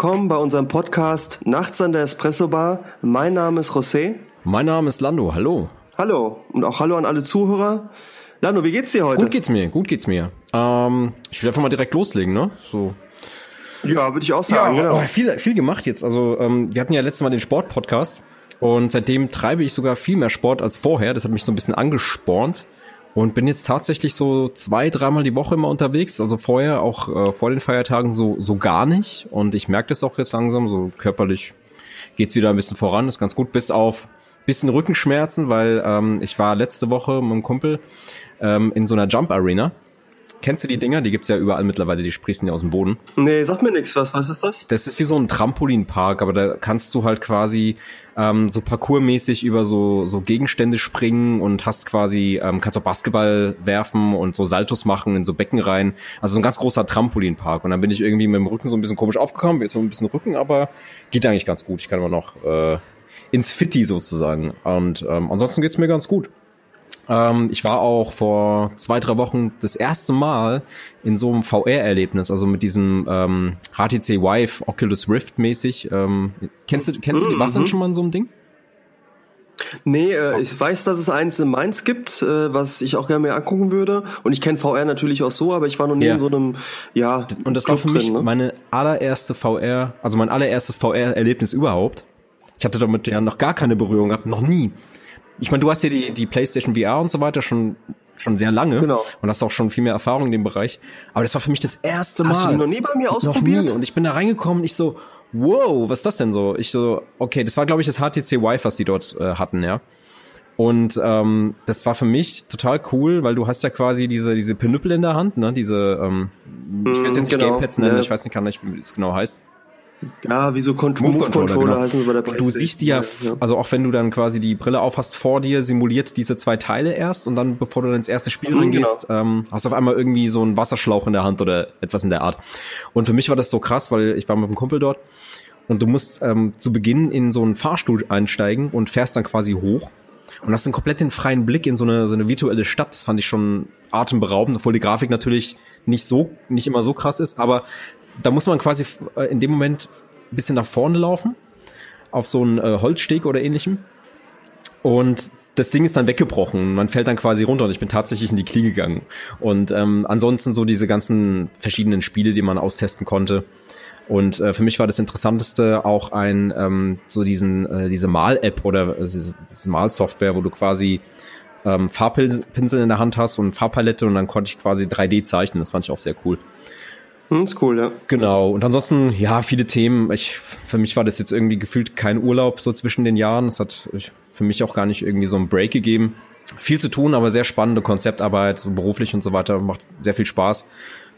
Willkommen bei unserem Podcast Nachts an der Espresso Bar. Mein Name ist José. Mein Name ist Lando. Hallo. Hallo und auch hallo an alle Zuhörer. Lando, wie geht's dir heute? Gut geht's mir. Gut geht's mir. Ähm, ich will einfach mal direkt loslegen, ne? So. Ja, würde ich auch sagen. Ja, genau. viel, viel gemacht jetzt. Also ähm, wir hatten ja letztes Mal den Sport-Podcast und seitdem treibe ich sogar viel mehr Sport als vorher. Das hat mich so ein bisschen angespornt und bin jetzt tatsächlich so zwei, dreimal die Woche immer unterwegs. Also vorher auch äh, vor den Feiertagen so so gar nicht. Und ich merke das auch jetzt langsam. So körperlich geht's wieder ein bisschen voran. Ist ganz gut, bis auf bisschen Rückenschmerzen, weil ähm, ich war letzte Woche mit einem Kumpel ähm, in so einer Jump Arena Kennst du die Dinger? Die gibt's ja überall mittlerweile, die sprießen ja aus dem Boden. Nee, sag mir nichts. Was, was ist das? Das ist wie so ein Trampolinpark, aber da kannst du halt quasi ähm, so parkourmäßig über so, so Gegenstände springen und hast quasi, ähm, kannst auch Basketball werfen und so Saltos machen in so Becken rein. Also so ein ganz großer Trampolinpark. Und dann bin ich irgendwie mit dem Rücken so ein bisschen komisch aufgekommen, jetzt so ein bisschen Rücken, aber geht eigentlich ganz gut. Ich kann immer noch äh, ins Fitti sozusagen. Und ähm, ansonsten geht's mir ganz gut. Ähm, ich war auch vor zwei, drei Wochen das erste Mal in so einem VR-Erlebnis, also mit diesem ähm, HTC Vive Oculus Rift mäßig. Ähm, kennst du, kennst du, warst du denn mhm. schon mal in so einem Ding? Nee, äh, ich weiß, dass es eins in Mainz gibt, äh, was ich auch gerne mir angucken würde. Und ich kenne VR natürlich auch so, aber ich war noch nie ja. in so einem, ja. Und das Club war für mich drin, ne? meine allererste VR, also mein allererstes VR-Erlebnis überhaupt. Ich hatte damit ja noch gar keine Berührung gehabt, noch nie ich meine, du hast ja die, die PlayStation VR und so weiter schon schon sehr lange genau. und hast auch schon viel mehr Erfahrung in dem Bereich. Aber das war für mich das erste Mal. Hast du die noch nie bei mir ausprobiert? Noch nie. Und ich bin da reingekommen und ich so, wow, was ist das denn so? Ich so, okay, das war glaube ich das HTC Vive, was die dort äh, hatten, ja. Und ähm, das war für mich total cool, weil du hast ja quasi diese diese Penüppel in der Hand, ne? Diese, ähm, ich will es jetzt nicht genau. Gamepads nennen, ja. ich weiß nicht, kann nicht, wie es genau heißt. Ja, wie so Cont Move, Move Controller, genau. heißen sie bei der. Du siehst die ja, ja, also auch wenn du dann quasi die Brille aufhast, vor dir simuliert diese zwei Teile erst und dann, bevor du dann ins erste Spiel mhm, reingehst, genau. ähm, hast du auf einmal irgendwie so einen Wasserschlauch in der Hand oder etwas in der Art. Und für mich war das so krass, weil ich war mit einem Kumpel dort und du musst ähm, zu Beginn in so einen Fahrstuhl einsteigen und fährst dann quasi hoch und hast einen komplett den freien Blick in so eine, so eine virtuelle Stadt. Das fand ich schon atemberaubend, obwohl die Grafik natürlich nicht so, nicht immer so krass ist, aber da muss man quasi äh, in dem Moment ein bisschen nach vorne laufen, auf so einen äh, Holzsteg oder ähnlichem. Und das Ding ist dann weggebrochen. Man fällt dann quasi runter und ich bin tatsächlich in die Knie gegangen. Und ähm, ansonsten so diese ganzen verschiedenen Spiele, die man austesten konnte. Und äh, für mich war das Interessanteste auch ein ähm, so diesen äh, diese Mal-App oder äh, diese, diese Mal-Software, wo du quasi ähm, Farbpinsel in der Hand hast und Farbpalette und dann konnte ich quasi 3D zeichnen. Das fand ich auch sehr cool. Hm, ist cool, ja. Genau. Und ansonsten, ja, viele Themen. Ich, für mich war das jetzt irgendwie gefühlt kein Urlaub so zwischen den Jahren. Es hat für mich auch gar nicht irgendwie so einen Break gegeben. Viel zu tun, aber sehr spannende Konzeptarbeit, so beruflich und so weiter. Macht sehr viel Spaß.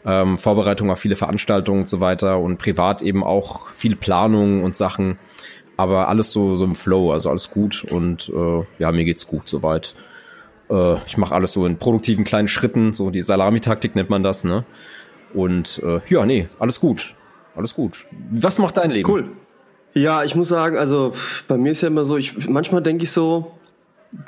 Ähm, Vorbereitung auf viele Veranstaltungen und so weiter und privat eben auch viel Planung und Sachen. Aber alles so, so im Flow, also alles gut und äh, ja, mir geht's gut soweit. Äh, ich mache alles so in produktiven kleinen Schritten, so die Salamitaktik nennt man das, ne? Und äh, ja, nee, alles gut. Alles gut. Was macht dein Leben? Cool. Ja, ich muss sagen, also bei mir ist ja immer so, ich manchmal denke ich so,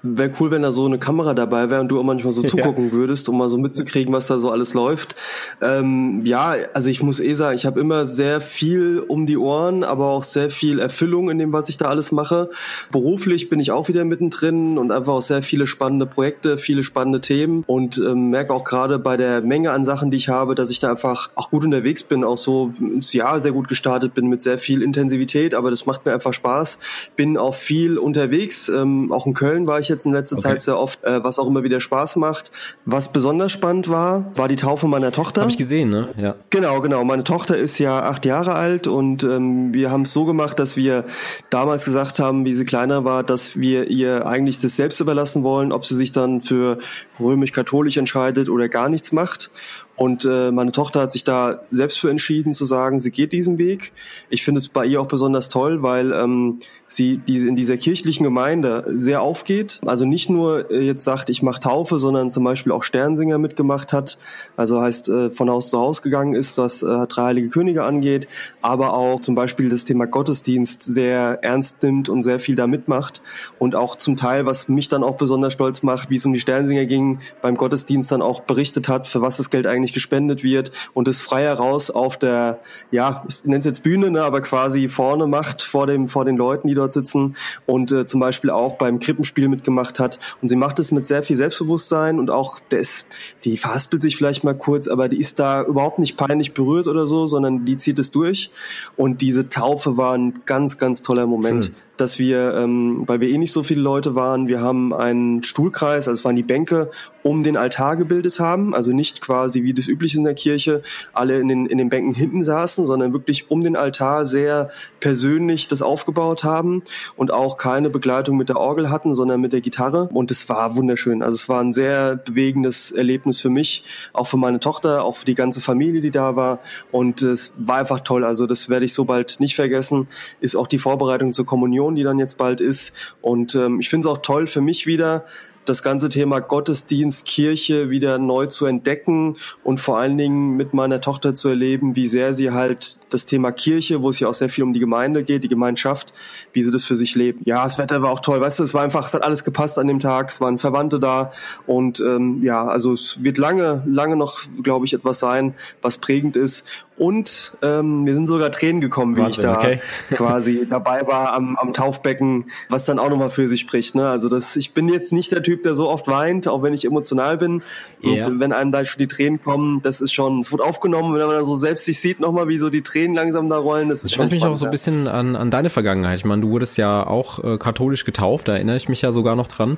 Wäre cool, wenn da so eine Kamera dabei wäre und du auch manchmal so zugucken ja. würdest, um mal so mitzukriegen, was da so alles läuft. Ähm, ja, also ich muss eh sagen, ich habe immer sehr viel um die Ohren, aber auch sehr viel Erfüllung in dem, was ich da alles mache. Beruflich bin ich auch wieder mittendrin und einfach auch sehr viele spannende Projekte, viele spannende Themen und ähm, merke auch gerade bei der Menge an Sachen, die ich habe, dass ich da einfach auch gut unterwegs bin, auch so ins Jahr sehr gut gestartet bin mit sehr viel Intensivität, aber das macht mir einfach Spaß. Bin auch viel unterwegs, ähm, auch in Köln war war ich jetzt in letzter okay. Zeit sehr oft, äh, was auch immer wieder Spaß macht. Was besonders spannend war, war die Taufe meiner Tochter. Habe ich gesehen, ne? Ja. Genau, genau. Meine Tochter ist ja acht Jahre alt und ähm, wir haben es so gemacht, dass wir damals gesagt haben, wie sie kleiner war, dass wir ihr eigentlich das selbst überlassen wollen, ob sie sich dann für römisch-katholisch entscheidet oder gar nichts macht. Und äh, meine Tochter hat sich da selbst für entschieden zu sagen, sie geht diesen Weg. Ich finde es bei ihr auch besonders toll, weil ähm, sie diese, in dieser kirchlichen Gemeinde sehr aufgeht. Also nicht nur äh, jetzt sagt, ich mache Taufe, sondern zum Beispiel auch Sternsinger mitgemacht hat. Also heißt, äh, von Haus zu Haus gegangen ist, was äh, drei heilige Könige angeht, aber auch zum Beispiel das Thema Gottesdienst sehr ernst nimmt und sehr viel da mitmacht. Und auch zum Teil, was mich dann auch besonders stolz macht, wie es um die Sternsinger ging, beim Gottesdienst dann auch berichtet hat, für was das Geld eigentlich eigentlich gespendet wird und es frei heraus auf der, ja, ich nenne es jetzt Bühne, ne, aber quasi vorne macht vor dem, vor den Leuten, die dort sitzen und äh, zum Beispiel auch beim Krippenspiel mitgemacht hat. Und sie macht es mit sehr viel Selbstbewusstsein und auch der ist, die verhaspelt sich vielleicht mal kurz, aber die ist da überhaupt nicht peinlich berührt oder so, sondern die zieht es durch. Und diese Taufe war ein ganz, ganz toller Moment. Schön dass wir, ähm, weil wir eh nicht so viele Leute waren, wir haben einen Stuhlkreis, also es waren die Bänke, um den Altar gebildet haben, also nicht quasi wie das übliche in der Kirche, alle in den, in den Bänken hinten saßen, sondern wirklich um den Altar sehr persönlich das aufgebaut haben und auch keine Begleitung mit der Orgel hatten, sondern mit der Gitarre und es war wunderschön. Also es war ein sehr bewegendes Erlebnis für mich, auch für meine Tochter, auch für die ganze Familie, die da war und es war einfach toll. Also das werde ich so bald nicht vergessen, ist auch die Vorbereitung zur Kommunion Union, die dann jetzt bald ist. Und ähm, ich finde es auch toll für mich wieder, das ganze Thema Gottesdienst, Kirche wieder neu zu entdecken und vor allen Dingen mit meiner Tochter zu erleben, wie sehr sie halt das Thema Kirche, wo es ja auch sehr viel um die Gemeinde geht, die Gemeinschaft, wie sie das für sich lebt. Ja, das Wetter war auch toll, weißt du, es war einfach, es hat alles gepasst an dem Tag, es waren Verwandte da. Und ähm, ja, also es wird lange, lange noch, glaube ich, etwas sein, was prägend ist und ähm, mir sind sogar Tränen gekommen, wie Wahnsinn, ich da okay. quasi dabei war am, am Taufbecken, was dann auch nochmal für sich spricht. Ne? Also das, ich bin jetzt nicht der Typ, der so oft weint, auch wenn ich emotional bin. Yeah. Und wenn einem da schon die Tränen kommen, das ist schon, es wird aufgenommen, wenn man dann so selbst sich sieht, nochmal, wie so die Tränen langsam da rollen. Das, ist das schon mich auch so ein bisschen an, an deine Vergangenheit. Ich meine, du wurdest ja auch äh, katholisch getauft, da erinnere ich mich ja sogar noch dran.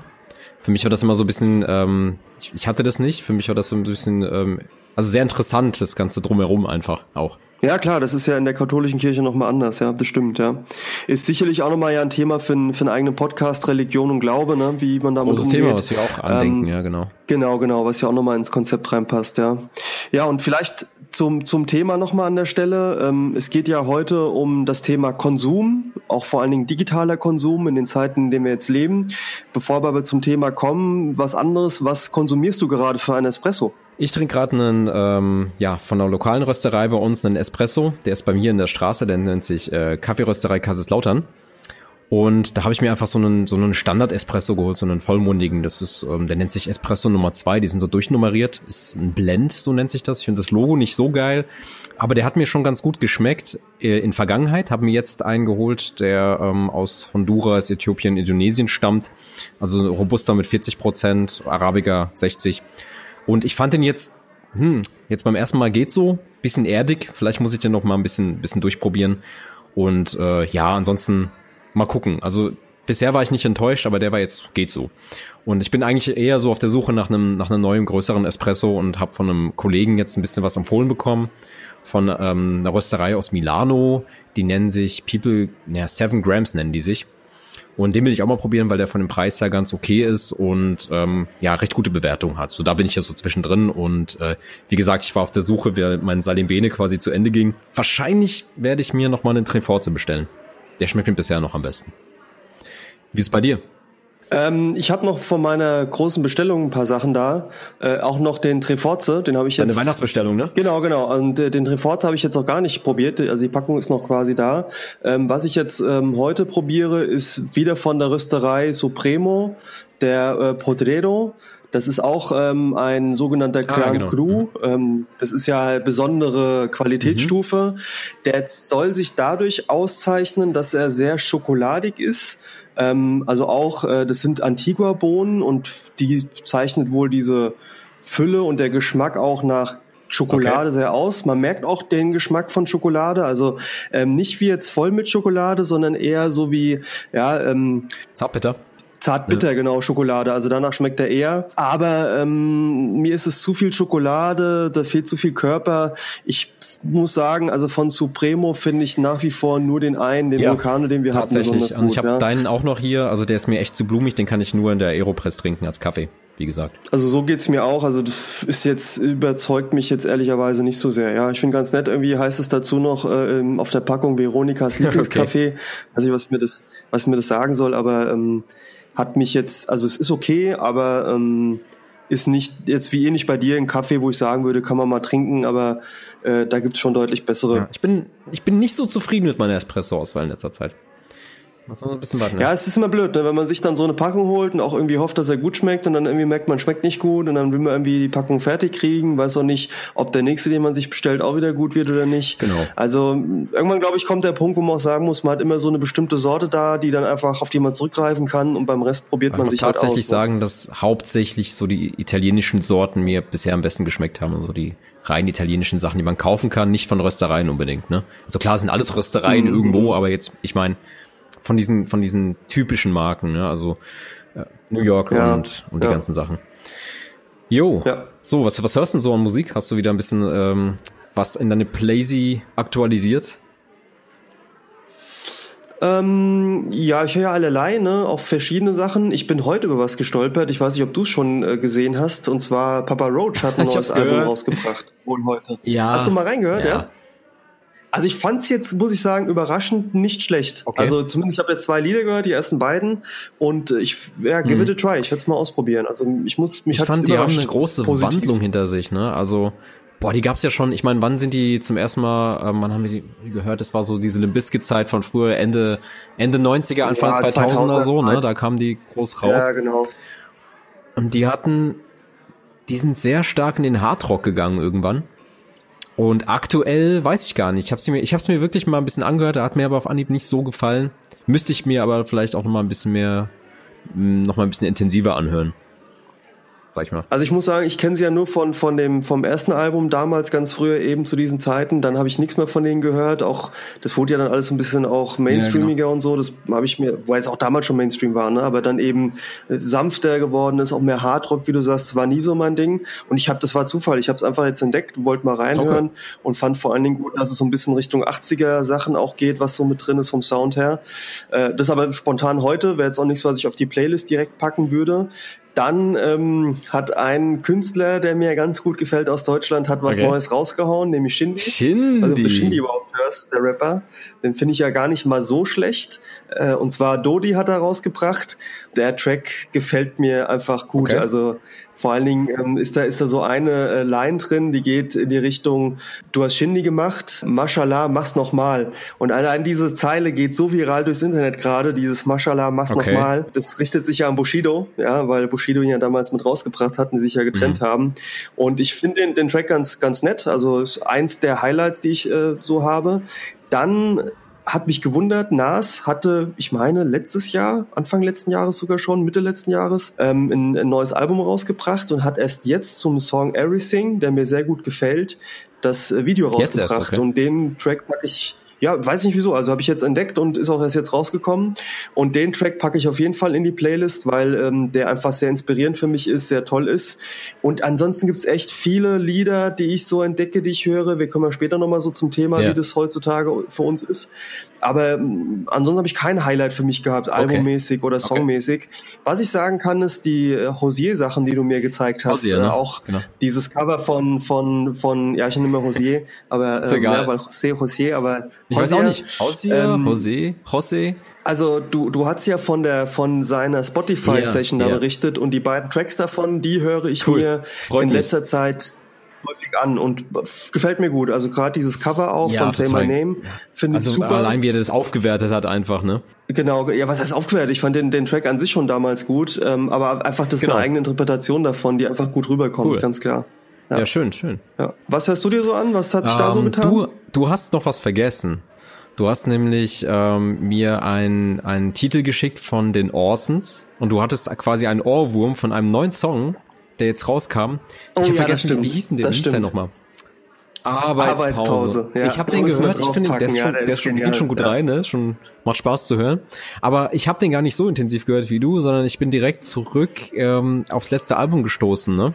Für mich war das immer so ein bisschen, ähm, ich, ich hatte das nicht, für mich war das so ein bisschen ähm, also sehr interessant, das Ganze drumherum einfach auch. Ja, klar, das ist ja in der katholischen Kirche nochmal anders, ja, das stimmt, ja. Ist sicherlich auch nochmal ja ein Thema für, einen, für einen eigenen Podcast, Religion und Glaube, ne, wie man damit Großes umgeht. Thema, was wir auch andenken, ähm, ja, genau. Genau, genau, was ja auch nochmal ins Konzept reinpasst, ja. Ja, und vielleicht zum, zum Thema nochmal an der Stelle. Ähm, es geht ja heute um das Thema Konsum, auch vor allen Dingen digitaler Konsum in den Zeiten, in denen wir jetzt leben. Bevor wir aber zum Thema kommen, was anderes, was konsumierst du gerade für einen Espresso? Ich trinke gerade einen, ähm, ja, von einer lokalen Rösterei bei uns einen Espresso. Der ist bei mir in der Straße, der nennt sich äh, Kaffeerösterei Kaiserslautern. Und da habe ich mir einfach so einen, so einen Standard-Espresso geholt, so einen vollmundigen. Das ist, ähm, der nennt sich Espresso Nummer zwei. Die sind so durchnummeriert. Ist ein Blend, so nennt sich das. Ich finde das Logo nicht so geil. Aber der hat mir schon ganz gut geschmeckt äh, in Vergangenheit. Habe mir jetzt einen geholt, der ähm, aus Honduras, Äthiopien, Indonesien stammt. Also robuster mit 40 Prozent, Arabica 60. Und ich fand den jetzt, hm, jetzt beim ersten Mal geht so, bisschen erdig. Vielleicht muss ich den noch mal ein bisschen, bisschen durchprobieren. Und äh, ja, ansonsten mal gucken. Also bisher war ich nicht enttäuscht, aber der war jetzt geht so. Und ich bin eigentlich eher so auf der Suche nach einem nach einem neuen größeren Espresso und habe von einem Kollegen jetzt ein bisschen was empfohlen bekommen von ähm, einer Rösterei aus Milano. Die nennen sich People, naja, Seven Grams nennen die sich. Und den will ich auch mal probieren, weil der von dem Preis her ganz okay ist und ähm, ja, recht gute Bewertung hat. So, da bin ich ja so zwischendrin und äh, wie gesagt, ich war auf der Suche, wer mein Salim Bene quasi zu Ende ging. Wahrscheinlich werde ich mir nochmal einen Treforze bestellen. Der schmeckt mir bisher noch am besten. Wie ist es bei dir? Ähm, ich habe noch von meiner großen Bestellung ein paar Sachen da. Äh, auch noch den Treforze, den habe ich jetzt. Deine Weihnachtsbestellung, ne? Genau, genau. Und äh, den Treforze habe ich jetzt noch gar nicht probiert. Also die Packung ist noch quasi da. Ähm, was ich jetzt ähm, heute probiere, ist wieder von der Rösterei Supremo, der äh, Podrero. Das ist auch ähm, ein sogenannter ah, Grand genau. Cru. Mhm. Ähm, das ist ja besondere Qualitätsstufe. Mhm. Der soll sich dadurch auszeichnen, dass er sehr schokoladig ist ähm, also auch, äh, das sind Antigua-Bohnen und die zeichnet wohl diese Fülle und der Geschmack auch nach Schokolade okay. sehr aus. Man merkt auch den Geschmack von Schokolade, also ähm, nicht wie jetzt voll mit Schokolade, sondern eher so wie ja ähm, Zartbitter. Zartbitter, ja. genau, Schokolade. Also danach schmeckt er eher. Aber ähm, mir ist es zu viel Schokolade, da fehlt zu viel Körper. Ich muss sagen, also von Supremo finde ich nach wie vor nur den einen, den ja, Vulcano, den wir tatsächlich. hatten. Tatsächlich. Und ich habe ja. deinen auch noch hier. Also der ist mir echt zu blumig. Den kann ich nur in der Aeropress trinken als Kaffee. wie gesagt. Also so geht's mir auch. Also das ist jetzt, überzeugt mich jetzt ehrlicherweise nicht so sehr. Ja, ich finde ganz nett, irgendwie heißt es dazu noch äh, auf der Packung Veronikas Lieblingscafé. okay. Weiß nicht, was mir das, was mir das sagen soll, aber ähm, hat mich jetzt, also es ist okay, aber ähm, ist nicht jetzt wie ähnlich bei dir ein Kaffee, wo ich sagen würde, kann man mal trinken, aber äh, da gibt's schon deutlich bessere. Ja, ich bin ich bin nicht so zufrieden mit meiner Espresso-Auswahl in letzter Zeit. Muss man ein bisschen warten. Ja, es ist immer blöd, ne? wenn man sich dann so eine Packung holt und auch irgendwie hofft, dass er gut schmeckt und dann irgendwie merkt, man schmeckt nicht gut und dann will man irgendwie die Packung fertig kriegen, weiß auch nicht, ob der nächste, den man sich bestellt, auch wieder gut wird oder nicht. Genau. Also irgendwann, glaube ich, kommt der Punkt, wo man auch sagen muss, man hat immer so eine bestimmte Sorte da, die dann einfach auf die man zurückgreifen kann und beim Rest probiert man, man sich halt aus. Ich tatsächlich sagen, dass hauptsächlich so die italienischen Sorten mir bisher am besten geschmeckt haben, also die rein italienischen Sachen, die man kaufen kann, nicht von Röstereien unbedingt. Ne? Also klar sind alles Röstereien mhm. irgendwo, aber jetzt, ich meine, von diesen, von diesen typischen Marken, ne? also äh, New York ja, und, und die ganzen Sachen. Jo, ja. so, was, was hörst du denn so an Musik? Hast du wieder ein bisschen ähm, was in deine Playsee aktualisiert? Ähm, ja, ich höre ja allerlei, ne, auch verschiedene Sachen. Ich bin heute über was gestolpert. Ich weiß nicht, ob du es schon äh, gesehen hast. Und zwar Papa Roach hat ein neues Album rausgebracht. Wohl heute. Ja. Hast du mal reingehört, ja? ja? Also ich fand es jetzt, muss ich sagen, überraschend nicht schlecht. Okay. Also zumindest, ich habe jetzt zwei Lieder gehört, die ersten beiden. Und äh, ich, ja, give mhm. it a try. Ich werde es mal ausprobieren. Also ich muss, mich ich fand, die haben eine große positiv. Wandlung hinter sich, ne? Also Boah, die gab's ja schon. Ich meine, wann sind die zum ersten Mal, ähm, wann haben wir die gehört? Das war so diese Limbiskit-Zeit von früher, Ende, Ende 90er, Anfang ja, 2000er so, ne? Da kamen die groß raus. Ja, genau. Und die hatten, die sind sehr stark in den Hardrock gegangen irgendwann. Und aktuell weiß ich gar nicht. Ich habe mir, ich habe mir wirklich mal ein bisschen angehört. Hat mir aber auf Anhieb nicht so gefallen. Müsste ich mir aber vielleicht auch noch mal ein bisschen mehr, noch mal ein bisschen intensiver anhören sag ich mal. Also ich muss sagen, ich kenne sie ja nur von, von dem, vom ersten Album damals, ganz früher eben zu diesen Zeiten. Dann habe ich nichts mehr von denen gehört. Auch, das wurde ja dann alles ein bisschen auch mainstreamiger ja, genau. und so. Das habe ich mir, weil es auch damals schon Mainstream war, ne? aber dann eben sanfter geworden ist, auch mehr Hardrock, wie du sagst, war nie so mein Ding. Und ich habe, das war Zufall. Ich habe es einfach jetzt entdeckt, wollte mal reinhören okay. und fand vor allen Dingen gut, dass es so ein bisschen Richtung 80er Sachen auch geht, was so mit drin ist vom Sound her. Äh, das aber spontan heute, wäre jetzt auch nichts, was ich auf die Playlist direkt packen würde. Dann ähm, hat ein Künstler, der mir ganz gut gefällt aus Deutschland, hat was okay. Neues rausgehauen, nämlich Shindy. Shindy. Also ob du Shindy überhaupt hörst, der Rapper. Den finde ich ja gar nicht mal so schlecht. Äh, und zwar Dodi hat er rausgebracht. Der Track gefällt mir einfach gut. Okay. Also vor allen Dingen ähm, ist da ist da so eine äh, Line drin, die geht in die Richtung: Du hast Shindy gemacht, Mashallah, mach's nochmal. Und allein diese Zeile geht so viral durchs Internet gerade. Dieses Mashallah, mach's okay. nochmal. Das richtet sich ja an Bushido, ja, weil Bushido ihn ja damals mit rausgebracht hat und die sich ja getrennt mhm. haben. Und ich finde den, den Track ganz ganz nett. Also ist eins der Highlights, die ich äh, so habe. Dann hat mich gewundert, Nas hatte, ich meine, letztes Jahr, Anfang letzten Jahres sogar schon, Mitte letzten Jahres, ähm, ein, ein neues Album rausgebracht und hat erst jetzt zum Song Everything, der mir sehr gut gefällt, das Video rausgebracht. Erst, okay. Und den Track packe ich ja, weiß nicht wieso. Also habe ich jetzt entdeckt und ist auch erst jetzt rausgekommen. Und den Track packe ich auf jeden Fall in die Playlist, weil ähm, der einfach sehr inspirierend für mich ist, sehr toll ist. Und ansonsten gibt's echt viele Lieder, die ich so entdecke, die ich höre. Wir kommen ja später nochmal so zum Thema, ja. wie das heutzutage für uns ist. Aber ähm, ansonsten habe ich kein Highlight für mich gehabt, okay. albummäßig oder songmäßig. Okay. Was ich sagen kann, ist die äh, Hosier-Sachen, die du mir gezeigt hast. Hosier, ne? äh, auch genau. dieses Cover von, von, von, ja, ich nenne immer Hosier, aber äh, ja, weil José, Hosier, aber ich Hosier, weiß auch nicht. Hosier, ähm, José, José. Also du, du hast ja von der von seiner Spotify-Session yeah, da yeah. berichtet und die beiden Tracks davon, die höre ich cool. mir Freut in mich. letzter Zeit häufig an und gefällt mir gut. Also gerade dieses Cover auch ja, von Say My Name finde also ich super. Allein wie er das aufgewertet hat einfach, ne? Genau, ja, was heißt aufgewertet? Ich fand den, den Track an sich schon damals gut, ähm, aber einfach das genau. ist eine eigene Interpretation davon, die einfach gut rüberkommt, cool. ganz klar. Ja. ja. schön, schön. Ja. Was hörst du dir so an? Was hat sich um, da so ähm, getan? Du, du hast noch was vergessen. Du hast nämlich ähm, mir einen, einen Titel geschickt von den Orsons und du hattest quasi einen Ohrwurm von einem neuen Song, der jetzt rauskam. Oh, ich habe ja, vergessen, wie hieß denn der? Wie hieß der nochmal? Arbeitspause. Arbeitspause ja. Ich habe den gehört, ich finde, der, ist schon, ja, der, ist schon, geht schon gut ja. rein, ne? Schon macht Spaß zu hören. Aber ich habe den gar nicht so intensiv gehört wie du, sondern ich bin direkt zurück ähm, aufs letzte Album gestoßen, ne?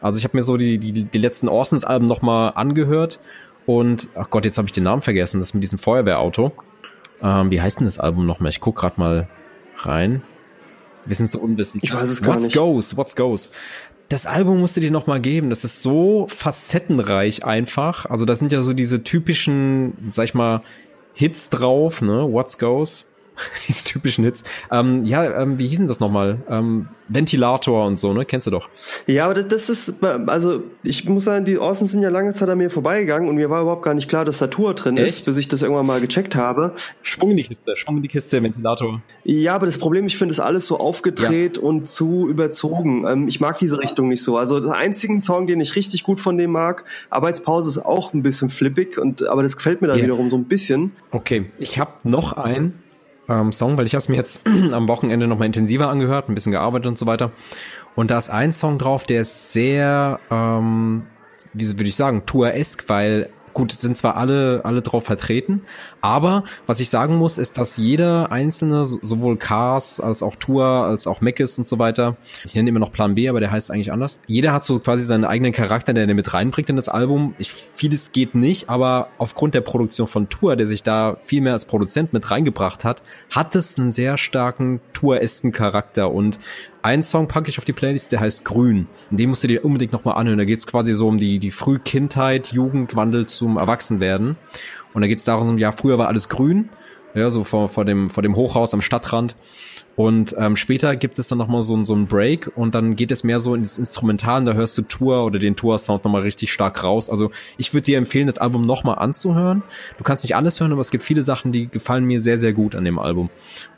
Also ich habe mir so die, die, die letzten Orsons-Alben nochmal angehört und, ach Gott, jetzt habe ich den Namen vergessen, das mit diesem Feuerwehrauto. Ähm, wie heißt denn das Album nochmal? Ich guck grad mal rein. Wir sind so unwissend. Ich weiß es gar What's nicht. goes? What's goes? Das Album musst du dir noch mal geben. Das ist so facettenreich einfach. Also da sind ja so diese typischen, sag ich mal, Hits drauf, ne? What's goes? Diese typischen Hits. Ähm, ja, ähm, wie hießen das nochmal? Ähm, Ventilator und so, ne? Kennst du doch. Ja, aber das, das ist, also ich muss sagen, die Orsons sind ja lange Zeit an mir vorbeigegangen und mir war überhaupt gar nicht klar, dass da Tour drin Echt? ist, bis ich das irgendwann mal gecheckt habe. Schwung in die Kiste, Schwung in die Kiste, Ventilator. Ja, aber das Problem, ich finde, ist alles so aufgedreht und zu überzogen. Ähm, ich mag diese Richtung nicht so. Also der einzige Song, den ich richtig gut von dem mag, Arbeitspause ist auch ein bisschen flippig und aber das gefällt mir dann Ja. wiederum so ein bisschen. Okay, ich habe noch einen ähm, Song, weil ich habe es mir jetzt am Wochenende noch mal intensiver angehört, ein bisschen gearbeitet und so weiter. Und da ist ein Song drauf, der ist sehr, ähm, wie würde ich sagen, Tour-esque, weil gut, sind zwar alle alle drauf vertreten, aber was ich sagen muss, ist, dass jeder einzelne, so- sowohl Cars als auch Tour, als auch Meckes und so weiter, ich nenne immer noch Plan B, aber der heißt eigentlich anders. Jeder hat so quasi seinen eigenen Charakter, der der mit reinbringt in das Album. Ich, vieles geht nicht, aber aufgrund der Produktion von Tour, der sich da viel mehr als Produzent mit reingebracht hat, hat es einen sehr starken Tour-esken Charakter und einen Song packe ich auf die Playlist, der heißt Grün. Und den musst du dir unbedingt nochmal anhören. Da geht's quasi so um die, die Frühkindheit, Jugendwandel zum Erwachsenwerden. Und da geht's darum, ja, früher war alles grün, ja, so vor, vor, dem, vor dem Hochhaus am Stadtrand. Und ähm, später gibt es dann nochmal so, ein- so einen Break und dann geht es mehr so in das Instrumental und da hörst du Tour oder den Tour-Sound nochmal richtig stark raus. Also ich würde dir empfehlen, das Album nochmal anzuhören. Du kannst nicht alles hören, aber es gibt viele Sachen, die gefallen mir sehr, sehr gut an dem Album.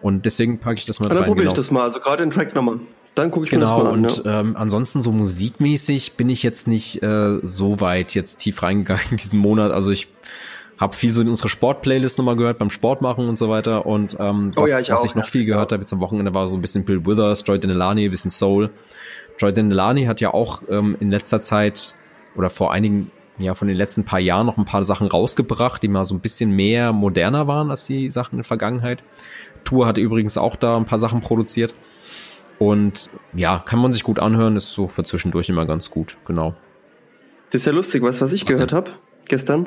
Und deswegen packe ich das mal dann rein. probiere genau. ich das mal. Also gerade den Track nochmal. Dann gucke ich mir das Genau, mal an. und ja. ähm, ansonsten so musikmäßig bin ich jetzt nicht äh, so weit jetzt tief reingegangen in diesen Monat. Also ich habe viel so in unsere Sport-Playlist nochmal gehört beim Sport machen und so weiter. Und ähm, Oh was, ja, ich was auch, ich noch ja. viel gehört habe jetzt am Wochenende war so ein bisschen Bill Withers, Joy Denelani, ein bisschen Soul. Joy Denelani hat ja auch ähm, in letzter Zeit oder vor einigen ja, von den letzten paar Jahren noch ein paar Sachen rausgebracht, die mal so ein bisschen mehr moderner waren als die Sachen in der Vergangenheit. Tour hat übrigens auch da ein paar Sachen produziert. Und ja, kann man sich gut anhören, ist so für zwischendurch immer ganz gut, genau. Das ist ja lustig, weißt du, was ich Was gehört habe gestern?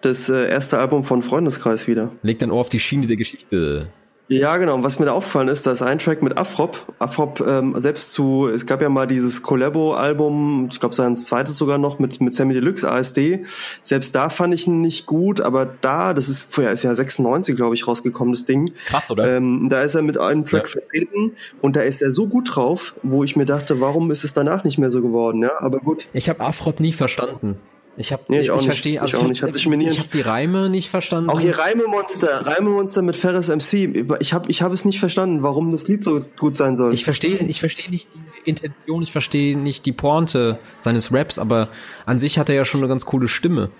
Das äh, erste Album von Freundeskreis wieder. Leg dein Ohr auf die Schiene der Geschichte. Ja, genau. Und was mir da aufgefallen ist, da ist ein Track mit Afrop. Afrop ähm, selbst zu, es gab ja mal dieses Collabo-Album, ich glaube sein zweites sogar noch mit mit Sammy Deluxe ASD. Selbst da fand ich ihn nicht gut, aber da, das ist vorher ist ja 96, glaube ich, rausgekommen das Ding. Krass, oder? Ähm, da ist er mit einem Track Ja. vertreten und da ist er so gut drauf, wo ich mir dachte, warum ist es danach nicht mehr so geworden? Ja, aber gut. Ich habe Afrop nie verstanden. Ich habe Nee, ich nicht. verstehe, Ich also ich, hab- mir nie- ich habe die Reime nicht verstanden. Auch hier Reimemonster, Reimemonster mit Ferris MC. Ich habe ich hab es nicht verstanden, warum das Lied so gut sein soll. Ich verstehe, ich verstehe nicht die Intention, ich verstehe nicht die Pointe seines Raps, aber an sich hat er ja schon eine ganz coole Stimme.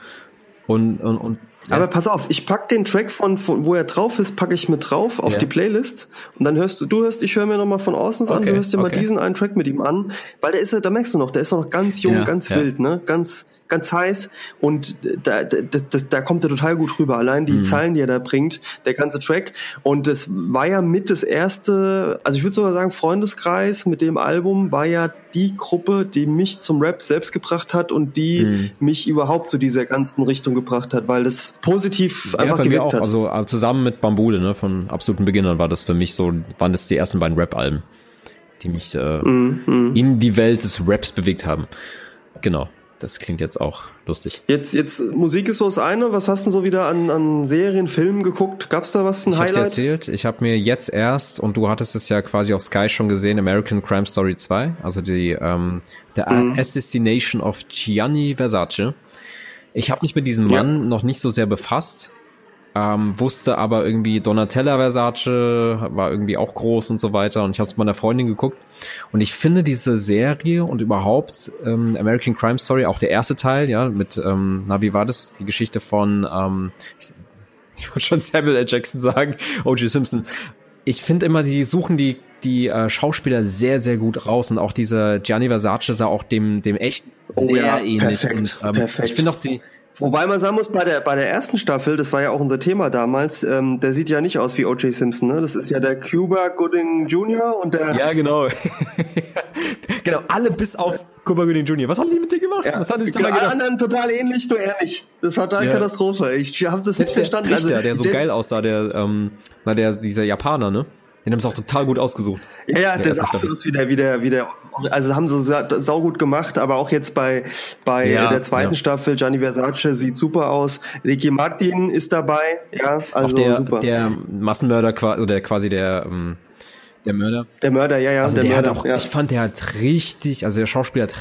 Und und, und Aber pass auf, ich pack den Track von, von wo er drauf ist, packe ich mit drauf auf Ja. die Playlist und dann hörst du, du hörst, ich höre mir nochmal von Orsons an, Okay, du hörst dir mal okay. diesen einen Track mit ihm an, weil der ist ja, da merkst du noch, der ist noch ganz jung, Ja, ganz ja. wild, ne, ganz ganz heiß und da, da, da, da kommt er total gut rüber. Allein die Mhm. Zeilen, die er da bringt, der ganze Track und das war ja mit das erste, also ich würde sogar sagen Freundeskreis mit dem Album war ja die Gruppe, die mich zum Rap selbst gebracht hat und die Mhm. mich überhaupt zu dieser ganzen Richtung gebracht hat, weil das positiv ja, einfach gewirkt auch. hat. Also äh, zusammen mit Bambule, ne, von absoluten Beginnern war das für mich so, waren das die ersten beiden Rap-Alben, die mich äh, mhm. in die Welt des Raps bewegt haben. Genau. Das klingt jetzt auch lustig. Jetzt, jetzt Musik ist so das eine. Was hast du denn so wieder an, an Serien, Filmen geguckt? Gab's da was, ein Ich habe Highlight? erzählt, ich habe mir jetzt erst, und du hattest es ja quasi auf Sky schon gesehen, American Crime Story 2, also die ähm, The Mhm. Assassination of Gianni Versace. Ich habe mich mit diesem Ja. Mann noch nicht so sehr befasst, ähm, wusste aber irgendwie Donatella Versace war irgendwie auch groß und so weiter und ich habe es meiner Freundin geguckt und ich finde diese Serie und überhaupt ähm, American Crime Story, auch der erste Teil, ja, mit, ähm, na wie war das, die Geschichte von, ähm, ich wollte schon Samuel L. Jackson sagen, O.J. Simpson. Ich finde immer, die suchen die die äh, Schauspieler sehr sehr gut raus und auch dieser Gianni Versace sah auch dem dem echten Oh sehr ja, ähnlich perfekt, und ähm, perfekt. ich finde auch die Wobei man sagen muss, bei der, bei der ersten Staffel, das war ja auch unser Thema damals, ähm, der sieht ja nicht aus wie O.J. Simpson, ne? Das ist ja der Cuba Gooding Jr. und der, ja genau genau alle bis auf Cuba Gooding Jr. Was haben die mit dir gemacht? Ja, Was haben die sich alle anderen total ähnlich, nur er nicht. Das war total Ja. Katastrophe. Ich habe das nicht Selbst der verstanden. Richter, also, der so selbst- geil aussah, der ähm, na der dieser Japaner, ne? Den haben sie auch total gut ausgesucht. Ja, ja, der sah aus wie der, wie der, wie der, also haben sie saugut gemacht, aber auch jetzt bei, bei ja, der zweiten ja. Staffel, Gianni Versace sieht super aus. Ricky Martin ist dabei, ja, also auch der, super. Der Massenmörder, oder quasi der, ähm, der Mörder. Der Mörder, ja, ja. Also der, der Mörder, hat auch, ja. ich fand, der hat richtig, also der Schauspieler hat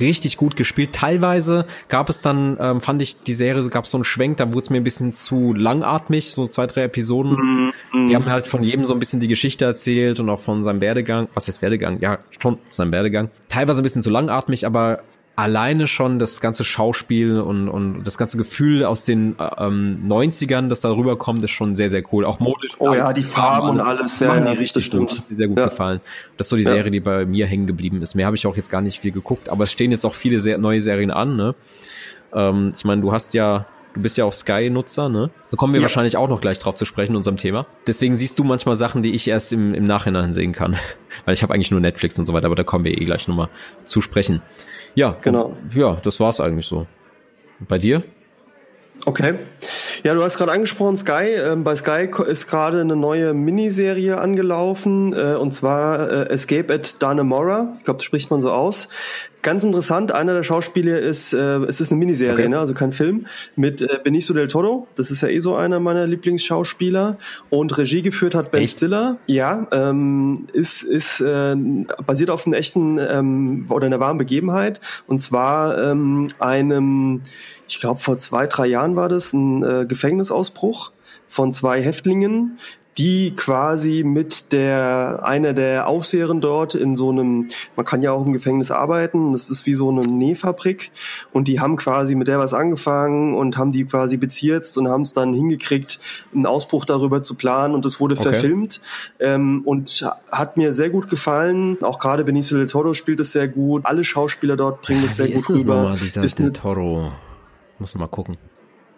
richtig gut gespielt. Teilweise gab es dann, ähm, fand ich, die Serie, gab es so einen Schwenk, da wurde es mir ein bisschen zu langatmig, so zwei, drei Episoden. Mm, mm. Die haben halt von jedem so ein bisschen die Geschichte erzählt und auch von seinem Werdegang. Was ist Werdegang? Ja, schon seinem Werdegang. Teilweise ein bisschen zu langatmig, aber alleine schon das ganze Schauspiel und, und das ganze Gefühl aus den ähm, 90ern, das da rüberkommt, ist schon sehr, sehr cool. Auch modisch. Oh ja, die Farben und alles. Ja, ja, richtig gut. Hat mir sehr gut ja. gefallen. Das ist so die Serie, die bei mir hängen geblieben ist. Mehr habe ich auch jetzt gar nicht viel geguckt, aber es stehen jetzt auch viele sehr, neue Serien an. Ne? Ähm, ich meine, du hast ja Du bist ja auch Sky-Nutzer, ne? Da kommen wir ja. wahrscheinlich auch noch gleich drauf zu sprechen unserem Thema. Deswegen siehst du manchmal Sachen, die ich erst im, im Nachhinein sehen kann. Weil ich habe eigentlich nur Netflix und so weiter, aber da kommen wir eh gleich nochmal zu sprechen. Ja, genau. Und, ja, das war's eigentlich so. Bei dir? Okay. Ja, du hast gerade angesprochen, Sky. Ähm, bei Sky ist gerade eine neue Miniserie angelaufen, äh, und zwar äh, Escape at Dannemora. Ich glaube, das spricht man so aus. Ganz interessant, einer der Schauspieler ist, äh, es ist eine Miniserie, okay. ne? also kein Film, mit äh, Benicio del Toro. Das ist ja eh so einer meiner Lieblingsschauspieler. Und Regie geführt hat Ben Echt? Stiller. Ja, ähm, ist, ist äh, basiert auf einem echten ähm, oder einer wahren Begebenheit. Und zwar ähm, einem, ich glaube vor zwei, drei Jahren war das, ein äh, Gefängnisausbruch von zwei Häftlingen, die quasi mit der einer der Aufseherinnen dort in so einem, man kann ja auch im Gefängnis arbeiten, das ist wie so eine Nähfabrik und die haben quasi mit der was angefangen und haben die quasi bezirzt und haben es dann hingekriegt, einen Ausbruch darüber zu planen und das wurde okay. verfilmt ähm, und hat mir sehr gut gefallen. Auch gerade Benicio del Toro spielt es sehr gut. Alle Schauspieler dort bringen es sehr wie gut ist rüber. Nochmal, dieser ist del Toro. Muss mal gucken.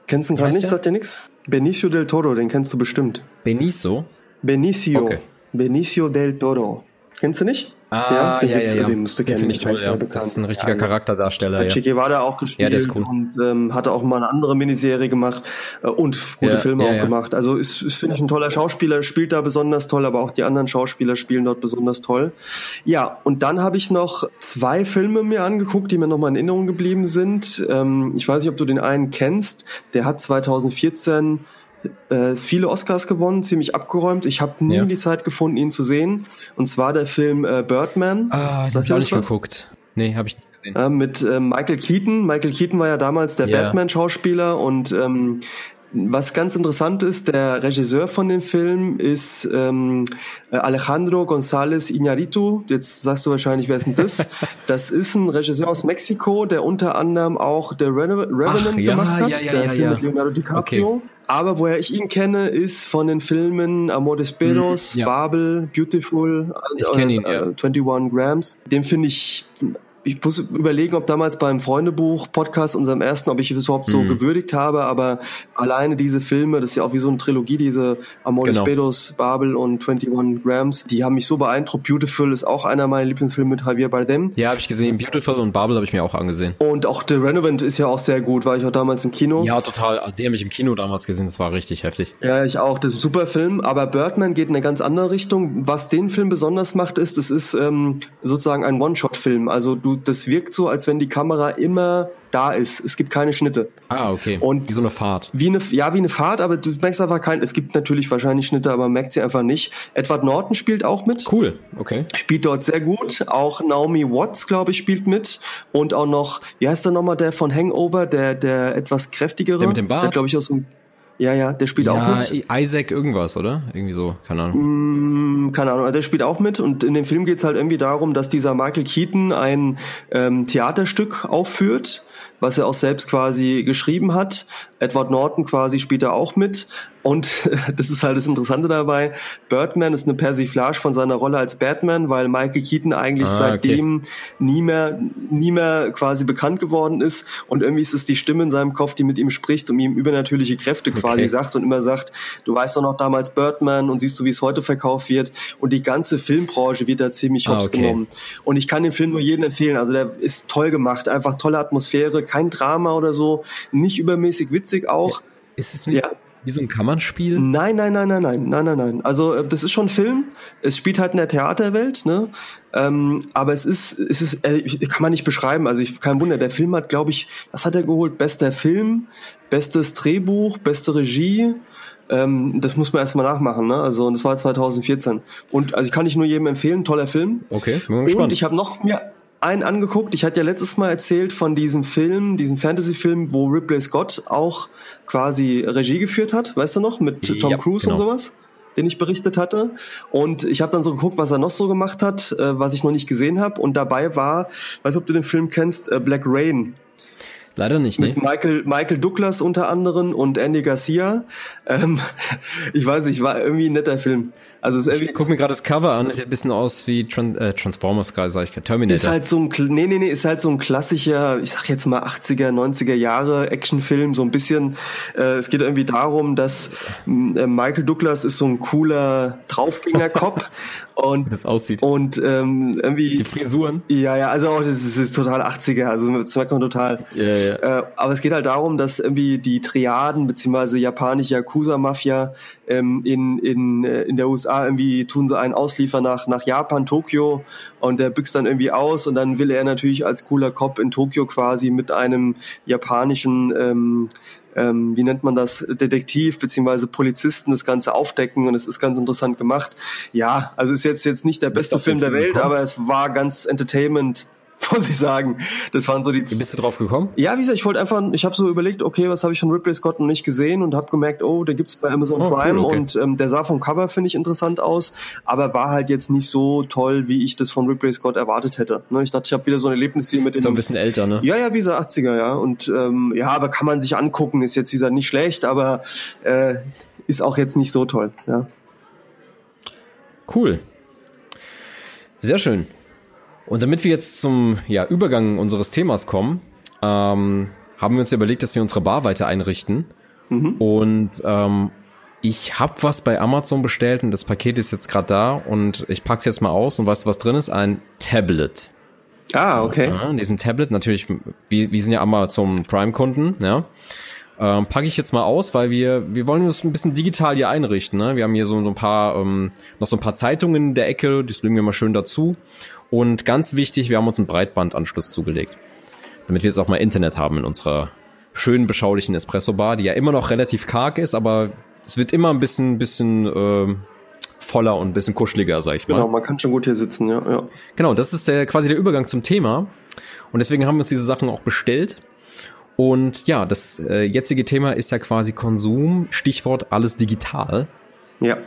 Kennst du ihn gerade nicht? Sagt dir nichts? Benicio del Toro, den kennst du bestimmt. Benicio? Benicio. Okay. Benicio del Toro. Kennst du nicht? Ah, der, ja, ja, ja. Den musst du kennen. Ich toll, ja. Das ist ein richtiger ja, Charakterdarsteller. Hat ja. Che Guevara auch gespielt ja, der ist cool. und ähm, hatte auch mal eine andere Miniserie gemacht äh, und gute ja, Filme ja, auch ja. gemacht. Also ist, ist finde ich ein toller Schauspieler, spielt da besonders toll, aber auch die anderen Schauspieler spielen dort besonders toll. Ja, und dann habe ich noch zwei Filme mir angeguckt, die mir nochmal in Erinnerung geblieben sind. Ähm, ich weiß nicht, ob du den einen kennst. Der hat 2014 äh, viele Oscars gewonnen, ziemlich abgeräumt. Ich habe nie Ja. die Zeit gefunden, ihn zu sehen. Und zwar der Film äh, Birdman. Ah, den Sagt hab ich das nicht was? geguckt. Nee, habe ich nicht gesehen. Äh, mit äh, Michael Keaton. Michael Keaton war ja damals der Ja. Batman-Schauspieler und ähm, was ganz interessant ist, der Regisseur von dem Film ist ähm, äh, Alejandro González Iñárritu. Jetzt sagst du wahrscheinlich, wer ist denn das? das ist ein Regisseur aus Mexiko, der unter anderem auch The Revenant ja, gemacht hat, ja, ja, der ja, Film ja. mit Leonardo DiCaprio. Aber woher ich ihn kenne, ist von den Filmen Amores Perros, Mhm, ja. Babel, Beautiful, Ich kenn ihn, ja. 21 Grams. Den finde ich ich muss überlegen, ob damals beim Freundebuch-Podcast, unserem ersten, ob ich es überhaupt so Mhm. gewürdigt habe, aber alleine diese Filme, das ist ja auch wie so eine Trilogie, diese Amores Genau. Perros, Babel und 21 Grams, die haben mich so beeindruckt. Beautiful ist auch einer meiner Lieblingsfilme mit Javier Bardem. Ja, habe ich gesehen. Beautiful und Babel habe ich mir auch angesehen. Und auch The Renovant ist ja auch sehr gut, war ich auch damals im Kino. Ja, total. Den habe ich im Kino damals gesehen. Das war richtig heftig. Ja, ich auch. Das ist ein super Film. Aber Birdman geht in eine ganz andere Richtung. Was den Film besonders macht, ist, es ist ähm, sozusagen ein One-Shot-Film. Also du, das wirkt so, als wenn die Kamera immer da ist. Es gibt keine Schnitte. Ah, okay. Und- wie so eine Fahrt. Wie eine, ja, wie eine Fahrt, aber du merkst einfach kein, es gibt natürlich wahrscheinlich Schnitte, aber man merkt sie einfach nicht. Edward Norton spielt auch mit. Cool. Okay. Spielt dort sehr gut. Auch Naomi Watts, glaube ich, spielt mit. Und auch noch, wie heißt der nochmal, der von Hangover, der, der etwas kräftigere? Der mit dem Bart? Der, glaube ich, aus dem, ja, ja, der spielt auch ja, mit. Isaac irgendwas, oder? Irgendwie so. Keine Ahnung. Mm, keine Ahnung, also der spielt auch mit und in dem Film geht's halt irgendwie darum, dass dieser Michael Keaton ein ähm, Theaterstück aufführt, was er auch selbst quasi geschrieben hat. Edward Norton quasi spielt da auch mit und das ist halt das Interessante dabei. Birdman ist eine Persiflage von seiner Rolle als Batman, weil Michael Keaton eigentlich Ah, seitdem nie mehr nie mehr quasi bekannt geworden ist und irgendwie ist es die Stimme in seinem Kopf, die mit ihm spricht und ihm übernatürliche Kräfte quasi Okay. sagt und immer sagt, du weißt doch noch damals Birdman und siehst du, wie es heute verkauft wird und die ganze Filmbranche wird da ziemlich Ah, hops okay. genommen. Und ich kann den Film nur jedem empfehlen, also der ist toll gemacht, einfach tolle Atmosphäre, kein Drama oder so, nicht übermäßig witzig auch. Ist es nicht? Ja, Wie so ein Kammernspiel? Nein, nein, nein, nein, nein, nein, nein, nein. Also äh, das ist schon Film. Es spielt halt in der Theaterwelt, ne? Ähm, aber es ist, es ist, äh, kann man nicht beschreiben. Also ich, kein Wunder. Der Film hat, glaube ich, was hat er geholt? Bester Film, bestes Drehbuch, beste Regie. Ähm, das muss man erstmal nachmachen, ne? Also und das war 2014. Und also ich kann ich nur jedem empfehlen, toller Film. Okay, bin gespannt. Und ich habe noch mir einen angeguckt. Ich hatte ja letztes Mal erzählt von diesem Film, diesem Fantasy-Film, wo Ripley Scott auch quasi Regie geführt hat, weißt du noch, mit Tom ja, Cruise genau. und sowas den ich berichtet hatte. Und ich habe dann so geguckt, was er noch so gemacht hat, äh, was ich noch nicht gesehen habe. Und dabei war, weiß ob du den Film kennst, äh, Black Rain. Leider nicht, Mit Michael, Michael Douglas unter anderem und Andy Garcia. Ähm, ich weiß nicht, war irgendwie ein netter Film. Also es ich guck mir gerade das Cover an, sieht ein bisschen aus wie Tran äh, Transformers, gerade sag ich, Terminator. Ist halt so ein, nee, nee, nee, ist halt so ein klassischer, ich sag jetzt mal 80er, 90er Jahre Actionfilm, so ein bisschen, äh, es geht irgendwie darum, dass äh, Michael Douglas ist so ein cooler Draufgänger-Cop und das aussieht und ähm, irgendwie die Frisuren ja ja also das ist, das ist total 80er also das merkt man total ja, ja. Äh, aber es geht halt darum dass irgendwie die Triaden beziehungsweise japanische Yakuza Mafia ähm, in in äh, in der USA irgendwie tun sie einen Ausliefern nach, nach Japan, Tokio und der büxt dann irgendwie aus und dann will er natürlich als cooler Cop in Tokio quasi mit einem japanischen ähm, ähm, wie nennt man das, Detektiv beziehungsweise Polizisten das Ganze aufdecken und es ist ganz interessant gemacht. Ja, also ist jetzt jetzt nicht der beste Film der Welt, aber es war ganz Entertainment muss ich sagen. Das waren so die. Wie bist du drauf gekommen? Ja, wie gesagt, ich wollte einfach, ich habe so überlegt, okay, was habe ich von Ripley Scott noch nicht gesehen und habe gemerkt, oh, der gibt's bei Amazon oh, Prime cool, okay. und ähm, der sah vom Cover finde ich interessant aus, aber war halt jetzt nicht so toll, wie ich das von Ripley Scott erwartet hätte. Ne? Ich dachte, ich habe wieder so ein Erlebnis wie mit dem. So ein bisschen älter, ne? Ja, ja, wie so 80er, ja. Und ähm, ja, aber kann man sich angucken, ist jetzt wie gesagt nicht schlecht, aber äh, ist auch jetzt nicht so toll, ja. Cool. Sehr schön. Und damit wir jetzt zum ja, Übergang unseres Themas kommen, ähm, haben wir uns überlegt, dass wir unsere Bar weiter einrichten. Mhm. Und ähm, ich habe was bei Amazon bestellt und das Paket ist jetzt gerade da und ich pack's jetzt mal aus und weißt du, was drin ist? Ein Tablet. Ah, okay. Ja, in diesem Tablet natürlich, wir, wir sind ja Amazon Prime-Kunden, ja. Ähm, packe ich jetzt mal aus, weil wir wir wollen uns ein bisschen digital hier einrichten. Ne? Wir haben hier so, so ein paar ähm, noch so ein paar Zeitungen in der Ecke, das legen wir mal schön dazu. Und ganz wichtig, wir haben uns einen Breitbandanschluss zugelegt. Damit wir jetzt auch mal Internet haben in unserer schönen, beschaulichen Espresso-Bar, die ja immer noch relativ karg ist, aber es wird immer ein bisschen, bisschen äh, voller und ein bisschen kuscheliger, sag ich mal. Genau, man kann schon gut hier sitzen, ja. ja. Genau, das ist der, quasi der Übergang zum Thema. Und deswegen haben wir uns diese Sachen auch bestellt. Und ja, das äh, jetzige Thema ist ja quasi Konsum, Stichwort alles digital. Ja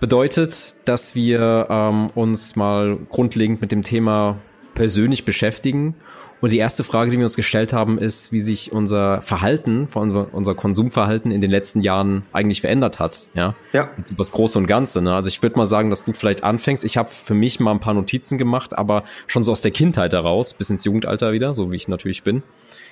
bedeutet, dass wir ähm, uns mal grundlegend mit dem Thema persönlich beschäftigen. Und die erste Frage, die wir uns gestellt haben, ist, wie sich unser Verhalten, unser, unser Konsumverhalten in den letzten Jahren eigentlich verändert hat. Ja. Ja. Das Große und Ganze. Ne? Also ich würde mal sagen, dass du vielleicht anfängst. Ich habe für mich mal ein paar Notizen gemacht, aber schon so aus der Kindheit heraus, bis ins Jugendalter wieder, so wie ich natürlich bin.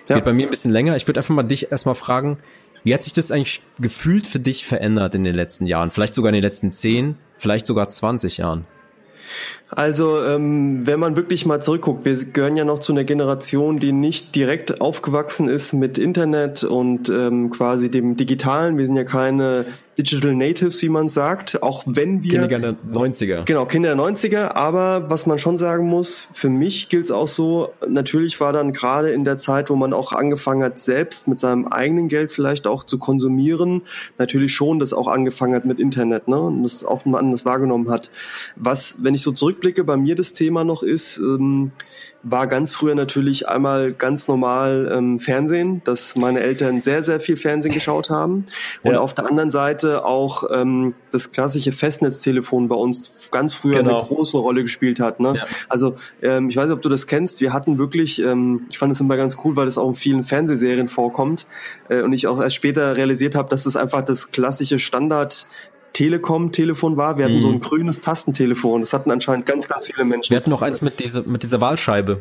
Ja. Geht bei mir ein bisschen länger. Ich würde einfach mal dich erstmal fragen, wie hat sich das eigentlich gefühlt für dich verändert in den letzten Jahren? Vielleicht sogar in den letzten zehn, vielleicht sogar 20 Jahren? Also, ähm, wenn man wirklich mal zurückguckt, wir gehören ja noch zu einer Generation, die nicht direkt aufgewachsen ist mit Internet und ähm, quasi dem Digitalen. Wir sind ja keine Digital Natives, wie man sagt, auch wenn wir... Kinder der 90er. Genau, Kinder der 90er, aber was man schon sagen muss, für mich gilt es auch so, natürlich war dann gerade in der Zeit, wo man auch angefangen hat, selbst mit seinem eigenen Geld vielleicht auch zu konsumieren, natürlich schon das auch angefangen hat mit Internet, ne, und das auch anders wahrgenommen hat. Was, wenn ich so zurückblicke, bei mir das Thema noch ist, ähm, war ganz früher natürlich einmal ganz normal ähm, Fernsehen, dass meine Eltern sehr, sehr viel Fernsehen geschaut haben. Und ja. auf der anderen Seite auch ähm, das klassische Festnetztelefon bei uns ganz früher genau. eine große Rolle gespielt hat. Ne? Ja. Also ähm, ich weiß nicht, ob du das kennst. Wir hatten wirklich, ähm, ich fand es immer ganz cool, weil das auch in vielen Fernsehserien vorkommt äh, und ich auch erst später realisiert habe, dass das einfach das klassische Standard Telekom-Telefon war. Wir hatten mhm. so ein grünes Tastentelefon. Das hatten anscheinend ganz, ganz viele Menschen. Wir hatten noch eins mit, diese, mit dieser Wahlscheibe.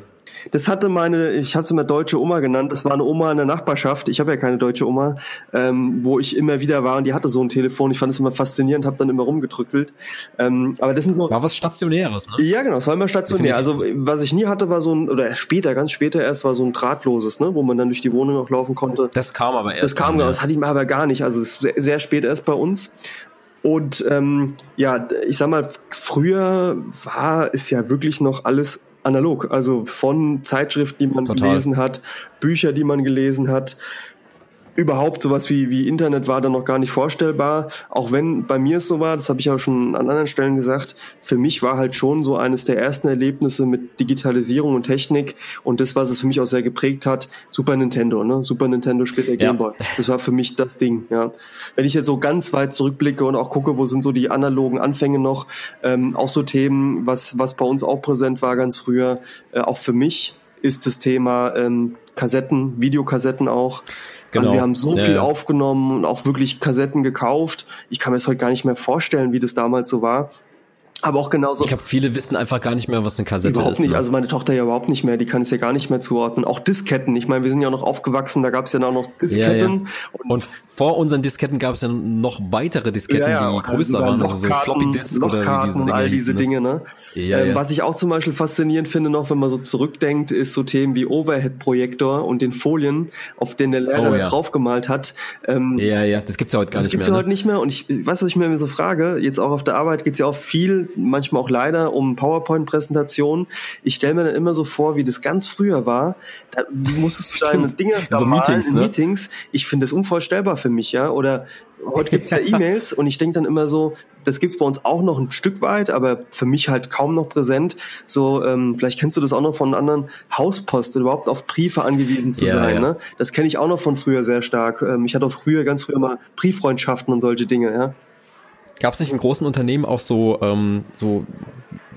Das hatte meine, ich habe es immer deutsche Oma genannt, das war eine Oma in der Nachbarschaft, ich habe ja keine deutsche Oma, ähm, wo ich immer wieder war und die hatte so ein Telefon, ich fand es immer faszinierend, habe dann immer rumgedrückelt. Ähm, aber das sind so... War was Stationäres, ne? Ja, genau, es war immer stationär. Also was ich nie hatte, war so ein, oder später, ganz später erst, war so ein drahtloses, ne, wo man dann durch die Wohnung noch laufen konnte. Das kam aber erst. Das kam, ja. das hatte ich mir aber gar nicht, also sehr, sehr spät erst bei uns. Und ähm, ja, ich sag mal, früher war es ja wirklich noch alles analog. Also von Zeitschriften, die man Total. gelesen hat, Bücher, die man gelesen hat, überhaupt sowas wie, wie Internet war dann noch gar nicht vorstellbar. Auch wenn bei mir es so war, das habe ich auch schon an anderen Stellen gesagt, für mich war halt schon so eines der ersten Erlebnisse mit Digitalisierung und Technik und das, was es für mich auch sehr geprägt hat, Super Nintendo, ne? Super Nintendo später ja. Game Boy. Das war für mich das Ding, ja. Wenn ich jetzt so ganz weit zurückblicke und auch gucke, wo sind so die analogen Anfänge noch, ähm, auch so Themen, was, was bei uns auch präsent war ganz früher, äh, auch für mich ist das Thema ähm, Kassetten, Videokassetten auch. Genau. Also wir haben so ja, viel ja. aufgenommen und auch wirklich Kassetten gekauft. Ich kann mir das heute gar nicht mehr vorstellen, wie das damals so war. Aber auch genauso. Ich glaube, viele wissen einfach gar nicht mehr, was eine Kassette überhaupt ist. Überhaupt nicht. Ne? Also meine Tochter ja überhaupt nicht mehr. Die kann es ja gar nicht mehr zuordnen. Auch Disketten. Ich meine, wir sind ja noch aufgewachsen. Da gab es ja auch noch Disketten. Ja, ja. Und, und, vor unseren Disketten gab es ja noch weitere Disketten, ja, die größer waren. Also so Floppy Disk oder wie diese Dinge und all diese ne? Dinge. Ne? Ähm, was ich auch zum Beispiel faszinierend finde, noch wenn man so zurückdenkt, ist so Themen wie Overhead-Projektor und den Folien, auf denen der Lehrer oh, draufgemalt hat. Ähm, ja, ja, das gibt's ja heute gar nicht mehr. Das gibt's ja heute ne? nicht mehr. Und ich weiß, was ich mir so frage. Jetzt auch auf der Arbeit geht's ja auch viel, manchmal auch leider um PowerPoint-Präsentationen. Ich stelle mir dann immer so vor, wie das ganz früher war. Da musstest du deine Dinge da also Meetings, in ne? Meetings. Ich finde das unvorstellbar für mich, ja. Oder heute gibt's ja E-Mails und ich denke dann immer so, das gibt's bei uns auch noch ein Stück weit, aber für mich halt kaum noch präsent. So, ähm, vielleicht kennst du das auch noch von anderen Hauspost, überhaupt auf Briefe angewiesen zu ja, sein. Ja. Ne? Das kenne ich auch noch von früher sehr stark. Ähm, ich hatte auch früher, ganz früher mal Brieffreundschaften und solche Dinge, ja. Gab es nicht in großen Unternehmen auch so, ähm, so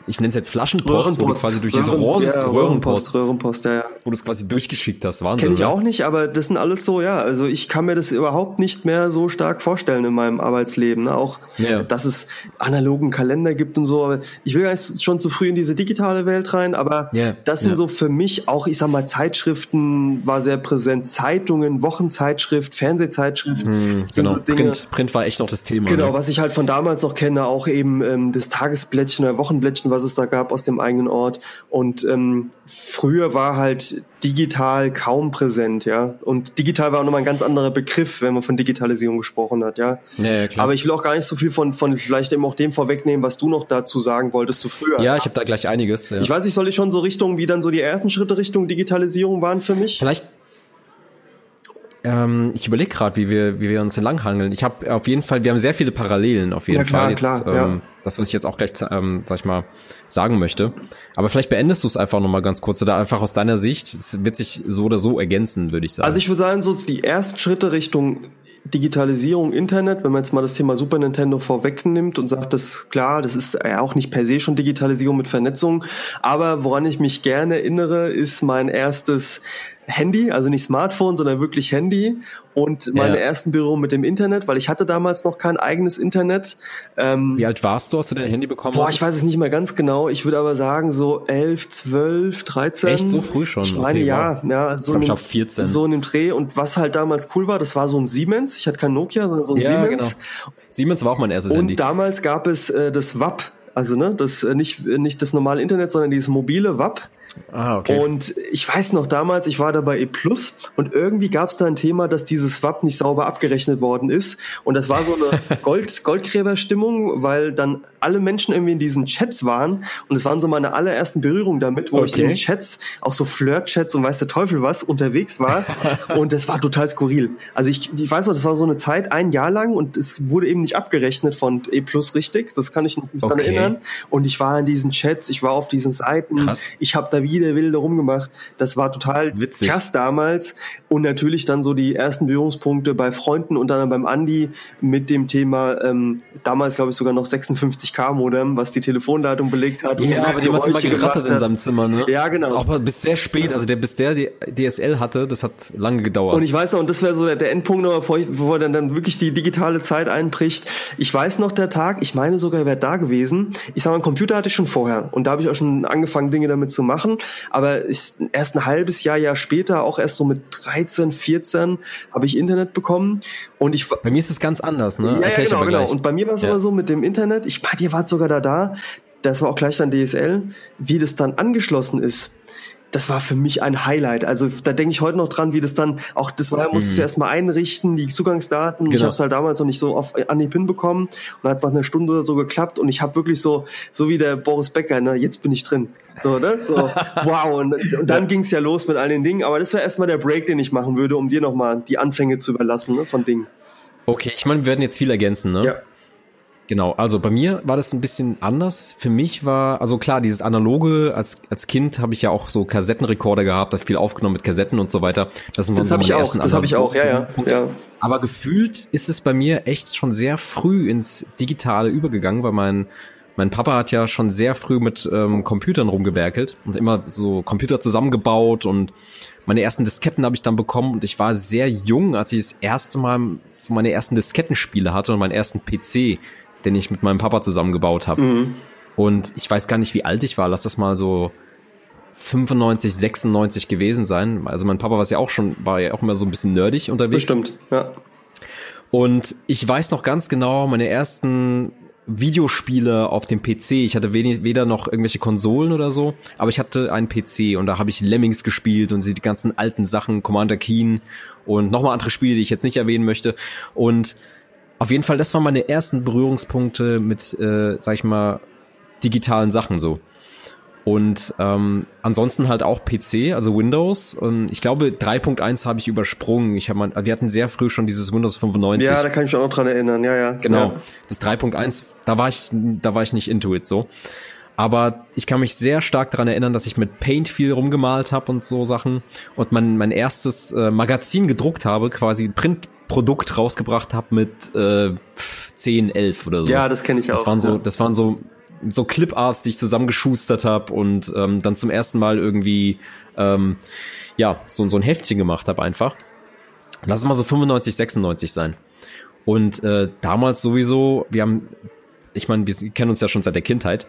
ich nenne es jetzt Flaschenpost, wo du quasi durch diese Rohr, ja, Röhrenpost, Röhrenpost, ja, ja. wo du es quasi durchgeschickt hast. Wahnsinn. Kenn ich auch nicht, aber das sind alles so, ja, also ich kann mir das überhaupt nicht mehr so stark vorstellen in meinem Arbeitsleben. Ne? Auch, ja. dass es analogen Kalender gibt und so. Aber ich will gar nicht schon zu früh in diese digitale Welt rein, aber ja. das sind ja. so für mich auch, ich sag mal, Zeitschriften war sehr präsent, Zeitungen, Wochenzeitschrift, Fernsehzeitschrift. Mhm, genau. So Print, Print war echt noch das Thema. Genau, ne? was ich halt von damals noch kenne, auch eben ähm, das Tagesblättchen oder Wochenblättchen, was es da gab aus dem eigenen Ort. Und ähm, früher war halt digital kaum präsent, ja. Und digital war auch nochmal ein ganz anderer Begriff, wenn man von Digitalisierung gesprochen hat, ja. ja, ja klar. Aber ich will auch gar nicht so viel von, von vielleicht eben auch dem vorwegnehmen, was du noch dazu sagen wolltest zu früher. Ja, ich habe da gleich einiges. Ja. Ich weiß nicht, soll ich schon so Richtung, wie dann so die ersten Schritte Richtung Digitalisierung waren für mich? Vielleicht ähm, ich überlege gerade, wie wir, wie wir uns entlanghangeln. Ich habe auf jeden Fall, wir haben sehr viele Parallelen auf jeden ja, klar, Fall. Jetzt, klar, ähm, ja. Das, was ich jetzt auch gleich, ähm, sag ich mal, sagen möchte. Aber vielleicht beendest du es einfach nochmal ganz kurz oder einfach aus deiner Sicht. Es wird sich so oder so ergänzen, würde ich sagen. Also ich würde sagen, so die ersten Schritte Richtung Digitalisierung, Internet, wenn man jetzt mal das Thema Super Nintendo vorwegnimmt und sagt, das klar, das ist ja auch nicht per se schon Digitalisierung mit Vernetzung, aber woran ich mich gerne erinnere, ist mein erstes Handy, also nicht Smartphone, sondern wirklich Handy und meine ja. ersten Berührungen mit dem Internet, weil ich hatte damals noch kein eigenes Internet. Ähm, Wie alt warst du, hast du dein Handy bekommen? Boah, ich weiß es nicht mehr ganz genau. Ich würde aber sagen so elf, zwölf, dreizehn. Echt so früh schon? Ich meine okay, ja, wow. ja, so, ich in dem, 14. so in dem Dreh. Und was halt damals cool war, das war so ein Siemens. Ich hatte kein Nokia, sondern so ein ja, Siemens. Genau. Siemens war auch mein erstes und Handy. Und damals gab es äh, das WAP. Also ne, das äh, nicht nicht das normale Internet, sondern dieses mobile WAP. Ah, okay. Und ich weiß noch damals, ich war da bei E Plus und irgendwie gab es da ein Thema, dass dieses Swap nicht sauber abgerechnet worden ist. Und das war so eine Gold, Goldgräberstimmung, weil dann alle Menschen irgendwie in diesen Chats waren. Und es waren so meine allerersten Berührungen damit, wo okay. ich in den Chats, auch so Flirt-Chats und weiß der Teufel was, unterwegs war. und das war total skurril. Also ich, ich weiß noch, das war so eine Zeit, ein Jahr lang und es wurde eben nicht abgerechnet von E Plus richtig. Das kann ich mich okay. daran erinnern. Und ich war in diesen Chats, ich war auf diesen Seiten. Krass. Ich habe da da wie der Wilde rumgemacht. Das war total Witzig. krass damals. Und natürlich dann so die ersten Berührungspunkte bei Freunden und dann beim Andi mit dem Thema, ähm, damals glaube ich sogar noch 56k Modem, was die Telefonleitung belegt hat. Ja, aber die hat immer gerattet in seinem Zimmer, ne? Ja, genau. Aber bis sehr spät, also der, bis der die DSL hatte, das hat lange gedauert. Und ich weiß noch, und das wäre so der Endpunkt, bevor, ich, bevor dann, dann wirklich die digitale Zeit einbricht. Ich weiß noch der Tag, ich meine sogar, er wäre da gewesen. Ich sag mal, einen Computer hatte ich schon vorher und da habe ich auch schon angefangen, Dinge damit zu machen. Aber ich, erst ein halbes Jahr, Jahr später, auch erst so mit 13, 14, habe ich Internet bekommen. Und ich Bei mir ist es ganz anders, ne? Ja, ja genau, genau. Und bei mir war es ja. aber so mit dem Internet, ich bei dir wart sogar da da, das war auch gleich dann DSL, wie das dann angeschlossen ist das war für mich ein Highlight. Also da denke ich heute noch dran, wie das dann auch, das war, musste mhm. du erstmal einrichten, die Zugangsdaten. Genau. Ich habe es halt damals noch nicht so auf an die Pin bekommen und hat es nach einer Stunde oder so geklappt und ich habe wirklich so, so wie der Boris Becker, ne, jetzt bin ich drin. So, ne? So, wow. Und, und dann ging es ja los mit all den Dingen. Aber das wäre erstmal der Break, den ich machen würde, um dir nochmal die Anfänge zu überlassen ne, von Dingen. Okay, ich meine, wir werden jetzt viel ergänzen, ne? Ja. Genau, also bei mir war das ein bisschen anders. Für mich war, also klar, dieses analoge, als, als Kind habe ich ja auch so Kassettenrekorder gehabt, habe viel aufgenommen mit Kassetten und so weiter. Das, sind das so habe ich auch, das habe ich auch, ja, ja, ja. Aber gefühlt ist es bei mir echt schon sehr früh ins Digitale übergegangen, weil mein, mein Papa hat ja schon sehr früh mit ähm, Computern rumgewerkelt und immer so Computer zusammengebaut und meine ersten Disketten habe ich dann bekommen und ich war sehr jung, als ich das erste Mal so meine ersten Diskettenspiele hatte und meinen ersten PC den ich mit meinem Papa zusammengebaut habe. Mhm. Und ich weiß gar nicht, wie alt ich war. Lass das mal so 95, 96 gewesen sein. Also mein Papa war ja auch schon, war ja auch immer so ein bisschen nerdig unterwegs. Bestimmt, ja. Und ich weiß noch ganz genau, meine ersten Videospiele auf dem PC. Ich hatte weder noch irgendwelche Konsolen oder so, aber ich hatte einen PC und da habe ich Lemmings gespielt und die ganzen alten Sachen, Commander Keen und nochmal andere Spiele, die ich jetzt nicht erwähnen möchte. Und auf jeden Fall, das waren meine ersten Berührungspunkte mit, äh, sag ich mal, digitalen Sachen so. Und ähm, ansonsten halt auch PC, also Windows. Und ich glaube, 3.1 habe ich übersprungen. Ich hab mal, wir hatten sehr früh schon dieses Windows 95. Ja, da kann ich mich auch noch dran erinnern. Ja, ja. Genau. Ja. Das 3.1, da war ich, da war ich nicht into it so. Aber ich kann mich sehr stark daran erinnern, dass ich mit Paint viel rumgemalt habe und so Sachen und mein, mein erstes äh, Magazin gedruckt habe, quasi Print Produkt rausgebracht habe mit äh, 10, 11 oder so. Ja, das kenne ich das auch. Waren so, ja. Das waren so so Clip-Arts, die ich zusammengeschustert habe und ähm, dann zum ersten Mal irgendwie ähm, ja so, so ein Heftchen gemacht habe einfach. Lass es mal so 95, 96 sein. Und äh, damals sowieso, wir haben, ich meine, wir kennen uns ja schon seit der Kindheit.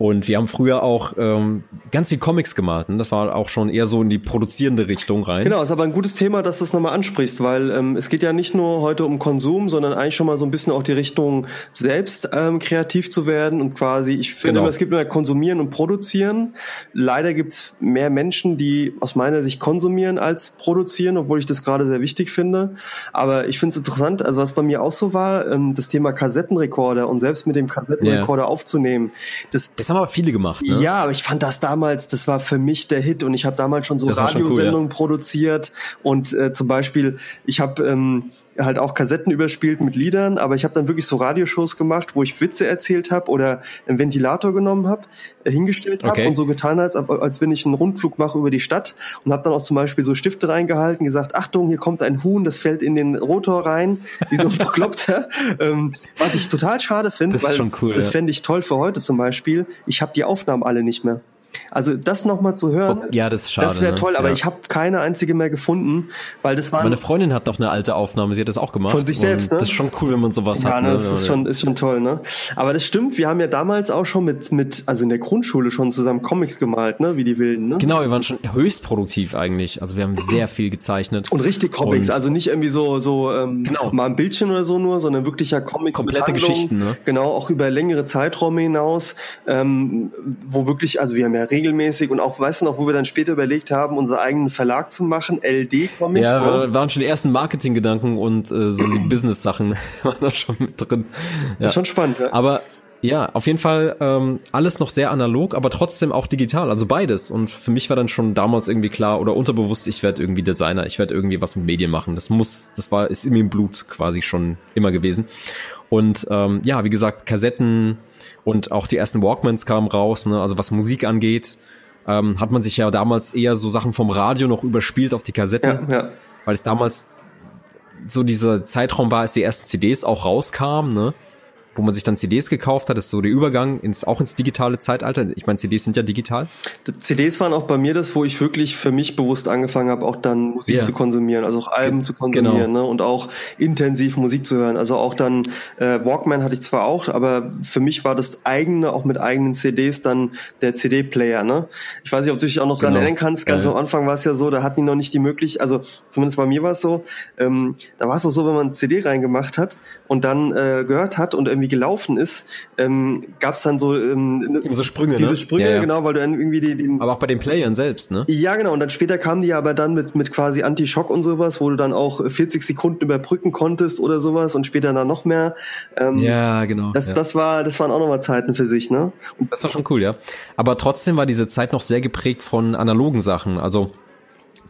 Und wir haben früher auch ähm, ganz viel Comics gemalt. Ne? Das war auch schon eher so in die produzierende Richtung rein. Genau, ist aber ein gutes Thema, dass du das nochmal ansprichst, weil ähm, es geht ja nicht nur heute um Konsum, sondern eigentlich schon mal so ein bisschen auch die Richtung selbst ähm, kreativ zu werden und quasi, ich finde genau. immer, es gibt immer Konsumieren und Produzieren. Leider gibt's mehr Menschen, die aus meiner Sicht konsumieren als produzieren, obwohl ich das gerade sehr wichtig finde. Aber ich finde es interessant, also was bei mir auch so war, ähm, das Thema Kassettenrekorder und selbst mit dem Kassettenrekorder yeah. aufzunehmen. Das, das haben aber viele gemacht, ne? Ja, aber ich fand das damals, das war für mich der Hit und ich habe damals schon so Radiosendungen cool, ja. produziert und äh, zum Beispiel, ich habe ähm, halt auch Kassetten überspielt mit Liedern, aber ich habe dann wirklich so Radioshows gemacht, wo ich Witze erzählt habe oder einen Ventilator genommen habe, äh, hingestellt habe okay. und so getan, als, als wenn ich einen Rundflug mache über die Stadt und habe dann auch zum Beispiel so Stifte reingehalten, gesagt, Achtung, hier kommt ein Huhn, das fällt in den Rotor rein, wie so ein Bekloppter. ähm, was ich total schade finde, weil cool, das ja. fände ich toll für heute zum Beispiel. Ich habe die Aufnahmen alle nicht mehr. Also das nochmal zu hören, oh, ja, das schade. Das wäre ne? toll, aber ja. ich habe keine einzige mehr gefunden, weil das war. Meine Freundin hat doch eine alte Aufnahme, sie hat das auch gemacht. Von sich selbst, ne? Das ist schon cool, wenn man sowas ja, hat. Ne? Ja, das ist schon, ist schon toll, ne? Aber das stimmt, wir haben ja damals auch schon mit, mit, also in der Grundschule schon zusammen Comics gemalt, ne? Wie die Wilden, ne? Genau, wir waren schon höchst produktiv eigentlich. Also wir haben sehr viel gezeichnet. Und richtig Comics, und also nicht irgendwie so, so ähm, genau. mal ein Bildchen oder so nur, sondern wirklich ja Comics. Komplette Geschichten, ne? Genau, auch über längere Zeiträume hinaus, ähm, wo wirklich, also wir haben ja regelmäßig und auch, weißt du noch, wo wir dann später überlegt haben, unseren eigenen Verlag zu machen, LD Comics. Ja, ne? waren schon die ersten Marketinggedanken und äh, so die Business-Sachen waren da schon mit drin. Ja. Ist schon spannend, ja. Aber ja, auf jeden Fall ähm, alles noch sehr analog, aber trotzdem auch digital, also beides. Und für mich war dann schon damals irgendwie klar oder unterbewusst, ich werde irgendwie Designer, ich werde irgendwie was mit Medien machen. Das muss, das war, ist in mir im Blut quasi schon immer gewesen. Und ähm, ja, wie gesagt, Kassetten und auch die ersten Walkmans kamen raus, ne? also was Musik angeht ähm, hat man sich ja damals eher so Sachen vom Radio noch überspielt auf die Kassetten, ja, ja. weil es damals so dieser Zeitraum war, als die ersten CDs auch rauskamen, ne? Wo man sich dann CDs gekauft hat, das ist so der Übergang ins auch ins digitale Zeitalter. Ich meine, CDs sind ja digital. CDs waren auch bei mir das, wo ich wirklich für mich bewusst angefangen habe, auch dann Musik yeah. zu konsumieren, also auch Alben Ge zu konsumieren, genau. ne? Und auch intensiv Musik zu hören. Also auch dann äh, Walkman hatte ich zwar auch, aber für mich war das eigene, auch mit eigenen CDs, dann der CD-Player, ne? Ich weiß nicht, ob du dich auch noch genau. dran erinnern kannst. Ganz Geil. am Anfang war es ja so, da hatten die noch nicht die Möglichkeit, also zumindest bei mir war es so, ähm, da war es auch so, wenn man CD reingemacht hat und dann äh, gehört hat und irgendwie gelaufen ist, ähm, gab es dann so ähm, so Sprünge, diese ne? Sprünge, ja, ja. genau, weil du dann irgendwie die, die aber auch bei den Playern selbst, ne? Ja, genau. Und dann später kamen die aber dann mit mit quasi Anti-Schock und sowas, wo du dann auch 40 Sekunden überbrücken konntest oder sowas und später dann noch mehr. Ähm, ja, genau. Das ja. das war das waren auch nochmal Zeiten für sich, ne? Und das war schon cool, ja. Aber trotzdem war diese Zeit noch sehr geprägt von analogen Sachen, also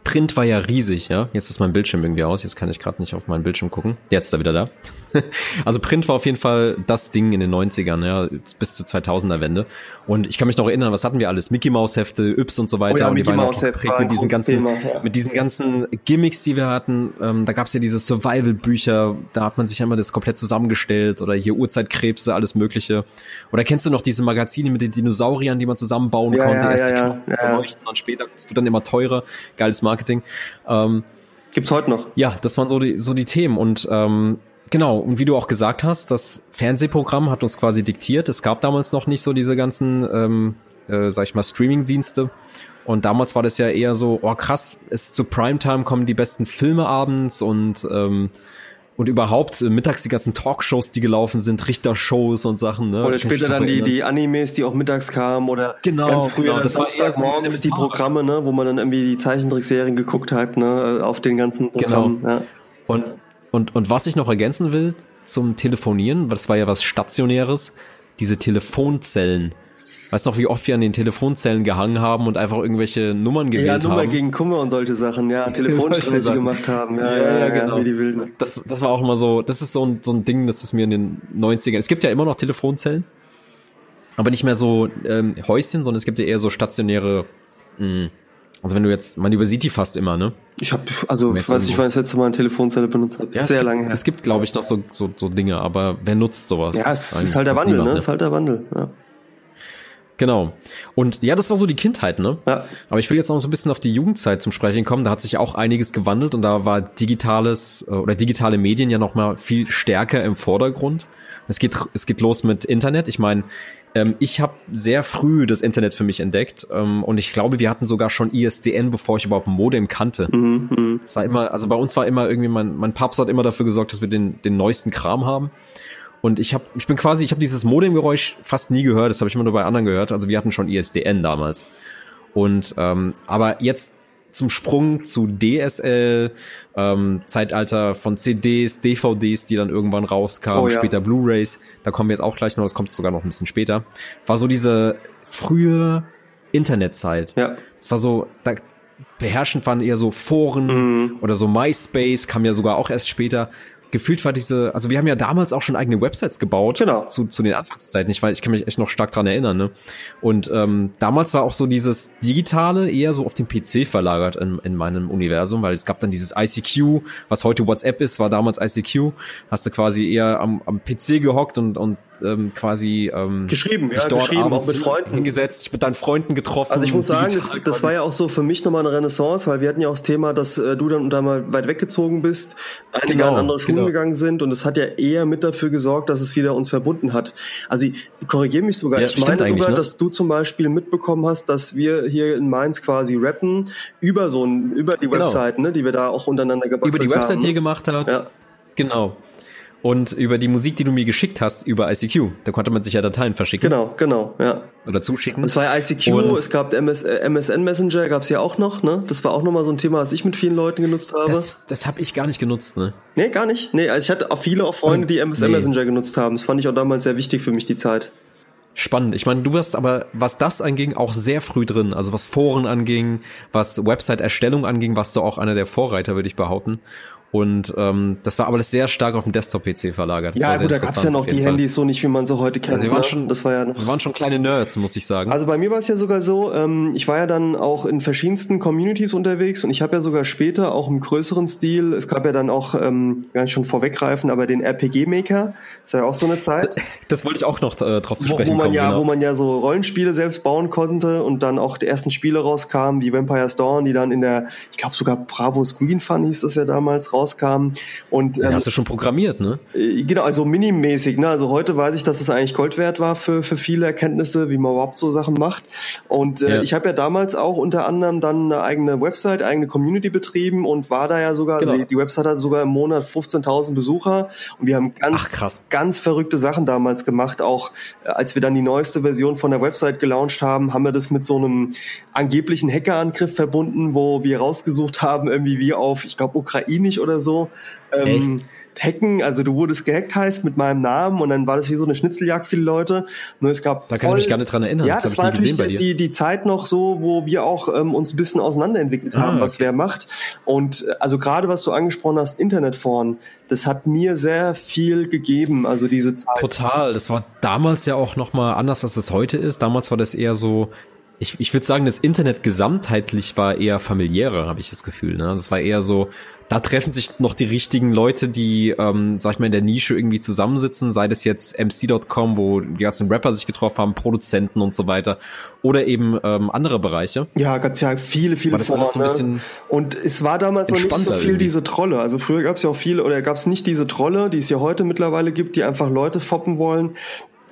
Print war ja riesig, ja. Jetzt ist mein Bildschirm irgendwie aus. Jetzt kann ich gerade nicht auf meinen Bildschirm gucken. Jetzt ist er wieder da. also Print war auf jeden Fall das Ding in den 90ern, ja, bis zur 2000er Wende. Und ich kann mich noch erinnern, was hatten wir alles? Mickey Mouse Hefte, Yps und so weiter. Oh ja, und die Mickey auch geprägt mit diesen ganzen, Thema, ja. mit diesen ganzen Gimmicks, die wir hatten. Ähm, da gab's ja diese Survival-Bücher. Da hat man sich einmal das komplett zusammengestellt oder hier Urzeitkrebse, alles Mögliche. Oder kennst du noch diese Magazine mit den Dinosauriern, die man zusammenbauen ja, konnte? Erst ja, ja, ja. und später, wird dann immer teurer. Geiles Marketing. Ähm, Gibt's heute noch? Ja, das waren so die, so die Themen und ähm, Genau, und wie du auch gesagt hast, das Fernsehprogramm hat uns quasi diktiert. Es gab damals noch nicht so diese ganzen, ähm, äh, sag ich mal, Streaming-Dienste. Und damals war das ja eher so, oh krass, es zu Primetime kommen die besten Filme abends und ähm, und überhaupt äh, mittags die ganzen Talkshows, die gelaufen sind, Richtershows und Sachen. Ne? Oder später dann die, die Animes, die auch mittags kamen oder genau, ganz früher genau, das war eher so morgens die Programme, ne, wo man dann irgendwie die Zeichentrickserien geguckt hat, ne, auf den ganzen genau. Programmen. Genau. Ja. Und und, und was ich noch ergänzen will zum Telefonieren, das war ja was Stationäres, diese Telefonzellen. Weißt du noch, wie oft wir an den Telefonzellen gehangen haben und einfach irgendwelche Nummern gewählt haben? Ja, Nummer haben? gegen Kummer und solche Sachen, ja, Telefonstreiche gemacht haben, ja, ja, ja, genau. wie die Wilden. Das, das war auch immer so, das ist so ein, so ein Ding, das ist mir in den 90ern, es gibt ja immer noch Telefonzellen, aber nicht mehr so ähm, Häuschen, sondern es gibt ja eher so stationäre mh, hm, also wenn du jetzt, man übersieht die fast immer, ne? Ich habe, also ich weiß nicht, wann ich das letzte Mal eine Telefonzelle benutzt habe. Ja, sehr gibt, lange her. Es gibt, glaube ich, noch so, so, so Dinge, aber wer nutzt sowas? Ja, es ist halt der Wandel, niemand, ne? Es ist halt der Wandel, ja. Genau. Und ja, das war so die Kindheit, ne? Ja. Aber ich will jetzt noch so ein bisschen auf die Jugendzeit zum Sprechen kommen. Da hat sich auch einiges gewandelt und da war digitales äh, oder digitale Medien ja noch mal viel stärker im Vordergrund. Es geht es geht los mit Internet. Ich meine, ähm, ich habe sehr früh das Internet für mich entdeckt ähm, und ich glaube, wir hatten sogar schon ISDN, bevor ich überhaupt Modem kannte. Mhm, mh. Es war immer, also bei uns war immer irgendwie, mein, mein Papst hat immer dafür gesorgt, dass wir den, den neuesten Kram haben. Und ich habe, ich bin quasi, ich habe dieses Modemgeräusch fast nie gehört. Das habe ich immer nur bei anderen gehört. Also wir hatten schon ISDN damals. Und ähm, aber jetzt zum Sprung zu DSL, ähm, Zeitalter von CDs, DVDs, die dann irgendwann rauskamen, oh, ja. später Blu-rays, da kommen wir jetzt auch gleich noch, das kommt sogar noch ein bisschen später, war so diese frühe Internetzeit. Ja. Es war so, da beherrschend waren eher so Foren mhm. oder so MySpace, kam ja sogar auch erst später gefühlt war diese, also wir haben ja damals auch schon eigene Websites gebaut genau. zu, zu den Anfangszeiten. Ich weiß, ich kann mich echt noch stark dran erinnern. Ne? Und ähm, damals war auch so dieses Digitale eher so auf den PC verlagert in, in meinem Universum, weil es gab dann dieses ICQ, was heute WhatsApp ist, war damals ICQ. Hast du quasi eher am, am PC gehockt und, und ähm, quasi ähm, geschrieben, ja, dort geschrieben, auch mit Freunden hingesetzt, dich mit deinen Freunden getroffen. Also ich muss sagen, das, das war ja auch so für mich nochmal eine Renaissance, weil wir hatten ja auch das Thema, dass äh, du dann da mal weit weggezogen bist, einige genau, an andere Schulen genau. gegangen sind und es hat ja eher mit dafür gesorgt, dass es wieder uns verbunden hat. Also ich korrigiere mich sogar. Ja, ich meine sogar, ne? dass du zum Beispiel mitbekommen hast, dass wir hier in Mainz quasi rappen über so ein, über die genau. Webseiten, ne, die wir da auch untereinander gebastelt haben. Über die Website haben, hier gemacht haben. Ja. Genau und über die Musik, die du mir geschickt hast, über ICQ. Da konnte man sich ja Dateien verschicken. Genau, genau, ja. Oder zuschicken. Und zwar ICQ, und es gab MS, äh, MSN Messenger, gab es ja auch noch, ne? Das war auch nochmal so ein Thema, was ich mit vielen Leuten genutzt habe. Das, das habe ich gar nicht genutzt, ne? Nee, gar nicht. Nee, also ich hatte auch viele auch Freunde, die MSN nee. Messenger genutzt haben. Das fand ich auch damals sehr wichtig für mich, die Zeit. Spannend. Ich meine, du warst aber, was das anging, auch sehr früh drin. Also was Foren anging, was Website-Erstellung anging, warst du auch einer der Vorreiter, würde ich behaupten. Und ähm, das war aber das sehr stark auf dem Desktop-PC verlagert. Das ja, gut, da gab es ja noch die Fall. Handys so nicht, wie man sie heute kennt. Also wir, waren ne? schon, das war ja noch wir waren schon kleine Nerds, muss ich sagen. Also bei mir war es ja sogar so, ähm, ich war ja dann auch in verschiedensten Communities unterwegs und ich habe ja sogar später auch im größeren Stil, es gab ja dann auch, ähm, gar nicht schon vorweggreifen, aber den RPG-Maker, ist ja auch so eine Zeit. Das wollte ich auch noch äh, drauf zu sprechen wo, wo man kommen, ja, genau. Wo man ja so Rollenspiele selbst bauen konnte und dann auch die ersten Spiele rauskamen, wie Vampire's Dawn, die dann in der, ich glaube sogar Bravo Screen Fun hieß das ja damals, rauskamen. Und, ähm, ja, hast du schon programmiert, ne? Äh, genau, also minimäßig. Ne? Also heute weiß ich, dass es eigentlich Gold wert war für, für viele Erkenntnisse, wie man überhaupt so Sachen macht. Und äh, ja. ich habe ja damals auch unter anderem dann eine eigene Website, eigene Community betrieben und war da ja sogar, genau. die, die Website hat sogar im Monat 15.000 Besucher und wir haben ganz, Ach, ganz verrückte Sachen damals gemacht. Auch äh, als wir dann die neueste Version von der Website gelauncht haben, haben wir das mit so einem angeblichen Hackerangriff verbunden, wo wir rausgesucht haben, irgendwie wie auf, ich glaube, ukrainisch oder so, ähm, hacken. Also du wurdest gehackt heißt mit meinem Namen und dann war das wie so eine Schnitzeljagd für die Leute. Nur es gab da kann ich mich gar nicht dran erinnern. Ja, das, das war natürlich die, die Zeit noch so, wo wir auch ähm, uns ein bisschen auseinanderentwickelt haben, ah, okay. was wer macht. Und äh, also gerade was du angesprochen hast, Internetforen, das hat mir sehr viel gegeben. Also diese Zeit. Total. Das war damals ja auch noch mal anders, als es heute ist. Damals war das eher so ich, ich würde sagen, das Internet gesamtheitlich war eher familiärer, habe ich das Gefühl. Ne? Das war eher so, da treffen sich noch die richtigen Leute, die, ähm, sag ich mal, in der Nische irgendwie zusammensitzen, sei das jetzt MC.com, wo die ganzen Rapper sich getroffen haben, Produzenten und so weiter, oder eben ähm, andere Bereiche. Ja, gab ja viele, viele war das Foren, so ein bisschen ne? Und es war damals noch nicht so viel irgendwie. diese Trolle. Also früher gab es ja auch viele, oder gab es nicht diese Trolle, die es ja heute mittlerweile gibt, die einfach Leute foppen wollen,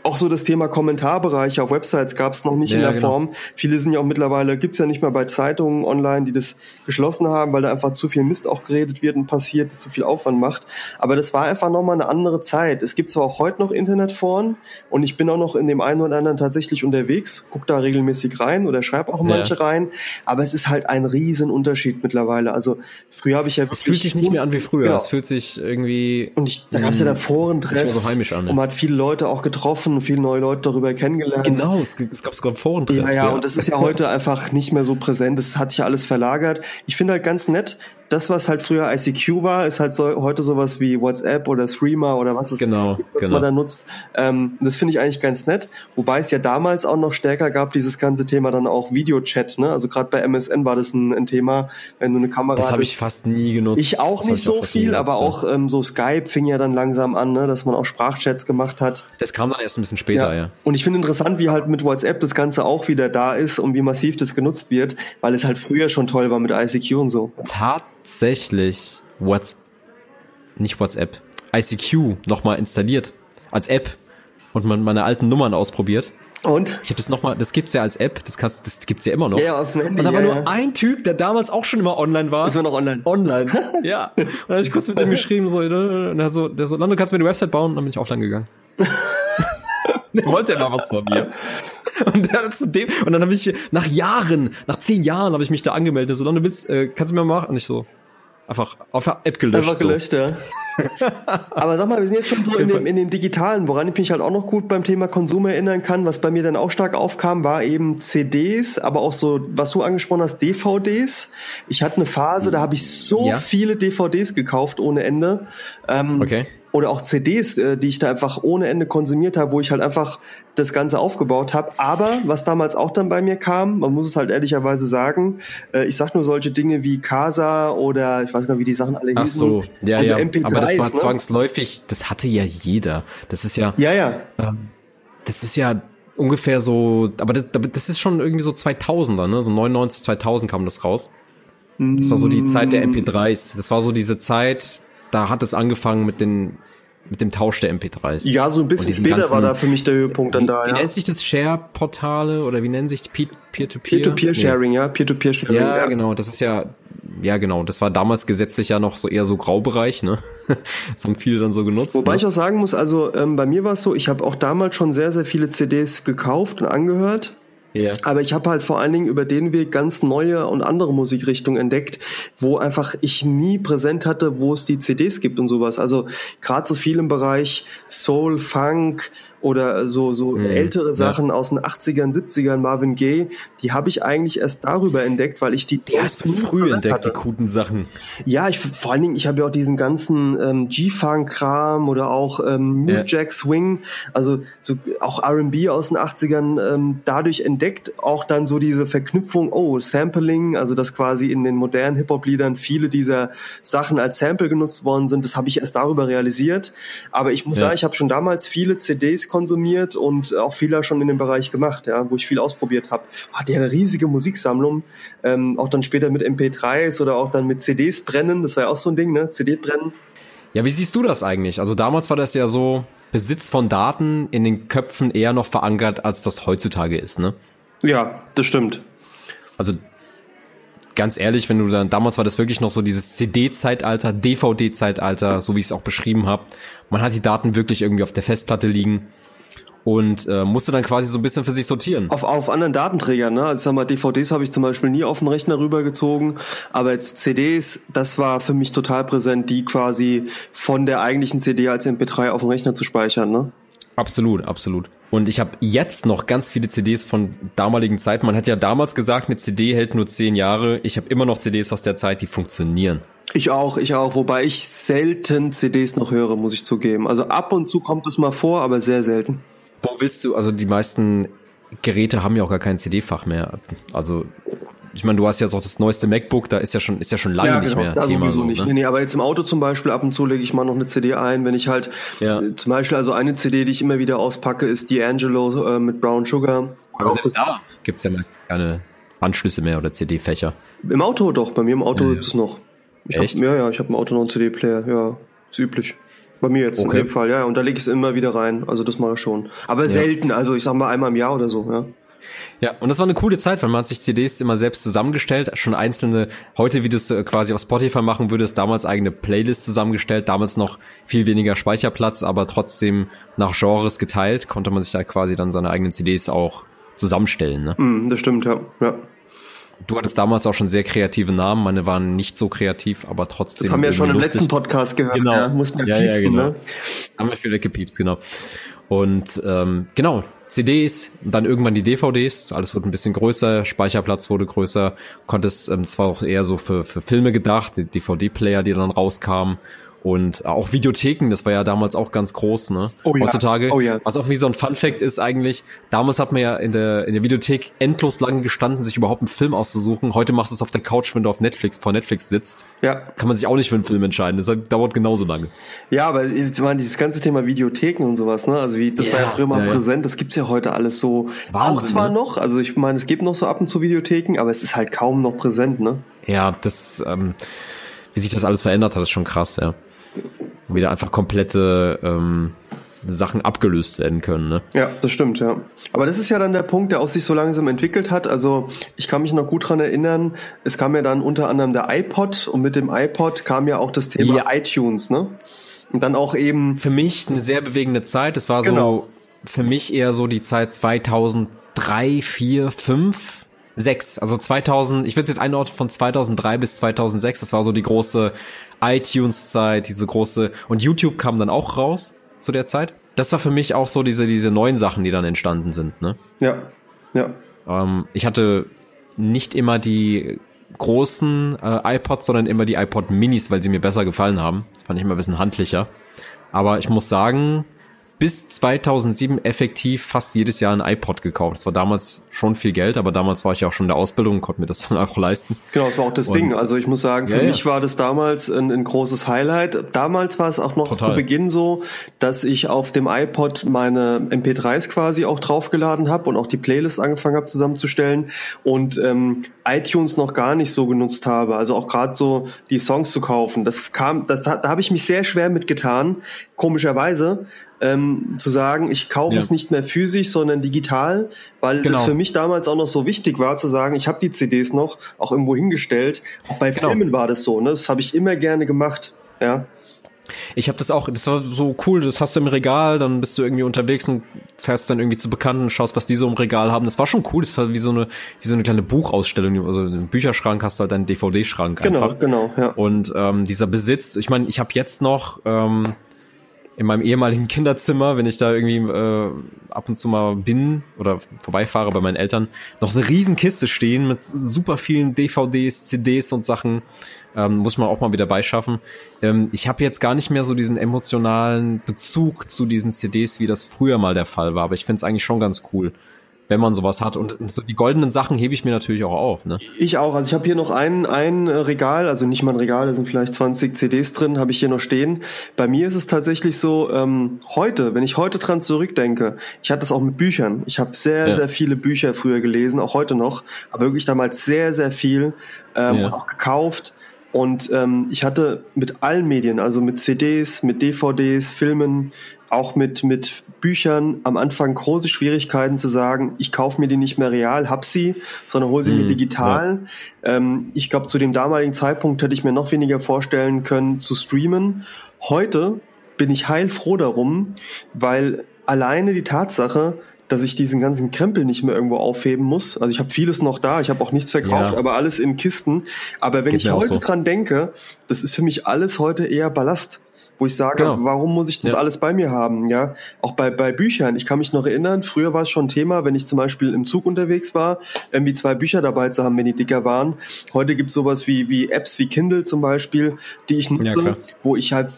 auch so das Thema Kommentarbereiche auf Websites gab es noch nicht ja, in der genau. Form. Viele sind ja auch mittlerweile, gibt's ja nicht mehr bei Zeitungen online, die das geschlossen haben, weil da einfach zu viel Mist auch geredet wird und passiert, das zu viel Aufwand macht. Aber das war einfach nochmal eine andere Zeit. Es gibt zwar auch heute noch Internetforen und ich bin auch noch in dem einen oder anderen tatsächlich unterwegs, guck da regelmäßig rein oder schreibe auch manche ja. rein, aber es ist halt ein Riesenunterschied mittlerweile. Also früher habe ich ja Es fühlt sich nicht mehr an wie früher, genau. es fühlt sich irgendwie... Und ich, da gab's ja da Forentreffs so heimisch an, ne? und man hat viele Leute auch getroffen getroffen, viele neue Leute darüber kennengelernt. Genau, es, es gab sogar Foren. Ja, ja, ja, und das ist ja heute einfach nicht mehr so präsent. Das hat sich alles verlagert. Ich finde halt ganz nett, das, was halt früher ICQ war, ist halt so, heute sowas wie WhatsApp oder Streamer oder was es genau, gibt, was genau. man da nutzt. Ähm, das finde ich eigentlich ganz nett. Wobei es ja damals auch noch stärker gab, dieses ganze Thema dann auch Videochat. Ne? Also gerade bei MSN war das ein, ein, Thema, wenn du eine Kamera Das habe ich fast nie genutzt. Ich auch das nicht so viel, aber auch ähm, so Skype fing ja dann langsam an, ne? dass man auch Sprachchats gemacht hat. Das kam dann erst ein bisschen später, ja. ja. Und ich finde interessant, wie halt mit WhatsApp das Ganze auch wieder da ist und wie massiv das genutzt wird, weil es halt früher schon toll war mit ICQ und so. Tat tatsächlich What's, nicht WhatsApp, ICQ nochmal installiert als App und man meine alten Nummern ausprobiert. Und? Ich habe das nochmal, das gibt's ja als App, das kannst, das gibt's ja immer noch. Ja, auf dem Handy. Und da war ja, nur ja. ein Typ, der damals auch schon immer online war. Ist immer noch online. Online. ja. Und dann habe ich kurz mit dem geschrieben, so, und er so, der so, Lando, kannst du mir eine Website bauen? Und dann bin ich offline gegangen. wollte ja noch was von mir. Und, der zu dem, und dann habe ich nach Jahren, nach zehn Jahren habe ich mich da angemeldet. So, Lando, willst, äh, kannst du mir mal machen? Und ich so, Einfach auf der App gelöscht. Einfach gelöscht, so. ja. Aber sag mal, wir sind jetzt schon so in dem, in dem Digitalen, woran ich mich halt auch noch gut beim Thema Konsum erinnern kann, was bei mir dann auch stark aufkam, war eben CDs, aber auch so, was du angesprochen hast, DVDs. Ich hatte eine Phase, da habe ich so ja. viele DVDs gekauft ohne Ende. Ähm, okay oder auch CDs, äh, die ich da einfach ohne Ende konsumiert habe, wo ich halt einfach das Ganze aufgebaut habe. Aber was damals auch dann bei mir kam, man muss es halt ehrlicherweise sagen, äh, ich sag nur solche Dinge wie Casa oder ich weiß gar nicht, wie die Sachen alle hießen. Ach so, ja, also ja. MP3s, aber das war ne? zwangsläufig, das hatte ja jeder. Das ist ja. Ja, ja. Ähm, das ist ja ungefähr so, aber das, das ist schon irgendwie so 2000er, ne? So 99, 2000 kam das raus. Das war so die Zeit der MP3s. Das war so diese Zeit, da hat es angefangen mit den mit dem Tausch der MP3s. Ja, so ein bisschen später ganzen, war da für mich der Höhepunkt dann wie, da. Wie ja. nennt sich das Share-Portale oder wie nennen sich Peer-to-Peer? Peer-to-Peer-Sharing, nee. ja, Peer-to-Peer-Sharing. Ja, ja, genau, das ist ja, ja genau, das war damals gesetzlich ja noch so eher so Graubereich, ne? Das haben viele dann so genutzt. Wobei ne? ich auch sagen muss, also ähm, bei mir war es so, ich habe auch damals schon sehr, sehr viele CDs gekauft und angehört. Yeah. Aber ich habe halt vor allen Dingen über den Weg ganz neue und andere Musikrichtungen entdeckt, wo einfach ich nie präsent hatte, wo es die CDs gibt und sowas. Also gerade so viel im Bereich Soul, Funk oder so, so mhm. ältere Sachen ja. aus den 80ern, 70ern, Marvin Gaye, die habe ich eigentlich erst darüber entdeckt, weil ich die. Hast du früh entdeckt, hatte. die guten Sachen. Ja, ich vor allen Dingen, ich habe ja auch diesen ganzen ähm, G-Funk-Kram oder auch ähm, New ja. Jack Swing, also so auch RB aus den 80ern ähm, dadurch entdeckt, auch dann so diese Verknüpfung, oh, Sampling, also dass quasi in den modernen Hip-Hop-Liedern viele dieser Sachen als Sample genutzt worden sind, das habe ich erst darüber realisiert. Aber ich muss ja. sagen, ich habe schon damals viele CDs konsumiert und auch viele schon in dem Bereich gemacht, ja, wo ich viel ausprobiert habe. Hatte ja eine riesige Musiksammlung, ähm, auch dann später mit MP3s oder auch dann mit CDs brennen, das war ja auch so ein Ding, ne? CD brennen. Ja, wie siehst du das eigentlich? Also damals war das ja so Besitz von Daten in den Köpfen eher noch verankert, als das heutzutage ist, ne? Ja, das stimmt. Also ganz ehrlich, wenn du dann, damals war das wirklich noch so dieses CD-Zeitalter, DVD-Zeitalter, so wie ich es auch beschrieben habe. Man hat die Daten wirklich irgendwie auf der Festplatte liegen und äh, musste dann quasi so ein bisschen für sich sortieren. Auf, auf anderen Datenträgern, ne? Also sag mal, DVDs habe ich zum Beispiel nie auf den Rechner rübergezogen, aber jetzt CDs, das war für mich total präsent, die quasi von der eigentlichen CD als MP3 auf dem Rechner zu speichern, ne? Absolut, absolut. Und ich habe jetzt noch ganz viele CDs von damaligen Zeiten. Man hat ja damals gesagt, eine CD hält nur zehn Jahre. Ich habe immer noch CDs aus der Zeit, die funktionieren. Ich auch, ich auch, wobei ich selten CDs noch höre, muss ich zugeben. Also ab und zu kommt es mal vor, aber sehr selten. Wo willst du, also die meisten Geräte haben ja auch gar kein CD-Fach mehr. Also ich meine, du hast jetzt auch das neueste MacBook, da ist ja schon, ist ja schon lange ja, nicht genau, mehr da Thema. Sowieso so, nicht. Ne? Nee, nee, aber jetzt im Auto zum Beispiel, ab und zu lege ich mal noch eine CD ein, wenn ich halt, ja. äh, zum Beispiel, also eine CD, die ich immer wieder auspacke, ist D'Angelo äh, mit Brown Sugar. Aber selbst da gibt's ja meistens keine Anschlüsse mehr oder CD-Fächer. Im Auto doch, bei mir im Auto ja, gibt es noch. Ich Echt? Hab, ja, ja, ich habe im Auto noch einen CD-Player, ja, ist üblich. Bei mir jetzt okay. in dem Fall, ja, und da lege ich es immer wieder rein. Also das mache ich schon. Aber ja. selten, also ich sag mal einmal im Jahr oder so, ja. Ja, und das war eine coole Zeit, weil man hat sich CDs immer selbst zusammengestellt, schon einzelne, heute wie du es äh, quasi auf Spotify machen würdest, damals eigene Playlist zusammengestellt, damals noch viel weniger Speicherplatz, aber trotzdem nach Genres geteilt, konnte man sich da quasi dann seine eigenen CDs auch zusammenstellen. Ne? Mm, das stimmt, ja. ja. Du hattest damals auch schon sehr kreative Namen, meine waren nicht so kreativ, aber trotzdem. Das haben wir ja schon im letzten Podcast gehört, genau. ja, muss man ja, piepsen, ja, genau. ne? Haben wir viel weggepiepst, genau. Und ähm, genau, CDs, dann irgendwann die DVDs, alles wurde ein bisschen größer, Speicherplatz wurde größer, konntest, ähm, zwar auch eher so für, für Filme gedacht, die DVD-Player, die dann rauskamen und auch Videotheken, das war ja damals auch ganz groß, ne? Oh ja. Heutzutage, oh ja. was auch wie so ein Fun Fact ist eigentlich, damals hat man ja in der, in der Videothek endlos lange gestanden, sich überhaupt einen Film auszusuchen. Heute machst du es auf der Couch, wenn du auf Netflix, vor Netflix sitzt. Ja. Kann man sich auch nicht für einen Film entscheiden. Das dauert genauso lange. Ja, aber ich meine, dieses ganze Thema Videotheken und sowas, ne? Also wie, das yeah. war ja früher mal ja, präsent, das gibt's ja heute alles so. Wahnsinn, auch zwar ne? noch, also ich meine, es gibt noch so ab und zu Videotheken, aber es ist halt kaum noch präsent, ne? Ja, das, ähm, wie sich das alles verändert hat, ist schon krass, ja wieder einfach komplette ähm, Sachen abgelöst werden können. Ne? Ja, das stimmt, ja. Aber das ist ja dann der Punkt, der auch sich so langsam entwickelt hat. Also ich kann mich noch gut dran erinnern, es kam ja dann unter anderem der iPod und mit dem iPod kam ja auch das Thema ja. iTunes, ne? Und dann auch eben. Für mich eine sehr bewegende Zeit. Es war genau. so für mich eher so die Zeit 2003, 4, 5 6, also 2000, ich würde es jetzt einordnen von 2003 bis 2006, das war so die große iTunes-Zeit, diese große, und YouTube kam dann auch raus zu der Zeit. Das war für mich auch so diese, diese neuen Sachen, die dann entstanden sind, ne? Ja, ja. Ähm, ich hatte nicht immer die großen äh, iPods, sondern immer die iPod Minis, weil sie mir besser gefallen haben. Das fand ich immer ein bisschen handlicher. Aber ich muss sagen, bis 2007 effektiv fast jedes Jahr ein iPod gekauft. Das war damals schon viel Geld, aber damals war ich ja auch schon in der Ausbildung und konnte mir das dann auch leisten. Genau, das war auch das und Ding. Also ich muss sagen, für ja, mich ja. war das damals ein, ein, großes Highlight. Damals war es auch noch Total. zu Beginn so, dass ich auf dem iPod meine MP3s quasi auch draufgeladen habe und auch die Playlist angefangen habe zusammenzustellen und ähm, iTunes noch gar nicht so genutzt habe. Also auch gerade so die Songs zu kaufen. Das kam, das, da, da habe ich mich sehr schwer mitgetan, komischerweise ähm, zu sagen, ich kaufe ja. es nicht mehr physisch, sondern digital, weil genau. es für mich damals auch noch so wichtig war zu sagen, ich habe die CDs noch auch irgendwo hingestellt. Auch bei genau. Filmen war das so, ne? Das habe ich immer gerne gemacht, ja. Ich habe das auch, das war so cool, das hast du im Regal, dann bist du irgendwie unterwegs und fährst dann irgendwie zu Bekannten, schaust, was die so im Regal haben. Das war schon cool, das war wie so eine, wie so eine kleine Buchausstellung, also im Bücherschrank hast du halt einen DVD-Schrank genau, einfach. Genau, genau, ja. Und ähm, dieser Besitz, ich meine, ich habe jetzt noch ähm, in meinem ehemaligen Kinderzimmer, wenn ich da irgendwie äh, ab und zu mal bin oder vorbeifahre bei meinen Eltern, noch eine riesen Kiste stehen mit super vielen DVDs, CDs und Sachen. Ähm, muss man auch mal wieder beischaffen. Ähm, ich habe jetzt gar nicht mehr so diesen emotionalen Bezug zu diesen CDs, wie das früher mal der Fall war, aber ich finde es eigentlich schon ganz cool wenn man sowas hat. Und so die goldenen Sachen hebe ich mir natürlich auch auf. Ne? Ich auch. Also ich habe hier noch ein, ein Regal, also nicht mal ein Regal, da sind vielleicht 20 CDs drin, habe ich hier noch stehen. Bei mir ist es tatsächlich so, ähm, heute, wenn ich heute dran zurückdenke, ich hatte das auch mit Büchern. Ich habe sehr, ja. sehr viele Bücher früher gelesen, auch heute noch, aber wirklich damals sehr, sehr viel ähm, ja. auch gekauft. Und ähm, ich hatte mit allen Medien, also mit CDs, mit DVDs, Filmen, auch mit, mit Büchern am Anfang große Schwierigkeiten zu sagen, ich kaufe mir die nicht mehr real, hab sie, sondern hole sie mm, mir mhm, digital. Ja. Ähm, ich glaube, zu dem damaligen Zeitpunkt hätte ich mir noch weniger vorstellen können zu streamen. Heute bin ich heilfroh darum, weil alleine die Tatsache, dass ich diesen ganzen Krempel nicht mehr irgendwo aufheben muss. Also ich habe vieles noch da, ich habe auch nichts verkauft, ja. aber alles in Kisten. Aber wenn Geht ich heute so. dran denke, das ist für mich alles heute eher Ballast wo ich sage, genau. warum muss ich das ja. alles bei mir haben? Ja, auch bei, bei Büchern. Ich kann mich noch erinnern, früher war es schon Thema, wenn ich zum Beispiel im Zug unterwegs war, irgendwie zwei Bücher dabei zu haben, wenn die dicker waren. Heute gibt es sowas wie, wie Apps wie Kindle zum Beispiel, die ich nutze, ja, wo ich halt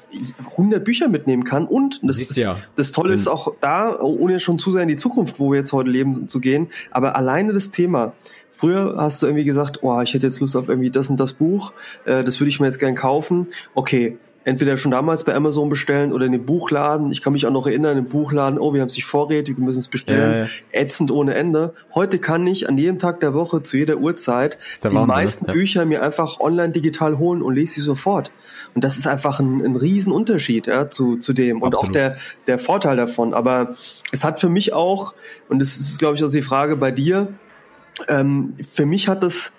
100 Bücher mitnehmen kann. Und das, ist, ja. das Tolle ist auch da, ohne schon zu sehr in die Zukunft, wo wir jetzt heute leben, zu gehen, aber alleine das Thema, Früher hast du irgendwie gesagt, oh, ich hätte jetzt Lust auf irgendwie das und das Buch, äh, das würde ich mir jetzt gern kaufen. Okay, entweder schon damals bei Amazon bestellen oder in den Buchladen. Ich kann mich auch noch erinnern, im Buchladen, oh, wir haben sich vorrätig, wir müssen es bestellen. Ja, ja. Ätzend ohne Ende. Heute kann ich an jedem Tag der Woche, zu jeder Uhrzeit, die Wahnsinn, meisten ja. Bücher mir einfach online digital holen und lese sie sofort. Und das ist einfach ein, ein Riesenunterschied ja, zu, zu dem. Und Absolut. auch der, der Vorteil davon. Aber es hat für mich auch, und das ist, glaube ich, auch die Frage bei dir, ähm, für mich hat das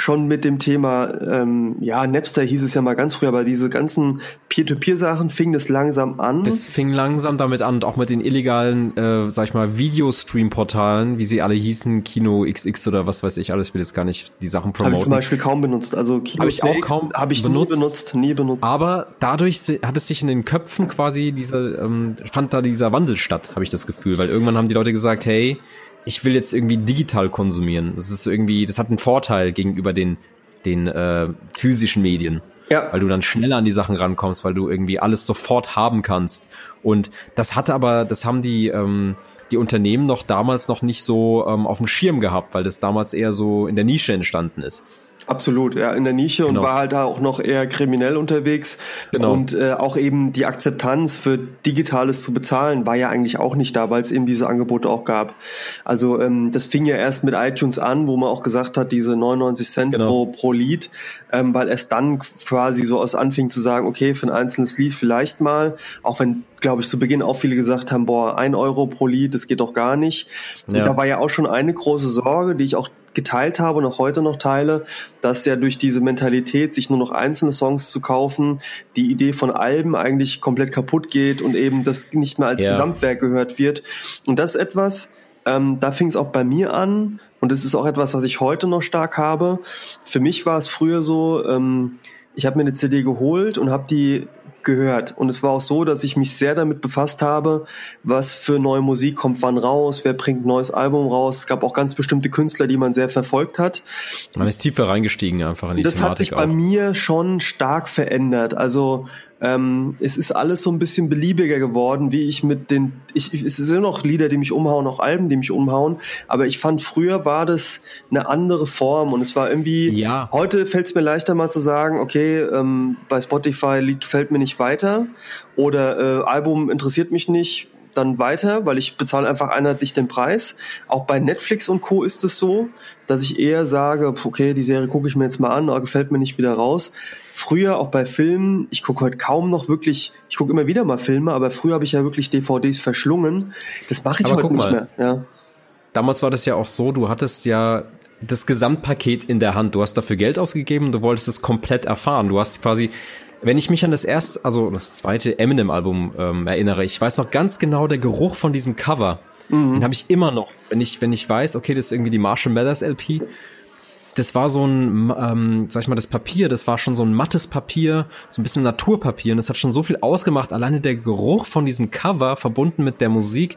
schon mit dem Thema, ähm, ja, Napster hieß es ja mal ganz früh, aber diese ganzen Peer-to-Peer-Sachen fing das langsam an. Das fing langsam damit an und auch mit den illegalen, äh, sag ich mal, Videostream-Portalen, wie sie alle hießen, Kino XX oder was weiß ich alles, ich will jetzt gar nicht die Sachen promoten. Habe ich zum Beispiel kaum benutzt, also Kino Habe ich auch kaum Habe ich benutzt, nie benutzt, nie benutzt. Aber dadurch hat es sich in den Köpfen quasi dieser, ähm, fand da dieser Wandel statt, habe ich das Gefühl, weil irgendwann haben die Leute gesagt, hey, ich will jetzt irgendwie digital konsumieren. Das ist irgendwie, das hat einen Vorteil gegenüber den, den äh, physischen Medien. Ja. Weil du dann schneller an die Sachen rankommst, weil du irgendwie alles sofort haben kannst. Und das hatte aber, das haben die, ähm, die Unternehmen noch damals noch nicht so ähm, auf dem Schirm gehabt, weil das damals eher so in der Nische entstanden ist. Absolut, ja, in der Nische genau. und war halt da auch noch eher kriminell unterwegs. Genau. Und äh, auch eben die Akzeptanz für Digitales zu bezahlen war ja eigentlich auch nicht da, weil es eben diese Angebote auch gab. Also ähm, das fing ja erst mit iTunes an, wo man auch gesagt hat, diese 99 Cent genau. pro, pro Lied, ähm, weil erst dann quasi so aus anfing zu sagen, okay, für ein einzelnes Lied vielleicht mal, auch wenn glaube ich, zu Beginn auch viele gesagt haben, boah, ein Euro pro Lied, das geht doch gar nicht. Ja. Da war ja auch schon eine große Sorge, die ich auch geteilt habe und auch heute noch teile, dass ja durch diese Mentalität, sich nur noch einzelne Songs zu kaufen, die Idee von Alben eigentlich komplett kaputt geht und eben das nicht mehr als ja. Gesamtwerk gehört wird. Und das ist etwas, ähm, da fing es auch bei mir an und es ist auch etwas, was ich heute noch stark habe. Für mich war es früher so, ähm, ich habe mir eine CD geholt und habe die gehört. Und es war auch so, dass ich mich sehr damit befasst habe, was für neue Musik kommt wann raus, wer bringt ein neues Album raus. Es gab auch ganz bestimmte Künstler, die man sehr verfolgt hat. Man ist tiefer reingestiegen einfach in die das Thematik. Das hat sich auch. bei mir schon stark verändert. Also ähm, es ist alles so ein bisschen beliebiger geworden, wie ich mit den, ich, es sind noch Lieder, die mich umhauen, auch Alben, die mich umhauen, aber ich fand früher war das eine andere Form und es war irgendwie, ja. heute fällt es mir leichter mal zu sagen, okay, ähm, bei Spotify Lied gefällt mir nicht weiter oder äh, Album interessiert mich nicht, dann weiter, weil ich bezahle einfach einheitlich den Preis. Auch bei Netflix und Co. ist es so, dass ich eher sage, okay, die Serie gucke ich mir jetzt mal an, aber gefällt mir nicht wieder raus. Früher auch bei Filmen, ich gucke heute kaum noch wirklich, ich gucke immer wieder mal Filme, aber früher habe ich ja wirklich DVDs verschlungen. Das mache ich aber heute nicht mehr. Ja. Damals war das ja auch so, du hattest ja das Gesamtpaket in der Hand. Du hast dafür Geld ausgegeben, du wolltest es komplett erfahren. Du hast quasi wenn ich mich an das erste, also das zweite Eminem-Album ähm, erinnere, ich weiß noch ganz genau der Geruch von diesem Cover. Mhm. Den habe ich immer noch. Wenn ich, wenn ich weiß, okay, das ist irgendwie die Marshall Mathers LP, das war so ein, ähm, sag ich mal, das Papier, das war schon so ein mattes Papier, so ein bisschen Naturpapier und es hat schon so viel ausgemacht. Alleine der Geruch von diesem Cover verbunden mit der Musik,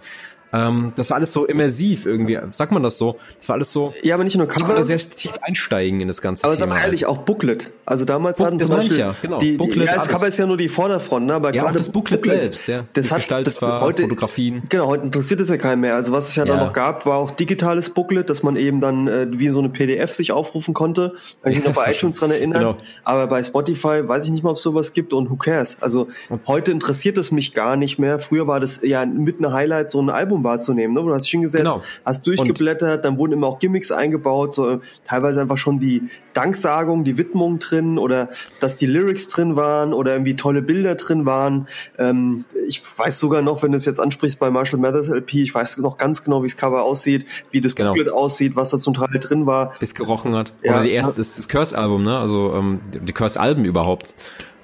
ähm, das war alles so immersiv irgendwie. Sagt man das so? Das war alles so. Ja, aber nicht nur Cover. Ich konnte sehr tief einsteigen in das ganze aber Thema. Sag mal ehrlich, auch Booklet. Also damals Book, hatten zum Beispiel ja, genau. die, Booklet, ja, das Cover ist ja nur die Vorderfront, ne? Aber ja, auch das Booklet, Booklet selbst, ja. Das, das hat gestaltet das, war, heute, Fotografien. Genau, heute interessiert es ja keinen mehr. Also was es ja, ja. dann noch gab, war auch digitales Booklet, dass man eben dann äh, wie so eine PDF sich aufrufen konnte. Kann ich mich noch bei iTunes dran erinnern. Genau. Aber bei Spotify weiß ich nicht mal, ob es sowas gibt und who cares. Also heute interessiert es mich gar nicht mehr. Früher war das ja mit einer Highlight so ein Album wahrzunehmen, ne? Du hast hingesetzt, genau hast durchgeblättert, und dann wurden immer auch Gimmicks eingebaut, so teilweise einfach schon die Danksagung, die Widmung drin oder dass die Lyrics drin waren oder irgendwie tolle Bilder drin waren. Ähm, ich weiß sogar noch, wenn du es jetzt ansprichst bei Marshall Mathers LP, ich weiß noch ganz genau, wie das Cover aussieht, wie das genau. Booklet aussieht, was da zum Teil drin war. Bis gerochen hat. Ja, oder die erste, das, das Curse-Album, ne? Also ähm, die Curse-Alben überhaupt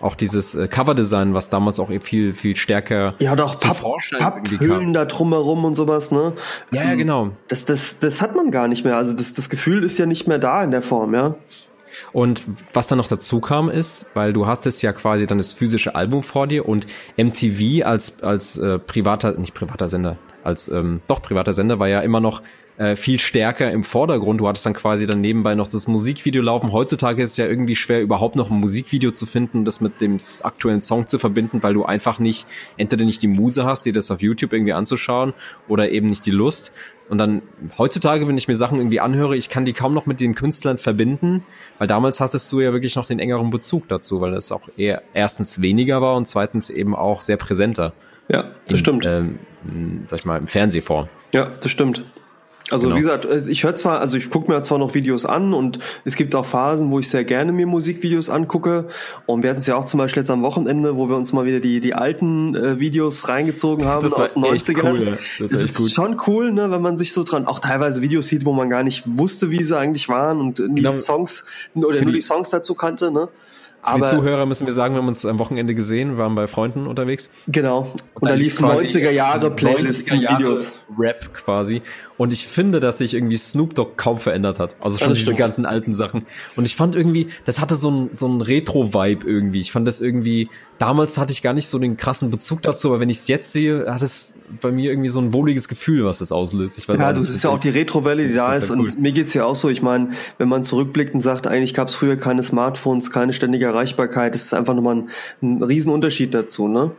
auch dieses äh, Coverdesign, was damals auch viel, viel stärker ja, doch Papp, Papphüllen da drumherum und sowas, ne? Ja, ja, genau. Das, das, das hat man gar nicht mehr. Also das, das Gefühl ist ja nicht mehr da in der Form, ja. Und was dann noch dazu kam ist, weil du hattest ja quasi dann das physische Album vor dir und MTV als als äh, privater, nicht privater Sender, als ähm, doch privater Sender war ja immer noch äh, viel stärker im Vordergrund. Du hattest dann quasi dann nebenbei noch das Musikvideo laufen. Heutzutage ist es ja irgendwie schwer, überhaupt noch ein Musikvideo zu finden, das mit dem aktuellen Song zu verbinden, weil du einfach nicht, entweder nicht die Muse hast, dir das auf YouTube irgendwie anzuschauen oder eben nicht die Lust. Und dann heutzutage, wenn ich mir Sachen irgendwie anhöre, ich kann die kaum noch mit den Künstlern verbinden, weil damals hattest du ja wirklich noch den engeren Bezug dazu, weil es auch eher erstens weniger war und zweitens eben auch sehr präsenter. Ja, das in, stimmt. Ähm, sag ich mal, im Fernsehform. Ja, das stimmt. Also genau. wie gesagt, äh, ich höre zwar, also ich gucke mir zwar noch Videos an und es gibt auch Phasen, wo ich sehr gerne mir Musikvideos angucke. Und wir hatten es ja auch zum Beispiel jetzt am Wochenende, wo wir uns mal wieder die, die alten äh, Videos reingezogen haben das aus den 90ern. Cool, das, das ist gut. schon cool, ne, wenn man sich so dran, auch teilweise Videos sieht, wo man gar nicht wusste, wie sie eigentlich waren und nie genau. die Songs oder nur die Songs dazu kannte, ne? Aber die Zuhörer müssen wir sagen, wir haben uns am Wochenende gesehen, waren bei Freunden unterwegs. Genau. Und, und da lief 90er Jahre Playlist 90er Jahre Videos. Rap quasi. Und ich finde, dass sich irgendwie Snoop Dogg kaum verändert hat. Also schon diese ganzen alten Sachen. Und ich fand irgendwie, das hatte so ein, so ein Retro-Vibe irgendwie. Ich fand das irgendwie, damals hatte ich gar nicht so den krassen Bezug dazu, aber wenn ich es jetzt sehe, hat es bei mir irgendwie so ein wohliges Gefühl, was das auslöst. Ich weiß ja, du siehst ja auch die Retro-Welle, die da ist. Cool. Und mir geht's ja auch so. Ich meine, wenn man zurückblickt und sagt, eigentlich gab's früher keine Smartphones, keine ständige Erreichbarkeit, das ist einfach nochmal ein, ein Riesenunterschied dazu, ne?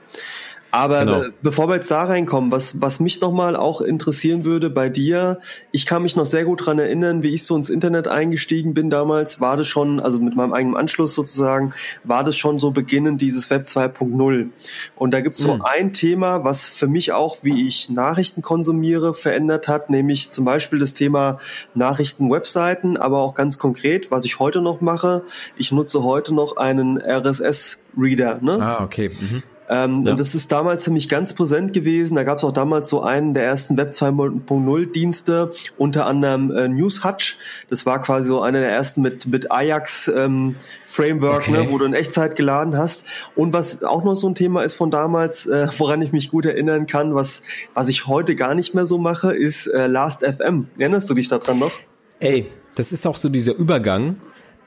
Aber genau. Bevor wir jetzt da reinkommen, was, was mich nochmal auch interessieren würde bei dir, ich kann mich noch sehr gut dran erinnern, wie ich so ins Internet eingestiegen bin damals, war das schon, also mit meinem eigenen Anschluss sozusagen, war das schon so beginnend dieses Web 2.0. Und da gibt's so mhm. ein Thema, was für mich auch, wie ich Nachrichten konsumiere, verändert hat, nämlich zum Beispiel das Thema Nachrichten-Webseiten, aber auch ganz konkret, was ich heute noch mache. Ich nutze heute noch einen RSS-Reader. Ne? Ah, okay. Mhm. Ähm, ja. Und das ist damals für mich ganz präsent gewesen. Da gab es auch damals so einen der ersten Web 2.0 Dienste, unter anderem äh, NewsHutch. Das war quasi so einer der ersten mit, mit Ajax ähm, Framework, ne, okay. ne, wo du in Echtzeit geladen hast. Und was auch noch so ein Thema ist von damals, äh, woran ich mich gut erinnern kann, was, was ich heute gar nicht mehr so mache, ist äh, Last.fm. Erinnerst du dich daran noch? Ey, das ist auch so dieser Übergang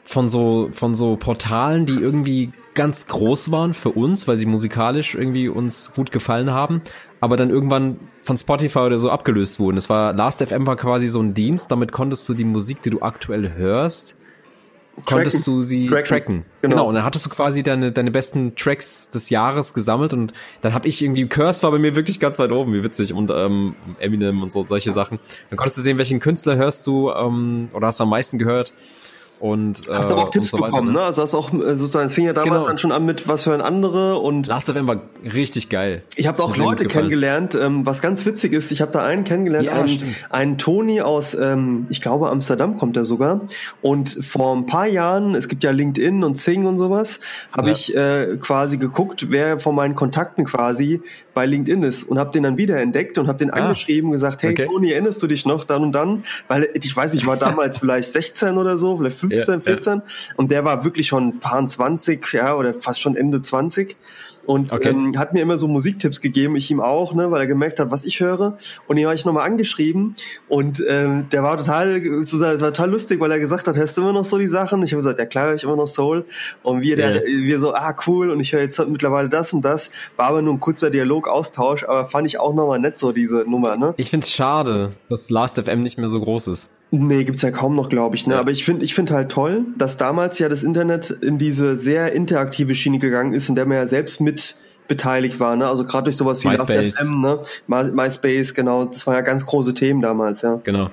von so, von so Portalen, die irgendwie ganz groß waren für uns, weil sie musikalisch irgendwie uns gut gefallen haben, aber dann irgendwann von Spotify oder so abgelöst wurden. Es war Last.fm war quasi so ein Dienst, damit konntest du die Musik, die du aktuell hörst, konntest du sie tracken. tracken. Genau. genau. Und dann hattest du quasi deine, deine besten Tracks des Jahres gesammelt und dann habe ich irgendwie, Curse war bei mir wirklich ganz weit oben, wie witzig, und ähm, Eminem und so solche Sachen. Dann konntest du sehen, welchen Künstler hörst du ähm, oder hast du am meisten gehört. Und, hast äh, aber auch Tipps so bekommen, weiter, ne? Also hast auch äh, sozusagen, es fing ja damals genau. dann schon an mit, was hören andere und. Last FM war richtig geil. Ich habe auch Leute kennengelernt, ähm, was ganz witzig ist, ich habe da einen kennengelernt, ja, einen, einen Toni aus, ähm, ich glaube Amsterdam kommt er sogar. Und vor ein paar Jahren, es gibt ja LinkedIn und Zing und sowas, habe ja. ich äh, quasi geguckt, wer von meinen Kontakten quasi bei LinkedIn ist und habe den dann wieder entdeckt und habe den ah, angeschrieben und gesagt, hey okay. Toni, erinnerst du dich noch dann und dann? Weil ich weiß nicht, war damals vielleicht 16 oder so, vielleicht 15, ja, 14 ja. und der war wirklich schon paar 20, ja, oder fast schon Ende 20 und okay. ähm, hat mir immer so Musiktipps gegeben, ich ihm auch, ne, weil er gemerkt hat, was ich höre. Und ihn habe ich nochmal angeschrieben und ähm, der war total, war total lustig, weil er gesagt hat, hörst du immer noch so die Sachen? Ich habe gesagt, ja klar, höre ich immer noch Soul. Und wir, yeah. der, wir so, ah cool, und ich höre jetzt mittlerweile das und das. War aber nur ein kurzer Dialog, Austausch, aber fand ich auch nochmal nett so diese Nummer, ne? Ich find's schade, dass Last FM nicht mehr so groß ist. Nee, gibt's ja kaum noch, glaube ich. Ne? Ja. Aber ich finde ich finde halt toll, dass damals ja das Internet in diese sehr interaktive Schiene gegangen ist, in der man ja selbst mit beteiligt war. Ne? Also gerade durch sowas wie MySpace. FM, ne? My, MySpace, genau. Das waren ja ganz große Themen damals, ja. Genau.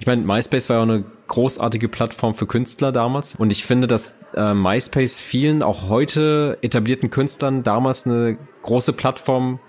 Ich meine, MySpace war ja auch eine großartige Plattform für Künstler damals. Und ich finde, dass äh, MySpace vielen, auch heute etablierten Künstlern, damals eine große Plattform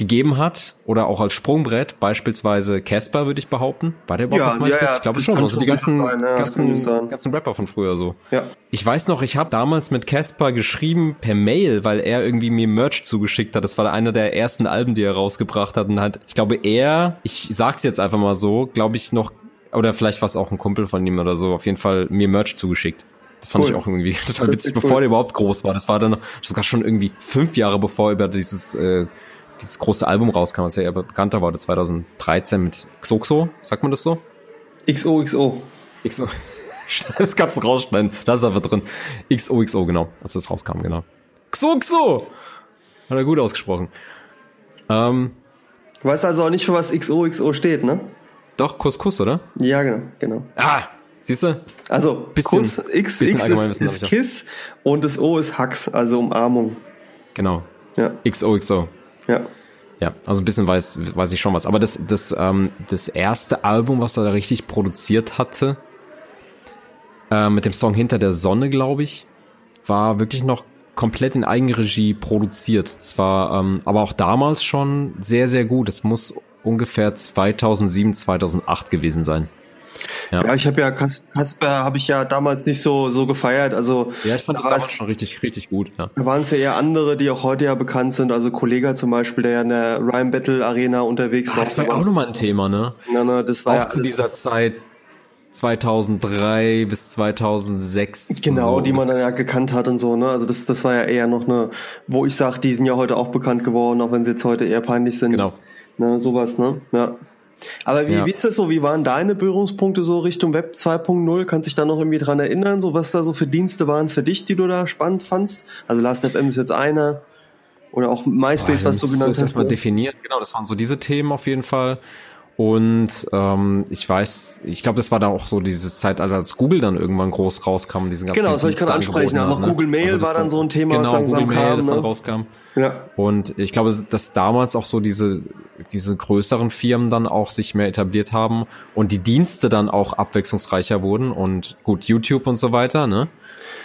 gegeben hat oder auch als Sprungbrett, beispielsweise Casper, würde ich behaupten. War der überhaupt ja, auf MySpace? Ja, ja. Ich glaube schon. Also die ganzen, sein, ja, ganzen, ganzen Rapper von früher so. Ja. Ich weiß noch, ich habe damals mit Casper geschrieben per Mail, weil er irgendwie mir Merch zugeschickt hat. Das war einer der ersten Alben, die er rausgebracht hat. Und halt, ich glaube, er, ich sag's jetzt einfach mal so, glaube ich noch, oder vielleicht war es auch ein Kumpel von ihm oder so, auf jeden Fall mir Merch zugeschickt. Das fand cool. ich auch irgendwie total witzig, bevor cool. der überhaupt groß war. Das war dann sogar schon irgendwie fünf Jahre bevor über dieses äh, dieses große Album rauskam, als er eher bekannter wurde, 2013 mit Xoxo, sagt man das so? XOXO. XO. Das kannst du rausschneiden. Das ist einfach drin. XOXO, genau. Als das rauskam, genau. Xoxo! Hat er gut ausgesprochen. Ähm, du weißt also auch nicht, für was XOXO steht, ne? Doch, Kuss Kuss, oder? Ja, genau, genau. Ah, siehst du? Also, bisschen, Kuss, X, X ist, ist Kiss und das O ist Hux, also Umarmung. Genau. Ja. XOXO. Ja. Ja, also ein bisschen weiß, weiß ich schon was. Aber das, das, ähm, das erste Album, was er da richtig produziert hatte, äh, mit dem Song Hinter der Sonne, glaube ich, war wirklich noch komplett in Eigenregie produziert. Das war ähm, aber auch damals schon sehr, sehr gut. Es muss ungefähr 2007, 2008 gewesen sein. Ja, ja ich habe ja Kasper habe ich ja damals nicht so so gefeiert. Also ja, ich fand das damals schon richtig richtig gut. Ja. Da waren es ja eher andere, die auch heute ja bekannt sind. Also Kollega zum Beispiel, der ja in der Rhyme Battle Arena unterwegs ah, war. Das war ja auch nochmal ein Thema, ne? Ja, ne, das war auch ja zu dieser Zeit 2003 bis 2006. Genau, so. die man dann ja gekannt hat und so, ne? Also das, das war ja eher noch eine, wo ich sag, die sind ja heute auch bekannt geworden, auch wenn sie jetzt heute eher peinlich sind. Genau. Ne, sowas, ne? Ja. Aber wie, ja. wie ist das so? Wie waren deine Berührungspunkte so Richtung Web 2.0? Kannst du dich da noch irgendwie dran erinnern, so was da so für Dienste waren für dich, die du da spannend fandst? Also Last.fm ist jetzt einer. Oder auch MySpace, oh, was du genannt hast. erstmal ne? definiert, genau, das waren so diese Themen auf jeden Fall. Und ähm, ich weiß, ich glaube, das war da auch so dieses Zeitalter, als Google dann irgendwann groß rauskam, diesen ganzen Genau, das wollte ich gerade ansprechen. Auch ne? Google Mail also war dann so ein Thema, genau, was langsam Google Mail, kam, das ne? dann rauskam. Ja. Und ich glaube, dass damals auch so diese diese größeren Firmen dann auch sich mehr etabliert haben und die Dienste dann auch abwechslungsreicher wurden und gut YouTube und so weiter, ne?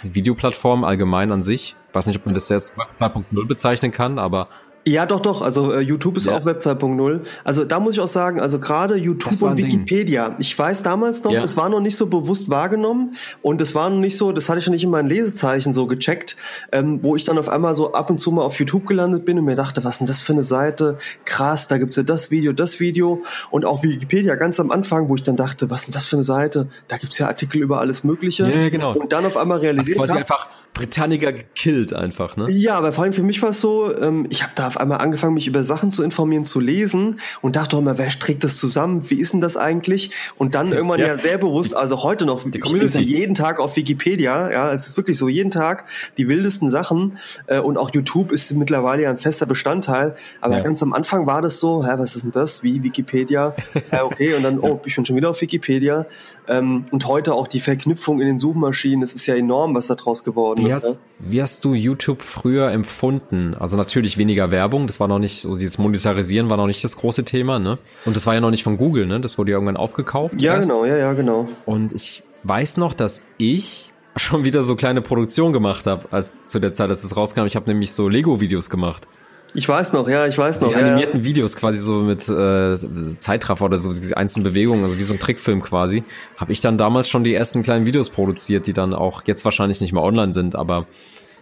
Videoplattformen allgemein an sich. Ich weiß nicht, ob man das jetzt Web 2.0 bezeichnen kann, aber ja, doch, doch. Also äh, YouTube ist ja. auch Web 2.0. Also da muss ich auch sagen, also gerade YouTube und Wikipedia. Ding. Ich weiß damals noch, ja. das war noch nicht so bewusst wahrgenommen und es war noch nicht so, das hatte ich noch nicht in meinen Lesezeichen so gecheckt, ähm, wo ich dann auf einmal so ab und zu mal auf YouTube gelandet bin und mir dachte, was ist denn das für eine Seite? Krass, da gibt's ja das Video, das Video und auch Wikipedia ganz am Anfang, wo ich dann dachte, was ist denn das für eine Seite? Da gibt's ja Artikel über alles Mögliche. Ja, genau. Und dann auf einmal realisiert. Also quasi hab, einfach Britannica gekillt einfach, ne? Ja, aber vor allem für mich war es so, ähm, ich habe da auf einmal angefangen, mich über Sachen zu informieren, zu lesen und dachte auch immer, wer strickt das zusammen? Wie ist denn das eigentlich? Und dann irgendwann ja, ja sehr bewusst, also heute noch, die ich lese jeden Tag auf Wikipedia, ja, es ist wirklich so, jeden Tag die wildesten Sachen äh, und auch YouTube ist mittlerweile ja ein fester Bestandteil, aber ja. ganz am Anfang war das so, hä, was ist denn das? Wie Wikipedia? ja, okay, und dann, oh, ich bin schon wieder auf Wikipedia ähm, und heute auch die Verknüpfung in den Suchmaschinen, das ist ja enorm, was da draus geworden wie ist. Hast, wie hast du YouTube früher empfunden? Also natürlich weniger Werbung, das war noch nicht, so dieses Monetarisieren war noch nicht das große Thema, ne? Und das war ja noch nicht von Google, ne? Das wurde ja irgendwann aufgekauft. Ja, erst. genau, ja, ja, genau. Und ich weiß noch, dass ich schon wieder so kleine Produktion gemacht habe, als zu der Zeit, als es rauskam. Ich habe nämlich so Lego-Videos gemacht. Ich weiß noch, ja, ich weiß noch. Die ja, animierten Videos quasi so mit äh, Zeitraffer oder so diese einzelnen Bewegungen, also wie so ein Trickfilm quasi, habe ich dann damals schon die ersten kleinen Videos produziert, die dann auch jetzt wahrscheinlich nicht mehr online sind, aber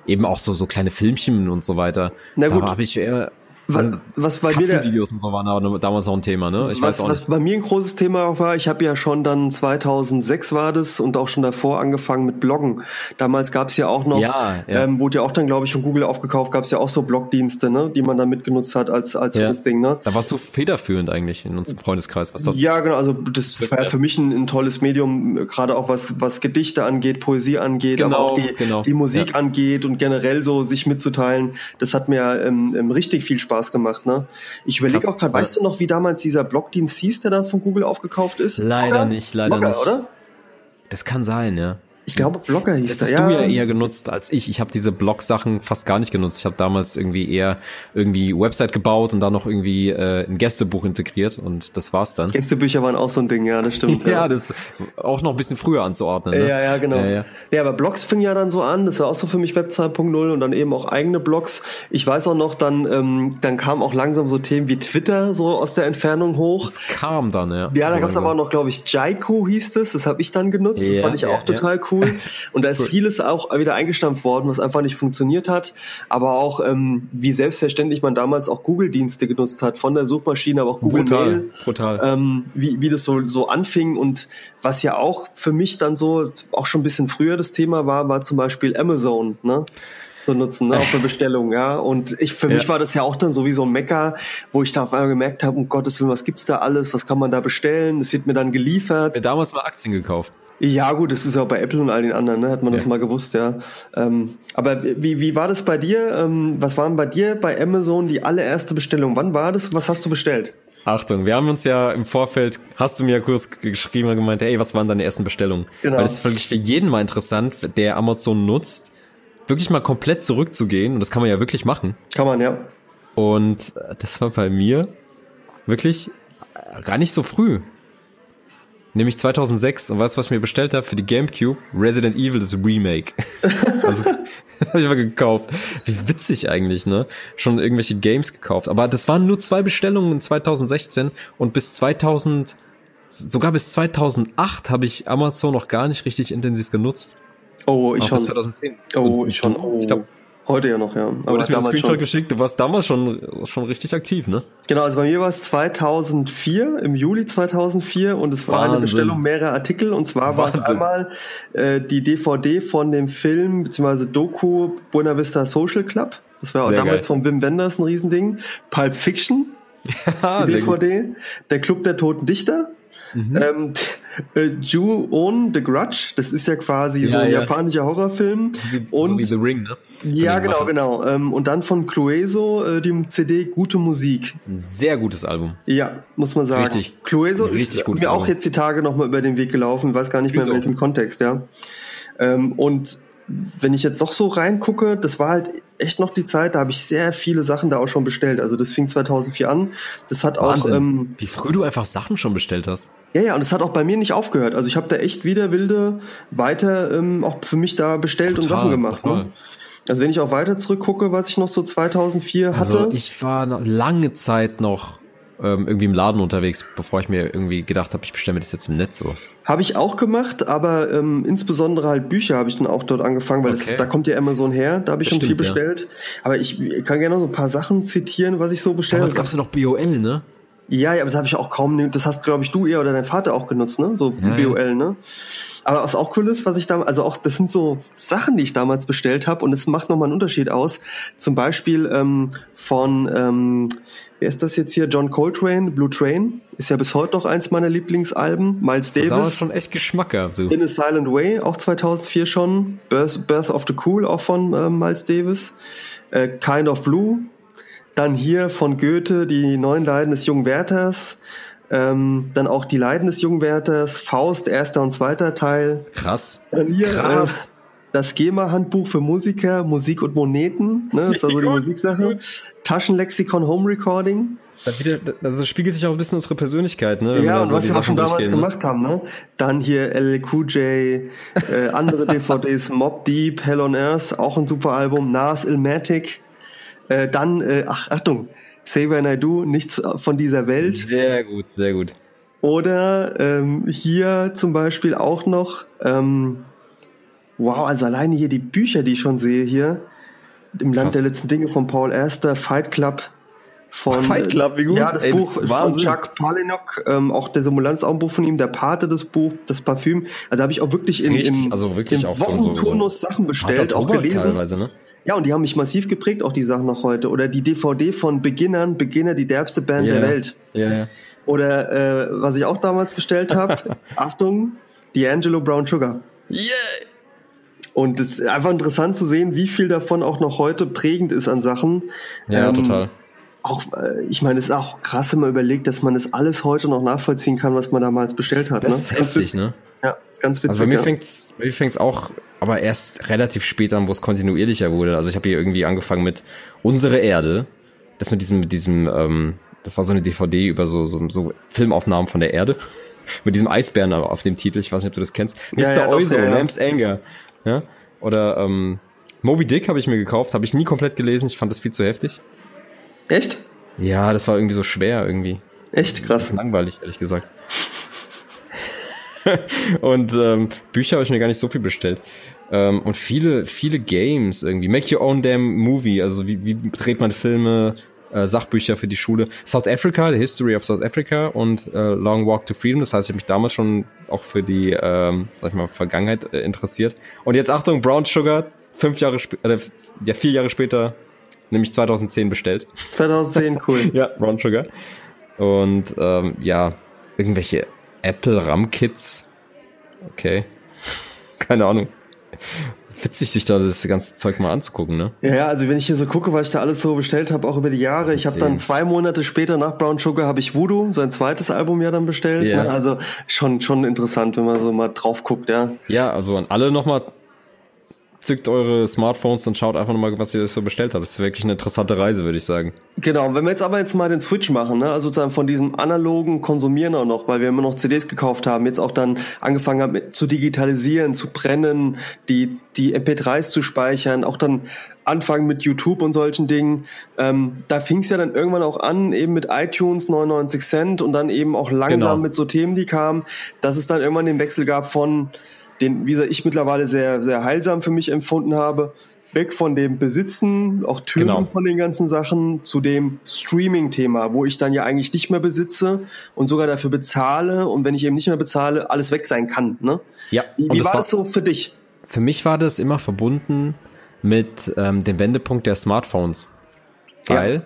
eben auch so so kleine Filmchen und so weiter. Na gut. Da habe ich eher was, was bei mir Videos und so waren damals noch ein Thema, ne? Ich was, weiß auch nicht. was bei mir ein großes Thema auch war, ich habe ja schon dann 2006 war das und auch schon davor angefangen mit Bloggen. Damals gab es ja auch noch, ja, ja. Ähm, wurde ja auch dann glaube ich von Google aufgekauft, gab es ja auch so Blogdienste, ne, die man dann mitgenutzt hat als als ja. Ding, ne? Da warst du federführend eigentlich in unserem Freundeskreis, was das? Ja, genau, also das war ja für mich ein, ein tolles Medium, gerade auch was was Gedichte angeht, Poesie angeht, genau, aber auch die genau. die Musik angeht und generell so sich mitzuteilen. Das hat mir ähm, ähm richtig viel Spaß Spaß gemacht, ne? Ich überlege auch gerade, weißt du noch, wie damals dieser Blogdienst hieß, der dann von Google aufgekauft ist? Leider Blogger? nicht, leider Blogger, nicht. oder? Das kann sein, ja. Ich glaube, Blogger hieß das. Das hast ja. du ja eher genutzt als ich. Ich habe diese Blog-Sachen fast gar nicht genutzt. Ich habe damals irgendwie eher irgendwie Website gebaut und dann noch irgendwie äh, ein Gästebuch integriert und das war's dann. Gästebücher waren auch so ein Ding, ja, das stimmt. ja, ja, das auch noch ein bisschen früher anzuordnen. Ne? Ja, ja, genau. Ja, ja. ja, aber Blogs fing ja dann so an. Das war auch so für mich Web 2.0 und dann eben auch eigene Blogs. Ich weiß auch noch, dann ähm, dann kamen auch langsam so Themen wie Twitter so aus der Entfernung hoch. Das kam dann, ja. Ja, da gab's aber auch noch, glaube ich, Jaiku hieß es. Das habe ich dann genutzt. Das fand ich auch total cool cool. Und da ist cool. vieles auch wieder eingestampft worden, was einfach nicht funktioniert hat. Aber auch, ähm, wie selbstverständlich man damals auch Google-Dienste genutzt hat, von der Suchmaschine, aber auch Google brutal, Mail. Brutal. Ähm, wie, wie das so, so anfing und was ja auch für mich dann so auch schon ein bisschen früher das Thema war, war zum Beispiel Amazon, ne? So nutzen, ne, auch für Bestellungen, ja. Und ich, für ja. mich war das ja auch dann so wie so ein Mecker, wo ich da auf einmal gemerkt habe, um Gottes Willen, was gibt's da alles, was kann man da bestellen? Es wird mir dann geliefert. Ja, damals mal Aktien gekauft. Ja, gut, das ist ja auch bei Apple und all den anderen, ne? hat man ja. das mal gewusst, ja. Ähm, aber wie, wie war das bei dir? Ähm, was waren bei dir bei Amazon die allererste Bestellung? Wann war das? Was hast du bestellt? Achtung, wir haben uns ja im Vorfeld, hast du mir kurz geschrieben und gemeint, ey, was waren deine ersten Bestellungen? Genau. Weil das ist wirklich für jeden mal interessant, der Amazon nutzt, wirklich mal komplett zurückzugehen. Und das kann man ja wirklich machen. Kann man, ja. Und das war bei mir wirklich gar nicht so früh nämlich 2006 und weißt du, was ich mir bestellt habe für die GameCube? Resident Evil das Remake. also habe ich mal gekauft. Wie witzig eigentlich, ne? Schon irgendwelche Games gekauft, aber das waren nur zwei Bestellungen in 2016 und bis 2000 sogar bis 2008 habe ich Amazon noch gar nicht richtig intensiv genutzt. Oh, ich schon. Bis 2010. Oh, ich schon. Oh. Ich glaube Heute ja noch, ja. Aber du hast mir das Screenshot schon. geschickt, du warst damals schon, schon richtig aktiv, ne? Genau, also bei mir war es 2004, im Juli 2004 und es war Wahnsinn. eine Bestellung mehrerer Artikel und zwar Wahnsinn. war es einmal äh, die DVD von dem Film bzw. Doku Buena Vista Social Club. Das war auch Sehr damals geil. von Wim Wenders ein Riesending. Pulp Fiction, die DVD. Der Club der Toten Dichter. Mhm. Ähm, äh, Ju-On The Grudge, das ist ja quasi ja, so ein ja. japanischer Horrorfilm. Wie, und, so wie The Ring, ne? Ja, genau, machen. genau. Ähm, und dann von Clueso äh, die CD Gute Musik. Ein sehr gutes Album. Ja, muss man sagen. Richtig. Clueso richtig ist mir auch jetzt die Tage nochmal über den Weg gelaufen, weiß gar nicht mehr in welchem Kontext, ja. Ähm, und wenn ich jetzt doch so reingucke, das war halt echt noch die Zeit, da habe ich sehr viele Sachen da auch schon bestellt. Also das fing 2004 an. Das hat Wahnsinn. auch ähm, wie früh du einfach Sachen schon bestellt hast. Ja, ja, und es hat auch bei mir nicht aufgehört. Also ich habe da echt wieder wilde weiter ähm, auch für mich da bestellt total, und Sachen gemacht. Ne? Also wenn ich auch weiter zurückgucke, was ich noch so 2004 hatte. Also ich war noch lange Zeit noch ähm, irgendwie im Laden unterwegs, bevor ich mir irgendwie gedacht habe, ich bestelle mir das jetzt im Netz so. Habe ich auch gemacht, aber ähm, insbesondere halt Bücher habe ich dann auch dort angefangen, weil okay. das, da kommt ja Amazon her, da habe ich das schon stimmt, viel bestellt. Ja. Aber ich kann gerne noch so ein paar Sachen zitieren, was ich so bestellt habe. Damals gab es ja noch BOL, ne? Ja, ja, aber das habe ich auch kaum, das hast, glaube ich, du eher oder dein Vater auch genutzt, ne? So ja, BOL, ja. ne? Aber was auch cool ist, was ich da, also auch, das sind so Sachen, die ich damals bestellt habe und es macht nochmal einen Unterschied aus. Zum Beispiel ähm, von, ähm, wer ist das jetzt hier? John Coltrane, Blue Train, ist ja bis heute noch eins meiner Lieblingsalben. Miles das Davis. Das schon echt Geschmack gehabt. So. In a Silent Way, auch 2004 schon. Birth, Birth of the Cool, auch von äh, Miles Davis. Äh, kind of Blue, dann hier von Goethe die neuen Leiden des jungen Werthers. Ähm, dann auch die Leiden des jungen Werthers, Faust, erster und zweiter Teil. Krass. Dann hier, Krass. Äh, das GEMA-Handbuch für Musiker, Musik und Moneten, ne, das ist also die Musiksache. Taschenlexikon Home Recording. Also spiegelt sich auch ein bisschen unsere Persönlichkeit, ne? ja, und so was wir auch schon damals ne? gemacht haben, ne? Dann hier LQJ, äh, andere DVDs, Mob Deep, Hell on Earth, auch ein super Album, Nas Ilmatic, äh, dann, äh, ach, Achtung, Say When I Do, nichts von dieser Welt. Sehr gut, sehr gut. Oder ähm, hier zum Beispiel auch noch, ähm, wow, also alleine hier die Bücher, die ich schon sehe hier, im Land Krass. der letzten Dinge von Paul Erster, Fight Club, von Fight Club, wie gut. Ja, das Ey, Buch Wahnsinn. von Chuck Palahniuk, ähm, auch der Simulanz, auch ein Buch von ihm, der Pate des Buch, das Parfüm. Also habe ich auch wirklich in, Richtig, im, also wirklich im Wochenturnus so, so Sachen bestellt, auch gelesen. Teilweise, ne? Ja, und die haben mich massiv geprägt, auch die Sachen noch heute. Oder die DVD von Beginnern, Beginner, die derbste Band yeah. der Welt. Ja, ja. Oder äh, was ich auch damals bestellt habe, Achtung, D'Angelo Brown Sugar. Yeah! Und es ist einfach interessant zu sehen, wie viel davon auch noch heute prägend ist an Sachen. Ja, ähm, total. Auch, äh, ich meine, es ist auch krass, wenn man überlegt, dass man das alles heute noch nachvollziehen kann, was man damals bestellt hat. Das ne? ist heftig, ne? Ja, ist ganz witzig. Also bei mir ja. fängt's, bei mir fängt's auch, aber erst relativ spät an, wo es kontinuierlicher wurde. Also ich habe hier irgendwie angefangen mit Unsere Erde. Das mit diesem, mit diesem, ähm, das war so eine DVD über so, so, so Filmaufnahmen von der Erde. mit diesem Eisbären auf dem Titel. Ich weiß nicht, ob du das kennst. Ja, Mr. Ja, Oizo, ja, Lamps Anger. Ja? Oder ähm, Moby Dick habe ich mir gekauft, habe ich nie komplett gelesen. Ich fand das viel zu heftig. Echt? Ja, das war irgendwie so schwer irgendwie. Echt krass. Langweilig, ehrlich gesagt. und ähm, Bücher habe ich mir gar nicht so viel bestellt. Ähm, und viele, viele Games irgendwie. Make your own damn movie. Also wie, wie dreht man Filme, äh, Sachbücher für die Schule. South Africa, The History of South Africa und äh, Long Walk to Freedom. Das heißt, ich habe mich damals schon auch für die, ähm, sag ich mal, Vergangenheit äh, interessiert. Und jetzt Achtung, Brown Sugar, fünf Jahre später, äh, ja, vier Jahre später, nämlich 2010 bestellt. 2010, cool. ja, Brown Sugar. Und ähm, ja, irgendwelche Apple RAM-Kits. Okay. Keine Ahnung. Witzig, sich da das ganze Zeug mal anzugucken, ne? Ja, also wenn ich hier so gucke, was ich da alles so bestellt habe, auch über die Jahre. Ich habe dann zwei Monate später nach Brown Sugar habe ich Voodoo, sein zweites Album ja dann bestellt. Yeah. Also schon, schon interessant, wenn man so mal drauf guckt, ja. Ja, also an alle nochmal zückt eure Smartphones und schaut einfach nochmal, was ihr so bestellt habt. Das ist wirklich eine interessante Reise, würde ich sagen. Genau, wenn wir jetzt aber jetzt mal den Switch machen, ne? also sozusagen von diesem analogen Konsumieren auch noch, weil wir immer noch CDs gekauft haben, jetzt auch dann angefangen haben zu digitalisieren, zu brennen, die, die MP3s zu speichern, auch dann anfangen mit YouTube und solchen Dingen. Ähm, da fing es ja dann irgendwann auch an, eben mit iTunes 99 Cent und dann eben auch langsam genau. mit so Themen, die kamen, dass es dann irgendwann den Wechsel gab von den, wie gesagt, ich mittlerweile sehr, sehr heilsam für mich empfunden habe. Weg von dem Besitzen, auch Türen genau. von den ganzen Sachen, zu dem Streaming-Thema, wo ich dann ja eigentlich nicht mehr besitze und sogar dafür bezahle und wenn ich eben nicht mehr bezahle, alles weg sein kann. Ne? Ja. Wie, wie das war das so für dich? Für mich war das immer verbunden mit ähm, dem Wendepunkt der Smartphones. Weil ja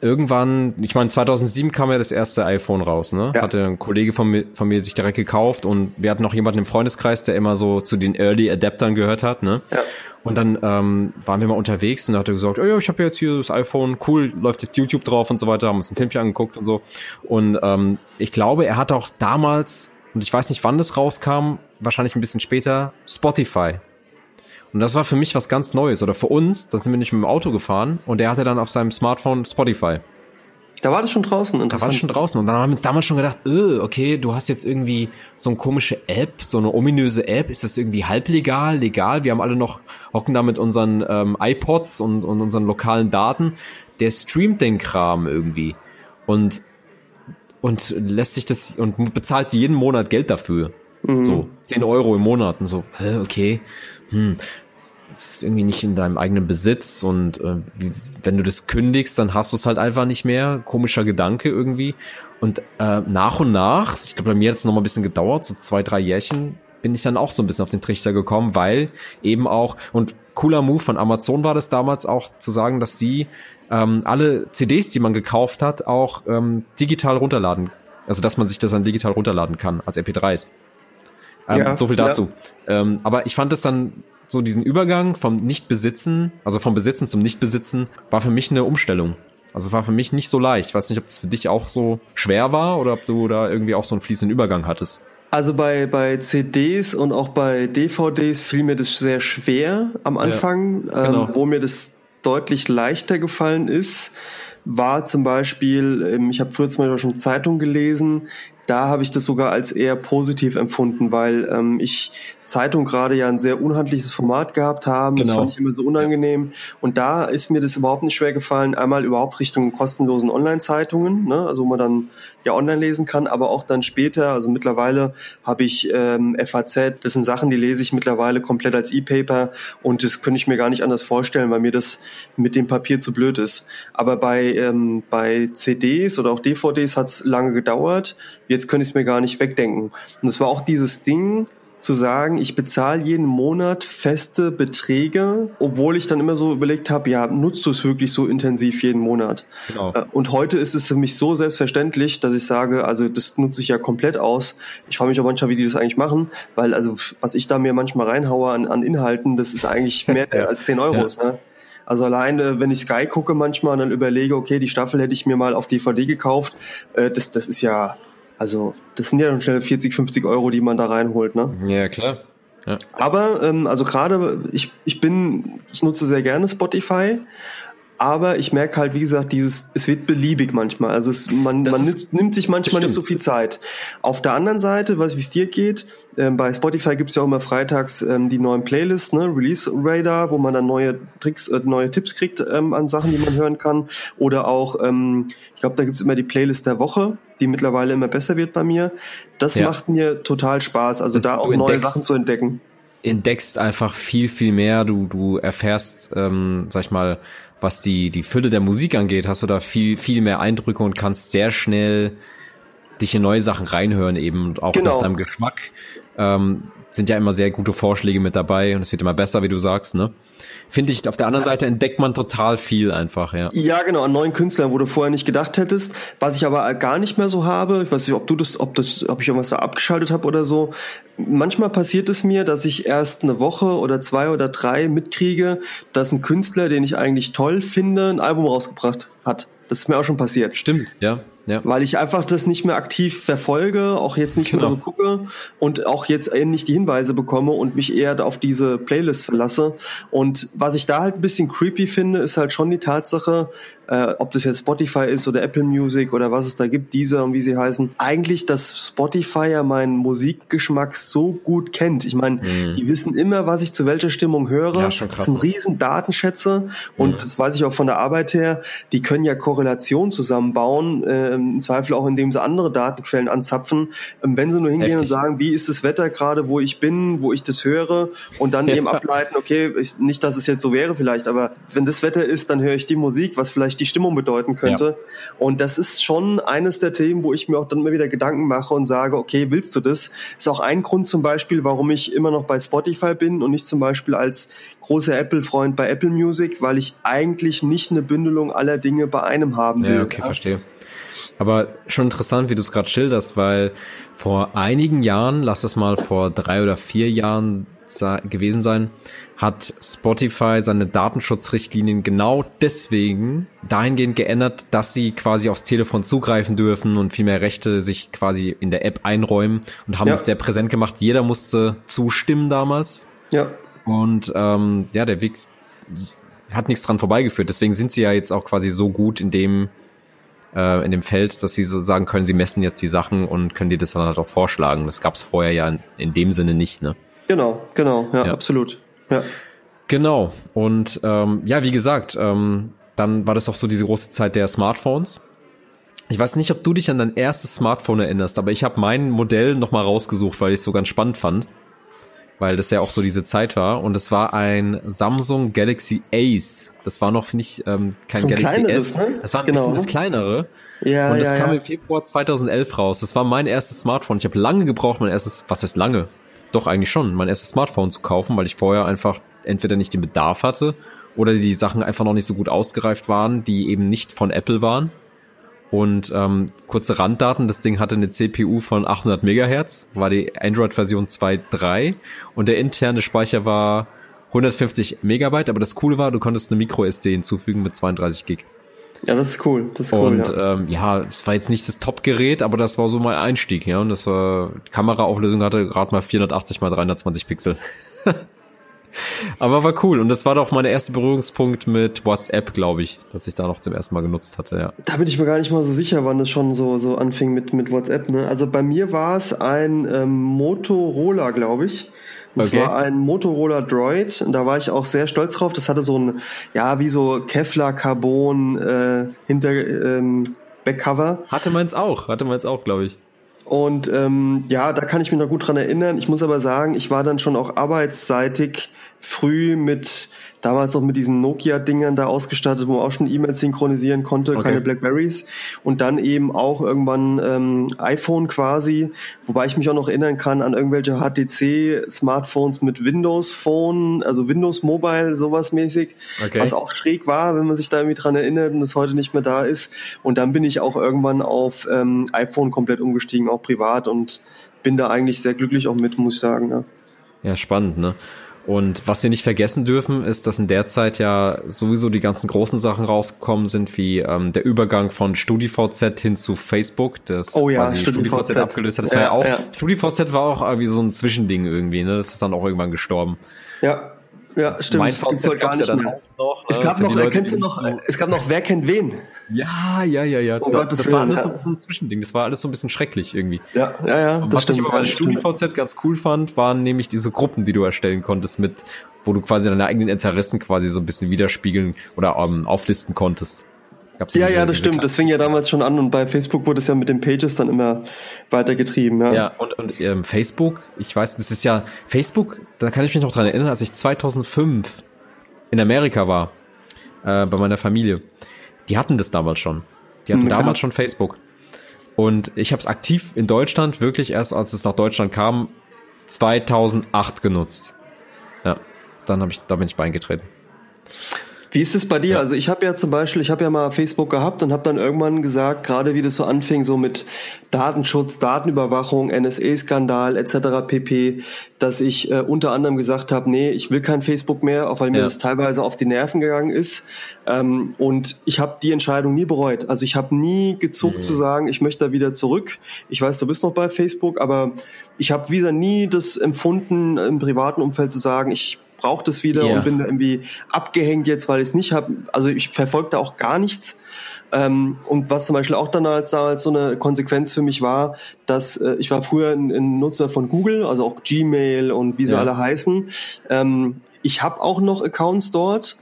irgendwann, ich meine, 2007 kam ja das erste iPhone raus, ne? Ja. Hatte ein Kollege von mir, von mir sich direkt gekauft und wir hatten noch jemanden im Freundeskreis, der immer so zu den Early Adaptern gehört hat, ne? Ja. Und dann ähm, waren wir mal unterwegs und er hatte gesagt, oh ja, ich habe jetzt hier das iPhone, cool, läuft jetzt YouTube drauf und so weiter, haben uns ein Filmchen angeguckt und so. Und ähm, ich glaube, er hat auch damals, und ich weiß nicht, wann das rauskam, wahrscheinlich ein bisschen später, Spotify und das war für mich was ganz Neues. Oder für uns, da sind wir nicht mit dem Auto gefahren und er hatte dann auf seinem Smartphone Spotify. Da war das schon draußen. Da war das schon draußen. Und dann haben wir uns damals schon gedacht, öh, okay, du hast jetzt irgendwie so eine komische App, so eine ominöse App. Ist das irgendwie halblegal, legal? Wir haben alle noch, hocken da mit unseren ähm, iPods und, und unseren lokalen Daten. Der streamt den Kram irgendwie. Und, und lässt sich das, und bezahlt jeden Monat Geld dafür. Mhm. So, 10 Euro im Monat und so, hä, okay. Hm, ist irgendwie nicht in deinem eigenen Besitz und äh, wie, wenn du das kündigst, dann hast du es halt einfach nicht mehr. Komischer Gedanke irgendwie. Und äh, nach und nach, ich glaube, bei mir hat es noch mal ein bisschen gedauert, so zwei, drei Jährchen, bin ich dann auch so ein bisschen auf den Trichter gekommen, weil eben auch, und cooler Move von Amazon war das damals auch zu sagen, dass sie ähm, alle CDs, die man gekauft hat, auch ähm, digital runterladen. Also dass man sich das dann digital runterladen kann als MP3s. Ähm, ja, so viel dazu. Ja. Ähm, aber ich fand es dann so diesen Übergang vom Nichtbesitzen, also vom Besitzen zum Nichtbesitzen, war für mich eine Umstellung. Also war für mich nicht so leicht. Ich weiß nicht, ob das für dich auch so schwer war oder ob du da irgendwie auch so einen fließenden Übergang hattest. Also bei, bei CDs und auch bei DVDs fiel mir das sehr schwer am Anfang. Ja, genau. ähm, wo mir das deutlich leichter gefallen ist, war zum Beispiel, ähm, ich habe früher zum Beispiel schon Zeitung gelesen, da habe ich das sogar als eher positiv empfunden, weil ähm, ich Zeitung gerade ja ein sehr unhandliches Format gehabt haben. Genau. Das fand ich immer so unangenehm. Und da ist mir das überhaupt nicht schwer gefallen, einmal überhaupt Richtung kostenlosen Online-Zeitungen, ne? also wo man dann ja online lesen kann, aber auch dann später, also mittlerweile habe ich ähm, FAZ, das sind Sachen, die lese ich mittlerweile komplett als E-Paper und das könnte ich mir gar nicht anders vorstellen, weil mir das mit dem Papier zu blöd ist. Aber bei, ähm, bei CDs oder auch DVDs hat es lange gedauert. Jetzt könnte ich es mir gar nicht wegdenken. Und es war auch dieses Ding, zu sagen, ich bezahle jeden Monat feste Beträge, obwohl ich dann immer so überlegt habe, ja, nutzt du es wirklich so intensiv jeden Monat? Genau. Äh, und heute ist es für mich so selbstverständlich, dass ich sage, also das nutze ich ja komplett aus. Ich frage mich auch manchmal, wie die das eigentlich machen, weil also was ich da mir manchmal reinhaue an, an Inhalten, das ist eigentlich mehr ja. als 10 Euros. Ja. Ne? Also alleine, wenn ich Sky gucke manchmal und dann überlege, okay, die Staffel hätte ich mir mal auf DVD gekauft, äh, das, das ist ja, also das sind ja schon schnell 40, 50 Euro, die man da reinholt, ne? Ja, klar. Ja. Aber ähm, also gerade ich, ich bin, ich nutze sehr gerne Spotify aber ich merke halt, wie gesagt, dieses, es wird beliebig manchmal. Also es, man, man nimmt, nimmt, sich manchmal nicht so viel Zeit. Auf der anderen Seite, was wie es dir geht, äh, bei Spotify gibt's ja auch immer freitags ähm, die neuen Playlists, ne, Release Radar, wo man dann neue Tricks, äh, neue Tipps kriegt ähm, an Sachen, die man hören kann. Oder auch, ähm, ich glaube, da gibt's immer die Playlist der Woche, die mittlerweile immer besser wird bei mir. Das ja. macht mir total Spaß, also das da auch neue Sachen zu entdecken entdeckst einfach viel, viel mehr. Du, du erfährst, ähm, sag ich mal, was die, die Fülle der Musik angeht, hast du da viel, viel mehr Eindrücke und kannst sehr schnell dich in neue Sachen reinhören eben auch genau. nach deinem Geschmack. Ähm, sind ja immer sehr gute Vorschläge mit dabei und es wird immer besser, wie du sagst, ne? Finde ich, auf der anderen Seite entdeckt man total viel einfach, ja. Ja, genau, an neuen Künstlern, wo du vorher nicht gedacht hättest. Was ich aber gar nicht mehr so habe, ich weiß nicht, ob du das, ob das, ob ich irgendwas da abgeschaltet habe oder so. Manchmal passiert es mir, dass ich erst eine Woche oder zwei oder drei mitkriege, dass ein Künstler, den ich eigentlich toll finde, ein Album rausgebracht hat. Das ist mir auch schon passiert. Stimmt, ja. Ja. Weil ich einfach das nicht mehr aktiv verfolge, auch jetzt nicht genau. mehr so gucke und auch jetzt nicht die Hinweise bekomme und mich eher auf diese Playlist verlasse. Und was ich da halt ein bisschen creepy finde, ist halt schon die Tatsache, äh, ob das jetzt Spotify ist oder Apple Music oder was es da gibt, diese und wie sie heißen, eigentlich, dass Spotify ja meinen Musikgeschmack so gut kennt. Ich meine, mhm. die wissen immer, was ich zu welcher Stimmung höre. Ja, schon krass. Das sind riesen Datenschätze und mhm. das weiß ich auch von der Arbeit her, die können ja Korrelationen zusammenbauen, äh, im Zweifel auch, indem sie andere Datenquellen anzapfen. Ähm, wenn sie nur hingehen Heftig. und sagen, wie ist das Wetter gerade, wo ich bin, wo ich das höre und dann eben ableiten, okay, ich, nicht, dass es jetzt so wäre vielleicht, aber wenn das Wetter ist, dann höre ich die Musik, was vielleicht die Stimmung bedeuten könnte. Ja. Und das ist schon eines der Themen, wo ich mir auch dann immer wieder Gedanken mache und sage, okay, willst du das? Ist auch ein Grund zum Beispiel, warum ich immer noch bei Spotify bin und nicht zum Beispiel als großer Apple-Freund bei Apple Music, weil ich eigentlich nicht eine Bündelung aller Dinge bei einem haben will. Ja, okay, ja. verstehe. Aber schon interessant, wie du es gerade schilderst, weil vor einigen Jahren, lass das mal vor drei oder vier Jahren gewesen sein, hat Spotify seine Datenschutzrichtlinien genau deswegen dahingehend geändert, dass sie quasi aufs Telefon zugreifen dürfen und viel mehr Rechte sich quasi in der App einräumen und haben ja. das sehr präsent gemacht. Jeder musste zustimmen damals. Ja. Und ähm, ja, der Weg hat nichts dran vorbeigeführt. Deswegen sind sie ja jetzt auch quasi so gut in dem äh, in dem Feld, dass sie so sagen können, sie messen jetzt die Sachen und können dir das dann halt auch vorschlagen. Das gab es vorher ja in, in, dem Sinne nicht, ne? Genau, genau, ja, ja. absolut. Ja. Genau. Und ähm, ja, wie gesagt, ähm, dann war das auch so diese große Zeit der Smartphones. Ich weiß nicht, ob du dich an dein erstes Smartphone erinnerst, aber ich habe mein Modell nochmal rausgesucht, weil ich es so ganz spannend fand. Weil das ja auch so diese Zeit war. Und es war ein Samsung Galaxy Ace. Das war noch nicht ähm, kein so Galaxy S. Ne? Das war ein genau. bisschen das kleinere. Ja, und das ja, kam ja. im Februar 2011 raus. Das war mein erstes Smartphone. Ich habe lange gebraucht, mein erstes, was heißt lange? Doch eigentlich schon, mein erstes Smartphone zu kaufen, weil ich vorher einfach entweder nicht den Bedarf hatte oder die Sachen einfach noch nicht so gut ausgereift waren, die eben nicht von Apple waren. Und ähm, kurze Randdaten, das Ding hatte eine CPU von 800 Megahertz, war die Android-Version 2.3 und der interne Speicher war 150 Megabyte, aber das Coole war, du konntest eine Micro-SD hinzufügen mit 32 Gig. Ja, das ist cool. Das ist cool. Und ja, ähm, ja es war jetzt nicht das Top-Gerät, aber das war so mein Einstieg, ja. Und das war, die Kameraauflösung hatte gerade mal 480 mal 320 Pixel. Aber war cool und das war doch mein erster Berührungspunkt mit WhatsApp, glaube ich, dass ich da noch zum ersten Mal genutzt hatte, ja. Da bin ich mir gar nicht mal so sicher, wann es schon so, so anfing mit, mit WhatsApp. Ne? Also bei mir war es ein ähm, Motorola, glaube ich. Das okay. war ein Motorola Droid und da war ich auch sehr stolz drauf. Das hatte so ein, ja, wie so Kevlar Carbon äh, hinter ähm, Backcover. Hatte meins auch, hatte meins auch, glaube ich. Und ähm, ja, da kann ich mich noch gut dran erinnern. Ich muss aber sagen, ich war dann schon auch arbeitsseitig früh mit damals noch mit diesen Nokia-Dingern da ausgestattet, wo man auch schon E-Mails synchronisieren konnte, okay. keine Blackberries. Und dann eben auch irgendwann ähm, iPhone quasi, wobei ich mich auch noch erinnern kann an irgendwelche HTC-Smartphones mit Windows Phone, also Windows Mobile, sowas mäßig, okay. was auch schräg war, wenn man sich da irgendwie dran erinnert und das heute nicht mehr da ist. Und dann bin ich auch irgendwann auf ähm, iPhone komplett umgestiegen, auch privat und bin da eigentlich sehr glücklich auch mit, muss ich sagen. Ja, ja spannend, ne? Und was wir nicht vergessen dürfen, ist, dass in der Zeit ja sowieso die ganzen großen Sachen rausgekommen sind, wie ähm, der Übergang von StudiVZ hin zu Facebook, das oh ja, quasi StudiVZ, StudiVZ abgelöst hat. Das ja, war ja auch, ja. StudiVZ war auch irgendwie so ein Zwischending irgendwie, ne? Das ist dann auch irgendwann gestorben. Ja, ja, stimmt. Mein VZ gar nicht ja auch noch. Es gab noch, Leute, kennst du noch, es gab noch Wer kennt wen? Ja, ja, ja, ja. Oh, da, das, das war alles ja. so ein Zwischending. Das war alles so ein bisschen schrecklich irgendwie. Ja, ja, ja. Und was stimmt, ich aber bei StudiVZ ganz cool fand, waren nämlich diese Gruppen, die du erstellen konntest mit, wo du quasi deine eigenen Interessen quasi so ein bisschen widerspiegeln oder ähm, auflisten konntest. Gab's ja, ja, das stimmt. Das fing ja damals schon an und bei Facebook wurde es ja mit den Pages dann immer weitergetrieben. Ja, ja und, und ähm, Facebook, ich weiß, das ist ja, Facebook, da kann ich mich noch dran erinnern, als ich 2005 in Amerika war, äh, bei meiner Familie. Die hatten das damals schon. Die hatten ja. damals schon Facebook. Und ich habe es aktiv in Deutschland wirklich erst, als es nach Deutschland kam, 2008 genutzt. Ja, dann habe ich, da bin ich beigetreten. Wie ist es bei dir? Ja. Also ich habe ja zum Beispiel, ich habe ja mal Facebook gehabt und habe dann irgendwann gesagt, gerade wie das so anfing, so mit Datenschutz, Datenüberwachung, NSA-Skandal etc. pp, dass ich äh, unter anderem gesagt habe, nee, ich will kein Facebook mehr, auch weil mir ja. das teilweise auf die Nerven gegangen ist. Ähm, und ich habe die Entscheidung nie bereut. Also ich habe nie gezuckt mhm. zu sagen, ich möchte da wieder zurück. Ich weiß, du bist noch bei Facebook, aber ich habe wieder nie das empfunden, im privaten Umfeld zu sagen, ich brauche das wieder yeah. und bin irgendwie abgehängt jetzt, weil ich es nicht habe. Also ich verfolge da auch gar nichts. Ähm, und was zum Beispiel auch dann als, als so eine Konsequenz für mich war, dass äh, ich war früher ein, ein, Nutzer von Google, also auch Gmail und wie sie ja. alle heißen. Ähm, ich habe auch noch Accounts dort,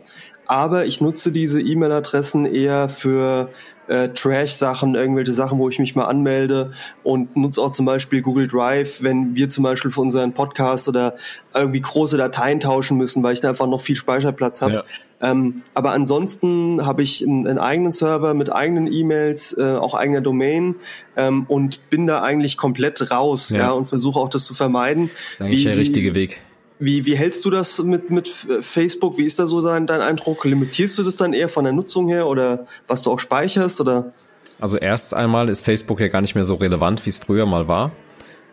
aber ich nutze diese E-Mail-Adressen eher für äh, Trash-Sachen, irgendwelche Sachen, wo ich mich mal anmelde und nutze auch zum Beispiel Google Drive, wenn wir zum Beispiel für unseren Podcast oder irgendwie große Dateien tauschen müssen, weil ich da einfach noch viel Speicherplatz habe. Ja. Ähm, aber ansonsten habe ich einen, einen, eigenen Server mit eigenen E-Mails, äh, auch eigener Domain ähm, und bin da eigentlich komplett raus ja. ja und versuche auch das zu vermeiden. Das ist eigentlich wie, der richtige Weg. Wie, wie hältst du das mit, mit Facebook? Wie ist da so dein, dein Eindruck? Limitierst du das dann eher von der Nutzung her oder was du auch speicherst? Oder? Also erst einmal ist Facebook ja gar nicht mehr so relevant, wie es früher mal war.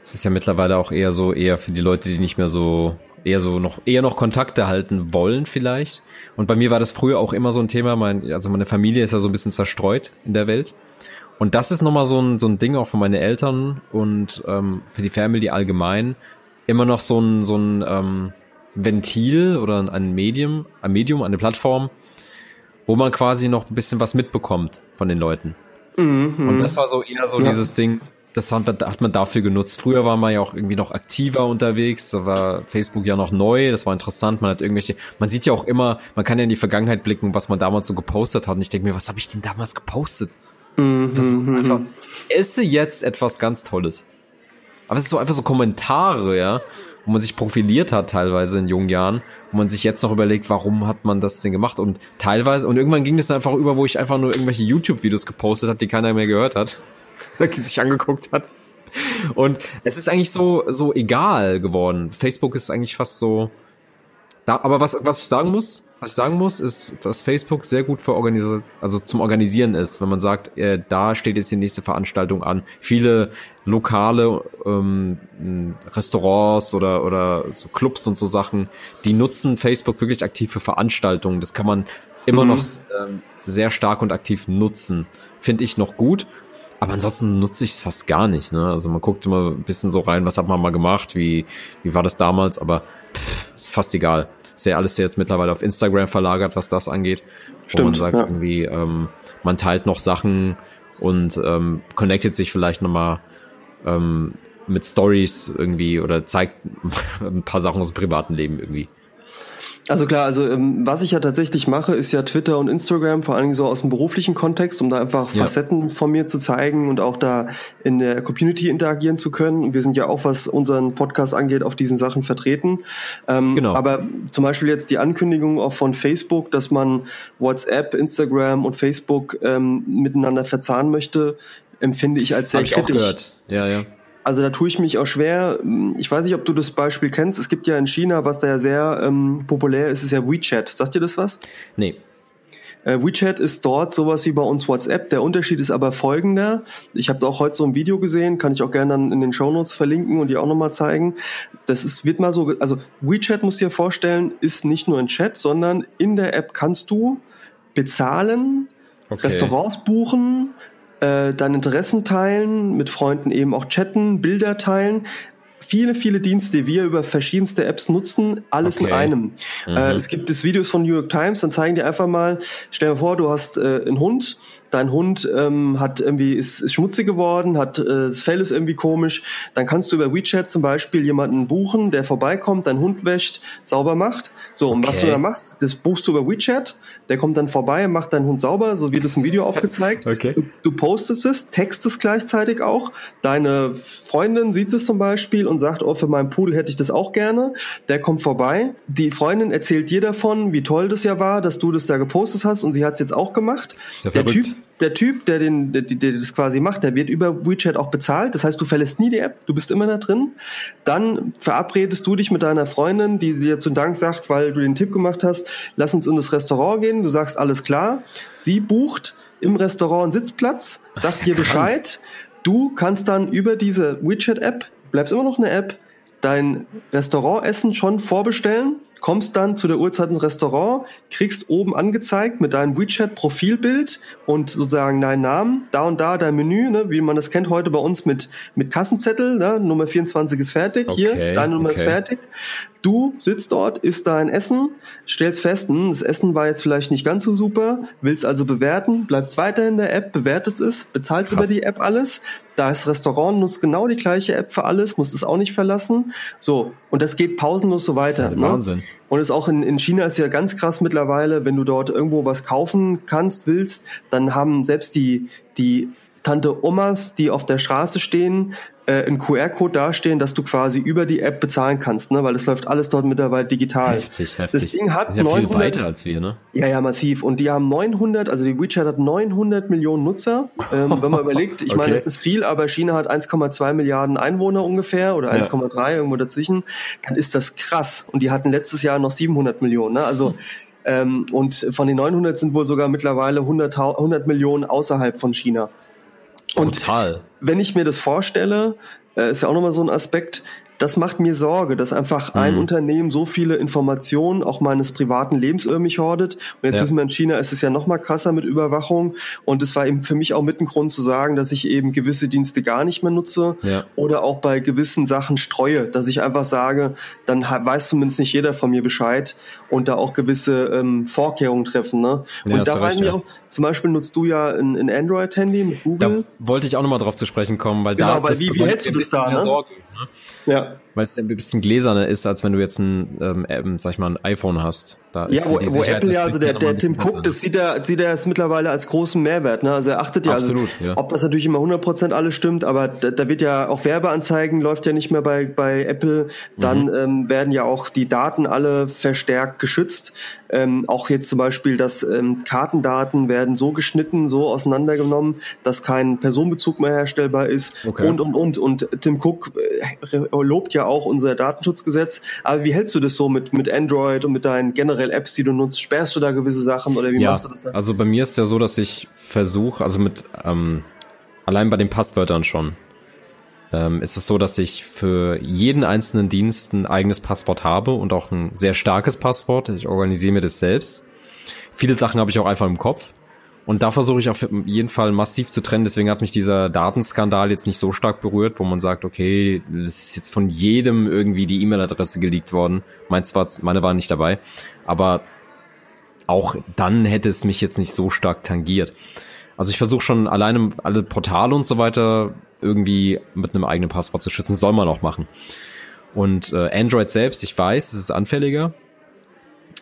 Es ist ja mittlerweile auch eher so, eher für die Leute, die nicht mehr so, eher so noch, eher noch Kontakte halten wollen vielleicht. Und bei mir war das früher auch immer so ein Thema. Mein, also meine Familie ist ja so ein bisschen zerstreut in der Welt. Und das ist nochmal so ein, so ein Ding auch für meine Eltern und ähm, für die Family allgemein, immer noch so ein, so ein ähm, Ventil oder ein Medium, ein Medium, eine Plattform, wo man quasi noch ein bisschen was mitbekommt von den Leuten. Mhm. Und das war so eher so ja. dieses Ding, das hat, man dafür genutzt. Früher war man ja auch irgendwie noch aktiver unterwegs, da war Facebook ja noch neu, das war interessant, man hat irgendwelche, man sieht ja auch immer, man kann ja in die Vergangenheit blicken, was man damals so gepostet hat und ich denke mir, was habe ich denn damals gepostet? Mhm. Das ist mhm, einfach, esse jetzt etwas ganz Tolles. Aber es ist so einfach so Kommentare, ja, wo man sich profiliert hat teilweise in jungen Jahren, wo man sich jetzt noch überlegt, warum hat man das denn gemacht und teilweise und irgendwann ging das einfach über, wo ich einfach nur irgendwelche YouTube-Videos gepostet hat, die keiner mehr gehört hat, sich angeguckt hat. Und es ist eigentlich so so egal geworden. Facebook ist eigentlich fast so da, aber was was ich sagen muss, was ich sagen muss, ist, dass Facebook sehr gut für Organis also zum Organisieren ist, wenn man sagt, äh, da steht jetzt die nächste Veranstaltung an. Viele lokale ähm, Restaurants oder oder so Clubs und so Sachen, die nutzen Facebook wirklich aktiv für Veranstaltungen. Das kann man immer mhm. noch ähm, sehr stark und aktiv nutzen. Finde ich noch gut. Aber ansonsten nutze ich es fast gar nicht. Ne? Also man guckt immer ein bisschen so rein, was hat man mal gemacht, wie, wie war das damals, aber pff, ist fast egal. Ist ja alles jetzt mittlerweile auf Instagram verlagert, was das angeht. Stimmt, wo man sagt ja. irgendwie, ähm, man teilt noch Sachen und ähm, connectet sich vielleicht nochmal ähm, mit Stories irgendwie oder zeigt ein paar Sachen aus dem privaten Leben irgendwie. Also klar, also ähm, was ich ja tatsächlich mache, ist ja Twitter und Instagram, vor allen Dingen so aus dem beruflichen Kontext, um da einfach ja. Facetten von mir zu zeigen und auch da in der Community interagieren zu können. Und wir sind ja auch, was unseren Podcast angeht, auf diesen Sachen vertreten. Ähm, genau. Aber zum Beispiel jetzt die Ankündigung auch von Facebook, dass man WhatsApp, Instagram und Facebook ähm, miteinander verzahnen möchte, empfinde ich als sehr Hab kritisch. Ich auch gehört. Ja, ja. Also da tue ich mich auch schwer. Ich weiß nicht, ob du das Beispiel kennst. Es gibt ja in China, was da ja sehr ähm, populär ist, ist ja WeChat. Sagt dir das was? Nee. Äh, WeChat ist dort sowas wie bei uns WhatsApp. Der Unterschied ist aber folgender. Ich habe auch heute so ein Video gesehen, kann ich auch gerne dann in den Shownotes verlinken und die auch nochmal zeigen. Das ist, wird mal so, also WeChat muss dir vorstellen, ist nicht nur ein Chat, sondern in der App kannst du bezahlen, okay. Restaurants buchen, äh, deine Interessen teilen, mit Freunden eben auch chatten, Bilder teilen. Viele, viele Dienste, die wir über verschiedenste Apps nutzen, alles okay. in einem. Mhm. Äh, es gibt das Videos von New York Times, dann zeigen die einfach mal, stell dir vor, du hast äh, einen Hund, dein Hund ähm, hat irgendwie ist, ist schmutzig geworden, hat äh, das Fell ist irgendwie komisch, dann kannst du über WeChat zum Beispiel jemanden buchen, der vorbeikommt, dein Hund wäscht, sauber macht. So, und was du da machst, das buchst du über WeChat, der kommt dann vorbei, macht deinen Hund sauber, so wird es im Video aufgezeigt. okay. Du, du postest es, textest gleichzeitig auch. Deine Freundin sieht es zum Beispiel und sagt, oh, für meinen Pudel hätte ich das auch gerne. Der kommt vorbei. Die Freundin erzählt dir davon, wie toll das ja war, dass du das da gepostet hast und sie hat es jetzt auch gemacht. der Typ der Typ, der, den, der, der das quasi macht, der wird über WeChat auch bezahlt. Das heißt, du verlässt nie die App, du bist immer da drin. Dann verabredest du dich mit deiner Freundin, die dir zum Dank sagt, weil du den Tipp gemacht hast, lass uns in das Restaurant gehen. Du sagst alles klar. Sie bucht im Restaurant einen Sitzplatz, sagt dir Bescheid. Du kannst dann über diese WeChat-App, bleibst immer noch eine App, dein Restaurantessen schon vorbestellen kommst dann zu der Uhrzeit ins Restaurant, kriegst oben angezeigt mit deinem WeChat-Profilbild und sozusagen deinen Namen, da und da dein Menü, ne, wie man das kennt heute bei uns mit, mit Kassenzettel, ne, Nummer 24 ist fertig, okay, hier, deine Nummer okay. ist fertig. Du sitzt dort, isst dein Essen, stellst fest, hm, das Essen war jetzt vielleicht nicht ganz so super, willst also bewerten, bleibst weiter in der App, bewertest es, bezahlst Krass. über die App alles. Das Restaurant nutzt genau die gleiche App für alles, musst es auch nicht verlassen. So, und das geht pausenlos so weiter. Das ist ne? Wahnsinn. Und es auch in, in China ist ja ganz krass mittlerweile, wenn du dort irgendwo was kaufen kannst, willst, dann haben selbst die, die Tante Omas, die auf der Straße stehen, äh, einen QR-Code dastehen, dass du quasi über die App bezahlen kannst, ne? weil es läuft alles dort mittlerweile digital. Heftig, heftig. Das Ding hat das ist ja 900, viel weiter als wir, ne? Ja, ja, massiv. Und die haben 900, also die WeChat hat 900 Millionen Nutzer. Ähm, wenn man überlegt, ich okay. meine, das ist viel, aber China hat 1,2 Milliarden Einwohner ungefähr oder 1,3 ja. irgendwo dazwischen. Dann ist das krass. Und die hatten letztes Jahr noch 700 Millionen. Ne? Also ähm, und von den 900 sind wohl sogar mittlerweile 100, 100 Millionen außerhalb von China. Und Total. wenn ich mir das vorstelle, äh, ist ja auch nochmal so ein Aspekt, das macht mir Sorge, dass einfach ein mhm. Unternehmen so viele Informationen auch meines privaten Lebens irgendwie hordet. Und jetzt ja. wissen wir in China, ist es ja noch mal krasser mit Überwachung. Und es war eben für mich auch mit ein Grund zu sagen, dass ich eben gewisse Dienste gar nicht mehr nutze ja. oder auch bei gewissen Sachen streue, dass ich einfach sage, dann weiß zumindest nicht jeder von mir Bescheid und da auch gewisse ähm, Vorkehrungen treffen. Ne? Und ja, da rein ja. auch, zum Beispiel nutzt du ja ein, ein Android-Handy mit Google. Da wollte ich auch noch mal drauf zu sprechen kommen, weil genau, da aber wie, wie hältst du das da? Ne? Ja. Weil es ein bisschen gläserner ist, als wenn du jetzt ein, ähm, sag ich mal, ein iPhone hast. Da ja, wo, wo Apple ja, also der, der Tim Cook, das sieht er, sieht er jetzt mittlerweile als großen Mehrwert. Ne? Also er achtet ja, also Absolut, also, ja. ob das natürlich immer 100% alles stimmt, aber da, da wird ja auch Werbeanzeigen, läuft ja nicht mehr bei, bei Apple. Dann mhm. ähm, werden ja auch die Daten alle verstärkt geschützt. Ähm, auch jetzt zum Beispiel, dass ähm, Kartendaten werden so geschnitten, so auseinandergenommen, dass kein Personenbezug mehr herstellbar ist okay. und, und, und. Und Tim Cook äh, lobt ja auch unser Datenschutzgesetz. Aber wie hältst du das so mit, mit Android und mit deinen generellen generell Apps, die du nutzt? Sperrst du da gewisse Sachen oder wie ja, machst du das? Dann? Also bei mir ist ja so, dass ich versuche, also mit ähm, allein bei den Passwörtern schon, ähm, ist es so, dass ich für jeden einzelnen Dienst ein eigenes Passwort habe und auch ein sehr starkes Passwort. Ich organisiere mir das selbst. Viele Sachen habe ich auch einfach im Kopf Und da versuche ich auf jeden Fall massiv zu trennen. Deswegen hat mich dieser Datenskandal jetzt nicht so stark berührt, wo man sagt, okay, es ist jetzt von jedem irgendwie die E-Mail-Adresse geleakt worden. Meins war, meine war nicht dabei. Aber auch dann hätte es mich jetzt nicht so stark tangiert. Also ich versuche schon alleine alle Portale und so weiter irgendwie mit einem eigenen Passwort zu schützen. soll man auch machen. Und äh, Android selbst, ich weiß, es ist anfälliger.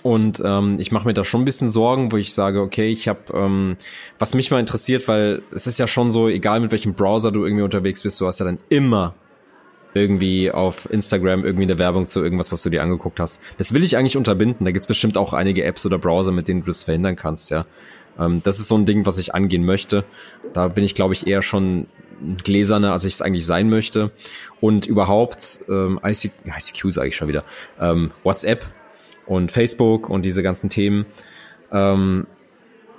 Und ähm, ich mache mir da schon ein bisschen Sorgen, wo ich sage, okay, ich habe, ähm, was mich mal interessiert, weil es ist ja schon so, egal mit welchem Browser du irgendwie unterwegs bist, du hast ja dann immer irgendwie auf Instagram irgendwie eine Werbung zu irgendwas, was du dir angeguckt hast. Das will ich eigentlich unterbinden. Da gibt's bestimmt auch einige Apps oder Browser, mit denen du das verhindern kannst, ja. Ähm, das ist so ein Ding, was ich angehen möchte. Da bin ich, glaube ich, eher schon gläserner, als ich es eigentlich sein möchte. Und überhaupt, ähm, IC, ICQ sage ich schon wieder, ähm, WhatsApp und Facebook und diese ganzen Themen, ähm,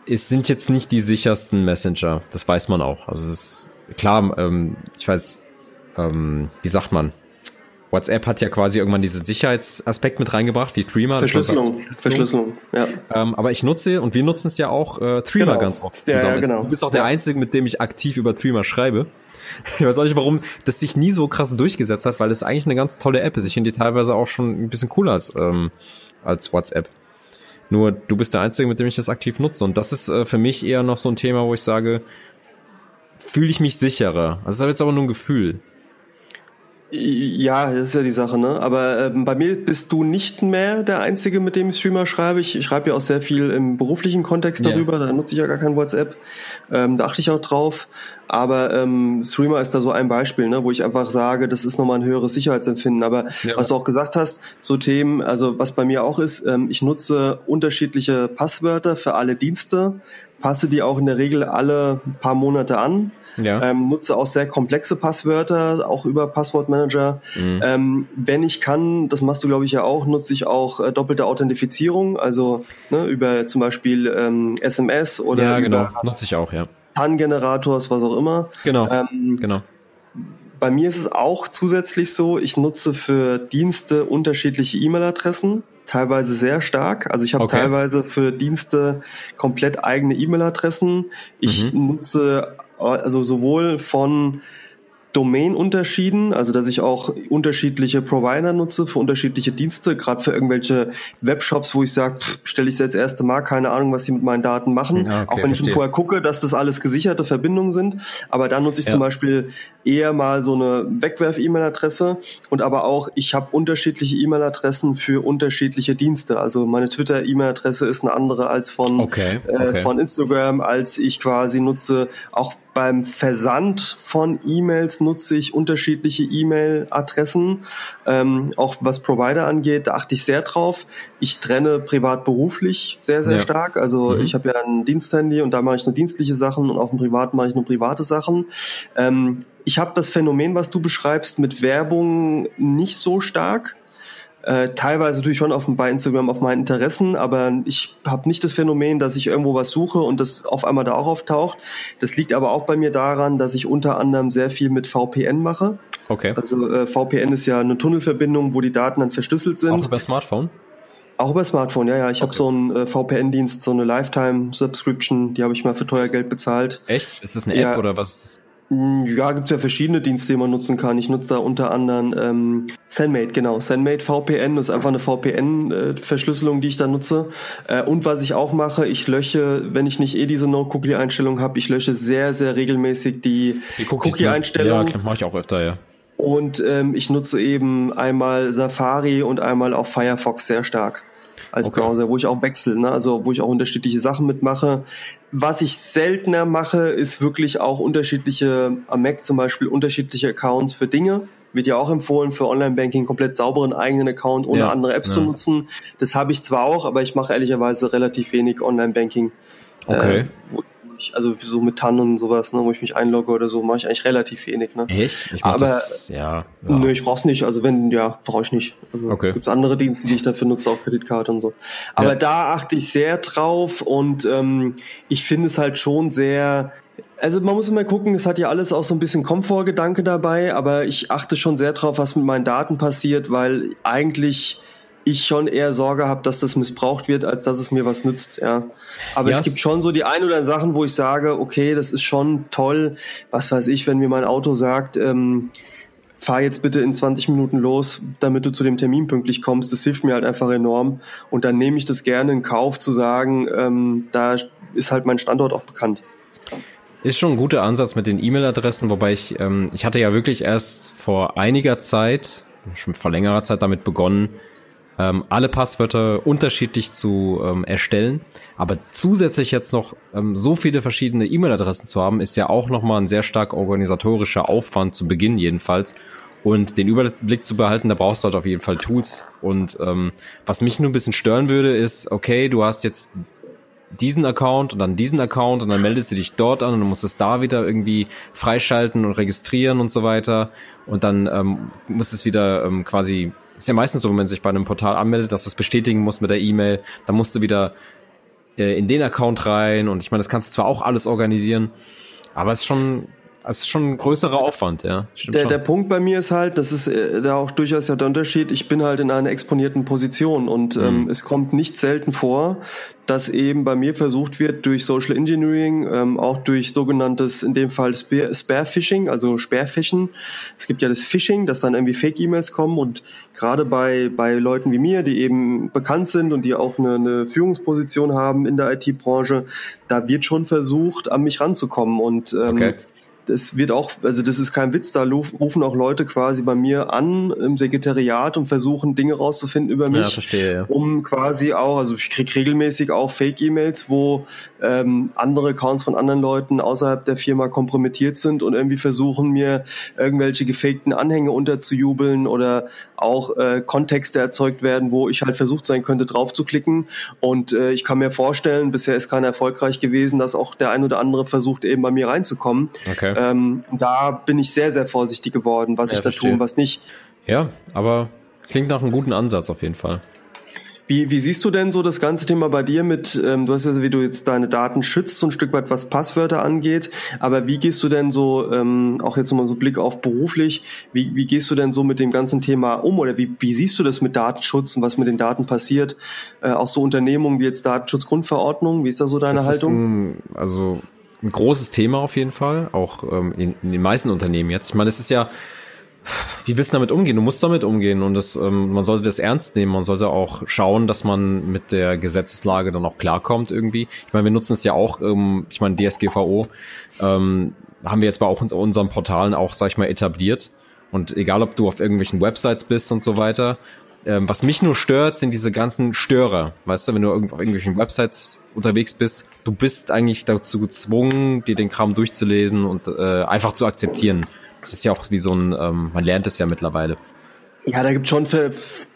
es sind jetzt nicht die sichersten Messenger. Das weiß man auch. Also es ist klar, ähm, ich weiß, ähm, wie sagt man, WhatsApp hat ja quasi irgendwann diesen Sicherheitsaspekt mit reingebracht, wie Threema. Verschlüsselung, Verschlüsselung, ja. Ähm, aber ich nutze, und wir nutzen es ja auch, äh, Threema genau. ganz oft. Ja, ja, genau. Du bist auch der Einzige, mit dem ich aktiv über Threema schreibe. Ich weiß auch nicht, warum das sich nie so krass durchgesetzt hat, weil es eigentlich eine ganz tolle App ist. Ich finde die teilweise auch schon ein bisschen cooler als, ähm, als WhatsApp. Nur du bist der Einzige, mit dem ich das aktiv nutze. Und das ist äh, für mich eher noch so ein Thema, wo ich sage, fühle ich mich sicherer. Also das ist jetzt aber nur ein Gefühl. Ja, das ist ja die Sache, ne? Aber ähm, bei mir bist du nicht mehr der Einzige, mit dem ich Streamer schreibe. Ich, ich schreibe ja auch sehr viel im beruflichen Kontext darüber, yeah. da nutze ich ja gar kein WhatsApp. Ähm, da achte ich auch drauf. Aber ähm, Streamer ist da so ein Beispiel, ne, wo ich einfach sage, das ist nochmal ein höheres Sicherheitsempfinden. Aber ja. was du auch gesagt hast, so Themen, also was bei mir auch ist, ähm, ich nutze unterschiedliche Passwörter für alle Dienste, passe die auch in der Regel alle paar Monate an ja. Ähm, nutze auch sehr komplexe Passwörter, auch über Passwortmanager. Mhm. Ähm, wenn ich kann, das machst du glaube ich ja auch, nutze ich auch äh, doppelte Authentifizierung, also ne, über zum Beispiel ähm, SMS oder ja, genau. nutze ich auch, ja. TAN-Generators, was auch immer. Genau, ähm, genau. Bei mir ist es auch zusätzlich so, ich nutze für Dienste unterschiedliche E-Mail-Adressen, teilweise sehr stark. Also ich habe okay. teilweise für Dienste komplett eigene E-Mail-Adressen. Ich mhm. nutze also sowohl von Domain-Unterschieden, also dass ich auch unterschiedliche Provider nutze für unterschiedliche Dienste, gerade für irgendwelche Webshops, wo ich sage, stelle ich das erste Mal, keine Ahnung, was sie mit meinen Daten machen. Ja, okay, auch wenn ich vorher gucke, dass das alles gesicherte Verbindungen sind. Aber dann nutze ich ja. zum Beispiel eher mal so eine Wegwerf-E-Mail-Adresse und aber auch, ich habe unterschiedliche E-Mail-Adressen für unterschiedliche Dienste. Also meine Twitter-E-Mail-Adresse ist eine andere als von, okay, okay. Äh, von Instagram, als ich quasi nutze. Auch beim Versand von E-Mails nutze ich unterschiedliche E-Mail-Adressen. Ähm, auch was Provider angeht, da achte ich sehr drauf. Ich trenne privat-beruflich sehr, sehr ja. stark. Also mhm. ich habe ja ein Diensthandy und da mache ich nur dienstliche Sachen und auf dem Privaten mache ich nur private Sachen. Ähm, ich habe das Phänomen, was du beschreibst, mit Werbung nicht so stark. Äh, teilweise natürlich schon auf, bei Instagram auf meinen Interessen, aber ich habe nicht das Phänomen, dass ich irgendwo was suche und das auf einmal da auch auftaucht. Das liegt aber auch bei mir daran, dass ich unter anderem sehr viel mit VPN mache. Okay. Also äh, VPN ist ja eine Tunnelverbindung, wo die Daten dann verschlüsselt sind. Auch über Smartphone? Auch über Smartphone, ja, ja. Ich okay. habe so einen äh, VPN-Dienst, so eine Lifetime-Subscription, die habe ich mal für teuer Geld bezahlt. Echt? Ist das eine App ja. oder was? Hm, ja, gibt's ja verschiedene Dienste, die man nutzen kann. Ich nutze da unter anderem ähm, SendMate, genau. SendMate VPN das ist einfach eine VPN-Verschlüsselung, die ich da nutze. Äh, und was ich auch mache, ich lösche, wenn ich nicht eh diese No-Cookie-Einstellung habe, ich lösche sehr, sehr regelmäßig die, die Cookie-Einstellung. Ja, mache ich auch öfter, ja. Und ähm, ich nutze eben einmal Safari und einmal auch Firefox sehr stark als okay. Browser, wo ich auch wechsle, ne? also wo ich auch unterschiedliche Sachen mitmache. Was ich seltener mache, ist wirklich auch unterschiedliche, am Mac zum Beispiel unterschiedliche Accounts für Dinge. Wird ja auch empfohlen, für Online-Banking komplett sauberen eigenen Account ohne ja. andere Apps ja. zu nutzen. Das habe ich zwar auch, aber ich mache ehrlicherweise relativ wenig Online-Banking. Okay. Äh, ich, also so mit TAN und sowas, ne, wo ich mich einlogge oder so, mache ich eigentlich relativ wenig. Ne? Echt? Ich Aber das, ja, ja. Nö, ich brauch's nicht. Also wenn, ja, brauche ich nicht. Also okay. gibt's andere Dienste, die ich dafür nutze, auch Kreditkarte und so. Aber ja. da achte ich sehr drauf und ähm, ich finde es halt schon sehr also man muss immer gucken, es hat ja alles auch so ein bisschen Komfortgedanke dabei, aber ich achte schon sehr drauf, was mit meinen Daten passiert, weil eigentlich ich schon eher Sorge habe, dass das missbraucht wird, als dass es mir was nützt, ja. Aber yes. es gibt schon so die ein oder anderen Sachen, wo ich sage, okay, das ist schon toll, was weiß ich, wenn mir mein Auto sagt, ähm, fahr jetzt bitte in 20 Minuten los, damit du zu dem Termin pünktlich kommst. Das hilft mir halt einfach enorm. Und dann nehme ich das gerne in Kauf zu sagen, ähm, da ist halt mein Standort auch bekannt. Ist schon ein guter Ansatz mit den E-Mail-Adressen, wobei ich, ähm, ich hatte ja wirklich erst vor einiger Zeit, schon vor längerer Zeit damit begonnen, ähm, alle Passwörter unterschiedlich zu ähm, erstellen. Aber zusätzlich jetzt noch ähm, so viele verschiedene E-Mail-Adressen zu haben, ist ja auch nochmal ein sehr stark organisatorischer Aufwand zu Beginn jedenfalls. Und den Überblick zu behalten, da brauchst du halt auf jeden Fall Tools. Und ähm, was mich nur ein bisschen stören würde, ist, okay, du hast jetzt diesen Account und dann diesen Account und dann meldest du dich dort an und musst es da wieder irgendwie freischalten und registrieren und so weiter. Und dann ähm, musst es wieder ähm, quasi, ist ja meistens so, wenn man sich bei einem Portal anmeldet, dass du es bestätigen musst mit der E-Mail, dann musst du wieder äh, in den Account rein und ich meine, das kannst du zwar auch alles organisieren, aber es ist schon es ist schon ein größerer Aufwand, ja. Der, der Punkt bei mir ist halt, das ist äh, da auch durchaus ja der Unterschied, ich bin halt in einer exponierten Position und mhm. ähm, es kommt nicht selten vor, dass eben bei mir versucht wird, durch Social Engineering, ähm, auch durch sogenanntes, in dem Fall Spare Phishing, also Sperrfischen. Es gibt ja das Phishing, dass dann irgendwie Fake-E-Mails kommen und gerade bei, bei Leuten wie mir, die eben bekannt sind und die auch eine, eine Führungsposition haben in der IT-Branche, da wird schon versucht, an mich ranzukommen und ähm, okay das wird auch, also das ist kein Witz, da rufen auch Leute quasi bei mir an im Sekretariat und versuchen Dinge rauszufinden über mich, ja, verstehe, ja. um quasi auch, also ich kriege regelmäßig auch Fake-E-Mails, wo ähm, andere Accounts von anderen Leuten außerhalb der Firma kompromittiert sind und irgendwie versuchen mir irgendwelche gefakten Anhänge unterzujubeln oder auch äh, Kontexte erzeugt werden, wo ich halt versucht sein könnte, drauf zu klicken. Und äh, ich kann mir vorstellen, bisher ist keiner erfolgreich gewesen, dass auch der ein oder andere versucht, eben bei mir reinzukommen. Okay. Ähm, da bin ich sehr, sehr vorsichtig geworden, was ja, ich da verstehe. tue und was nicht. Ja, aber klingt nach einem guten Ansatz auf jeden Fall. Wie, wie siehst du denn so das ganze Thema bei dir mit, ähm, du hast ja, wie du jetzt deine Daten schützt, so ein Stück weit, was Passwörter angeht, aber wie gehst du denn so, ähm, auch jetzt nochmal so Blick auf beruflich, wie, wie gehst du denn so mit dem ganzen Thema um oder wie, wie siehst du das mit Datenschutz und was mit den Daten passiert? Äh, auch so Unternehmungen wie jetzt Datenschutzgrundverordnung, wie ist da so deine das Haltung? Ein, also ein großes Thema auf jeden Fall, auch ähm, in, in den meisten Unternehmen jetzt. Ich meine, es ist ja, wie willst du damit umgehen? Du musst damit umgehen und das, ähm, man sollte das ernst nehmen. Man sollte auch schauen, dass man mit der Gesetzeslage dann auch klarkommt irgendwie. Ich meine, wir nutzen es ja auch, ähm, ich meine, DSGVO ähm, haben wir jetzt bei auch in unseren Portalen auch, sag ich mal, etabliert. Und egal, ob du auf irgendwelchen Websites bist und so weiter, ähm, was mich nur stört, sind diese ganzen Störer. Weißt du, wenn du auf irgendwelchen Websites unterwegs bist, du bist eigentlich dazu gezwungen, dir den Kram durchzulesen und äh, einfach zu akzeptieren. Das ist ja auch wie so ein, ähm, man lernt es ja mittlerweile. Ja, da gibt schon für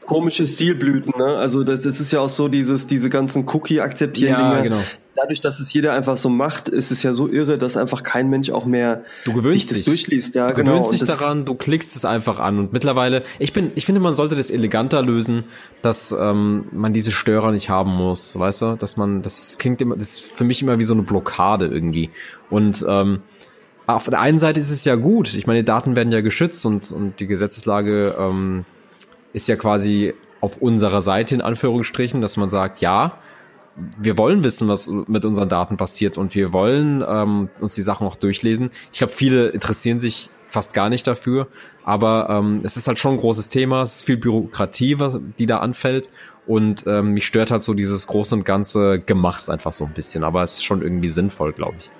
komische Stilblüten, ne? Also das, das ist ja auch so dieses, diese ganzen Cookie-Akzeptieren-Dinge. Ja, genau dadurch, dass es jeder einfach so macht, ist es ja so irre, dass einfach kein Mensch auch mehr du gewöhnst sich das dich. durchliest. Ja, du genau. gewöhnst dich daran, du klickst es einfach an und mittlerweile, ich bin, ich finde, man sollte das eleganter lösen, dass ähm, man diese Störer nicht haben muss, weißt du, dass man, das klingt immer, das ist für mich immer wie so eine Blockade irgendwie und ähm, auf der einen Seite ist es ja gut. Ich meine, die Daten werden ja geschützt und, und die Gesetzeslage ähm, ist ja quasi auf unserer Seite in Anführungsstrichen, dass man sagt, ja, wir wollen wissen, was mit unseren Daten passiert und wir wollen ähm, uns die Sachen auch durchlesen. Ich glaube, viele interessieren sich fast gar nicht dafür, aber ähm, es ist halt schon ein großes Thema, es ist viel Bürokratie, was, die da anfällt und ähm, mich stört halt so dieses große und ganze Gemachs einfach so ein bisschen, aber es ist schon irgendwie sinnvoll, glaube ich.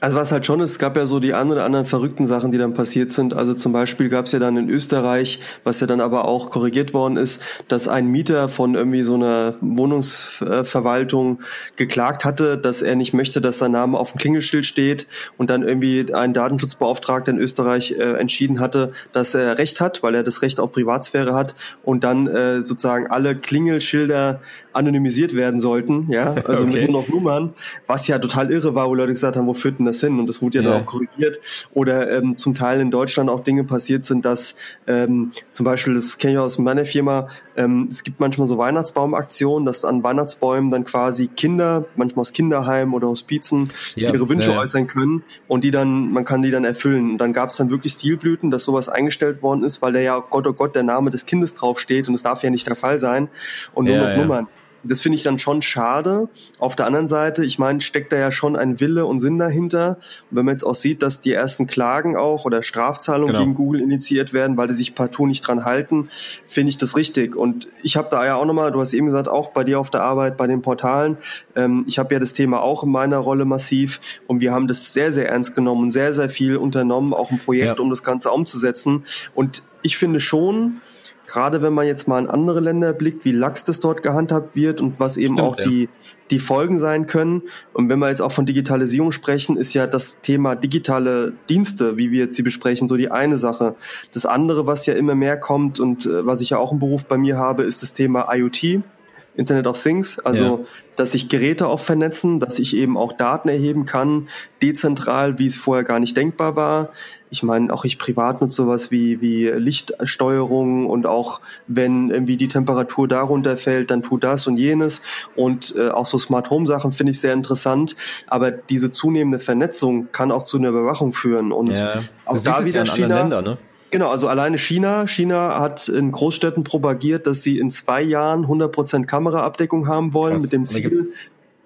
Also was halt schon ist, es gab ja so die ein oder anderen verrückten Sachen, die dann passiert sind. Also zum Beispiel gab es ja dann in Österreich, was ja dann aber auch korrigiert worden ist, dass ein Mieter von irgendwie so einer Wohnungsverwaltung geklagt hatte, dass er nicht möchte, dass sein Name auf dem Klingelschild steht und dann irgendwie ein Datenschutzbeauftragter in Österreich äh, entschieden hatte, dass er Recht hat, weil er das Recht auf Privatsphäre hat und dann äh, sozusagen alle Klingelschilder anonymisiert werden sollten, ja, also okay. mit nur noch Nummern, was ja total irre war, wo Leute gesagt haben, wo führt denn das hin? Und das wurde ja, ja. dann auch korrigiert. Oder ähm, zum Teil in Deutschland auch Dinge passiert sind, dass ähm, zum Beispiel, das kenne ich aus meiner Firma, ähm, es gibt manchmal so Weihnachtsbaumaktionen, dass an Weihnachtsbäumen dann quasi Kinder, manchmal aus Kinderheimen oder Hospizen, ja, ihre Wünsche ja. äußern können und die dann, man kann die dann erfüllen. Und dann gab es dann wirklich Stilblüten, dass sowas eingestellt worden ist, weil da ja Gott oh Gott der Name des Kindes draufsteht und es darf ja nicht der Fall sein. Und nur mit Nummern. Das finde ich dann schon schade. Auf der anderen Seite, ich meine, steckt da ja schon ein Wille und Sinn dahinter. Und wenn man jetzt auch sieht, dass die ersten Klagen auch oder Strafzahlungen genau. gegen Google initiiert werden, weil die sich partout nicht dran halten, finde ich das richtig. Und ich habe da ja auch nochmal, du hast eben gesagt, auch bei dir auf der Arbeit, bei den Portalen, ähm, ich habe ja das Thema auch in meiner Rolle massiv und wir haben das sehr, sehr ernst genommen und sehr, sehr viel unternommen, auch ein Projekt, ja. um das Ganze umzusetzen. Und ich finde schon, gerade wenn man jetzt mal in andere Länder blickt, wie lax das dort gehandhabt wird und was eben Stimmt, auch ja. die, die Folgen sein können. Und wenn wir jetzt auch von Digitalisierung sprechen, ist ja das Thema digitale Dienste, wie wir jetzt sie besprechen, so die eine Sache. Das andere, was ja immer mehr kommt und äh, was ich ja auch im Beruf bei mir habe, ist das Thema IoT. Internet of Things, also ja. dass sich Geräte auch vernetzen, dass ich eben auch Daten erheben kann, dezentral, wie es vorher gar nicht denkbar war. Ich meine, auch ich privat nutze sowas wie, wie Lichtsteuerung und auch wenn irgendwie die Temperatur darunter fällt, dann tut das und jenes. Und äh, auch so Smart Home Sachen finde ich sehr interessant. Aber diese zunehmende Vernetzung kann auch zu einer Überwachung führen. Und ja. auch da wieder in China, Ländern, ne? Genau, also alleine China. China hat in Großstädten propagiert, dass sie in zwei Jahren 100% Kameraabdeckung haben wollen Krass. mit dem Ziel,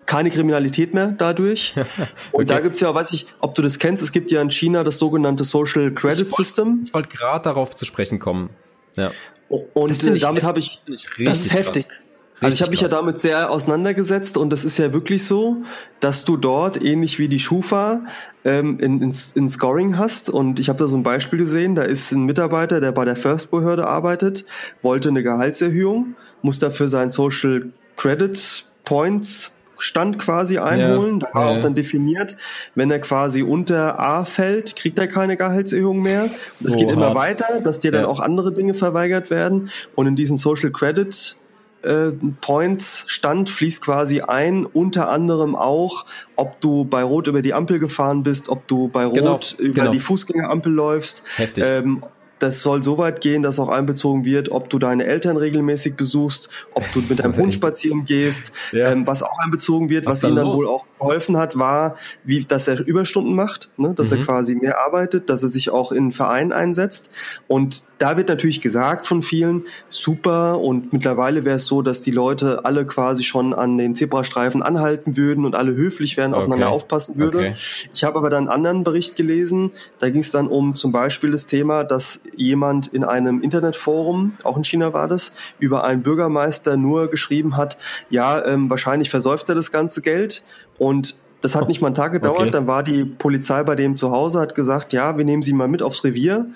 keine Kriminalität mehr dadurch. okay. Und da gibt's ja, weiß ich, ob du das kennst, es gibt ja in China das sogenannte Social Credit ich System. Ich wollte gerade darauf zu sprechen kommen. Ja. Und äh, damit habe ich, das ist heftig. Krass. Also ich habe mich ja damit sehr auseinandergesetzt und es ist ja wirklich so, dass du dort ähnlich wie die Schufa ähm, in, in, in Scoring hast und ich habe da so ein Beispiel gesehen, da ist ein Mitarbeiter, der bei der First-Behörde arbeitet, wollte eine Gehaltserhöhung, muss dafür sein Social Credit Points Stand quasi einholen. Ja, da war ja. auch dann definiert, wenn er quasi unter A fällt, kriegt er keine Gehaltserhöhung mehr. Es so geht hart. immer weiter, dass dir dann ja. auch andere Dinge verweigert werden. Und in diesen Social Credit äh, Points Stand fließt quasi ein, unter anderem auch, ob du bei Rot über die Ampel gefahren bist, ob du bei Rot genau, über genau. die Fußgängerampel läufst, Heftig. Ähm, das soll so weit gehen, dass auch einbezogen wird, ob du deine Eltern regelmäßig besuchst, ob du mit deinem Hund spazieren gehst. Ja. Ähm, was auch einbezogen wird, was, was ihnen dann los? wohl auch geholfen hat, war, wie, dass er Überstunden macht, ne? dass mhm. er quasi mehr arbeitet, dass er sich auch in Vereinen einsetzt. Und da wird natürlich gesagt von vielen, super. Und mittlerweile wäre es so, dass die Leute alle quasi schon an den Zebrastreifen anhalten würden und alle höflich wären, okay. aufeinander aufpassen würden. Okay. Ich habe aber dann einen anderen Bericht gelesen. Da ging es dann um zum Beispiel das Thema, dass jemand in einem Internetforum, auch in China war das, über einen Bürgermeister nur geschrieben hat, ja, ähm, wahrscheinlich versäuft er das ganze Geld und das hat nicht mal einen Tag gedauert. Okay. Dann war die Polizei bei dem zu Hause, hat gesagt, ja, wir nehmen sie mal mit aufs Revier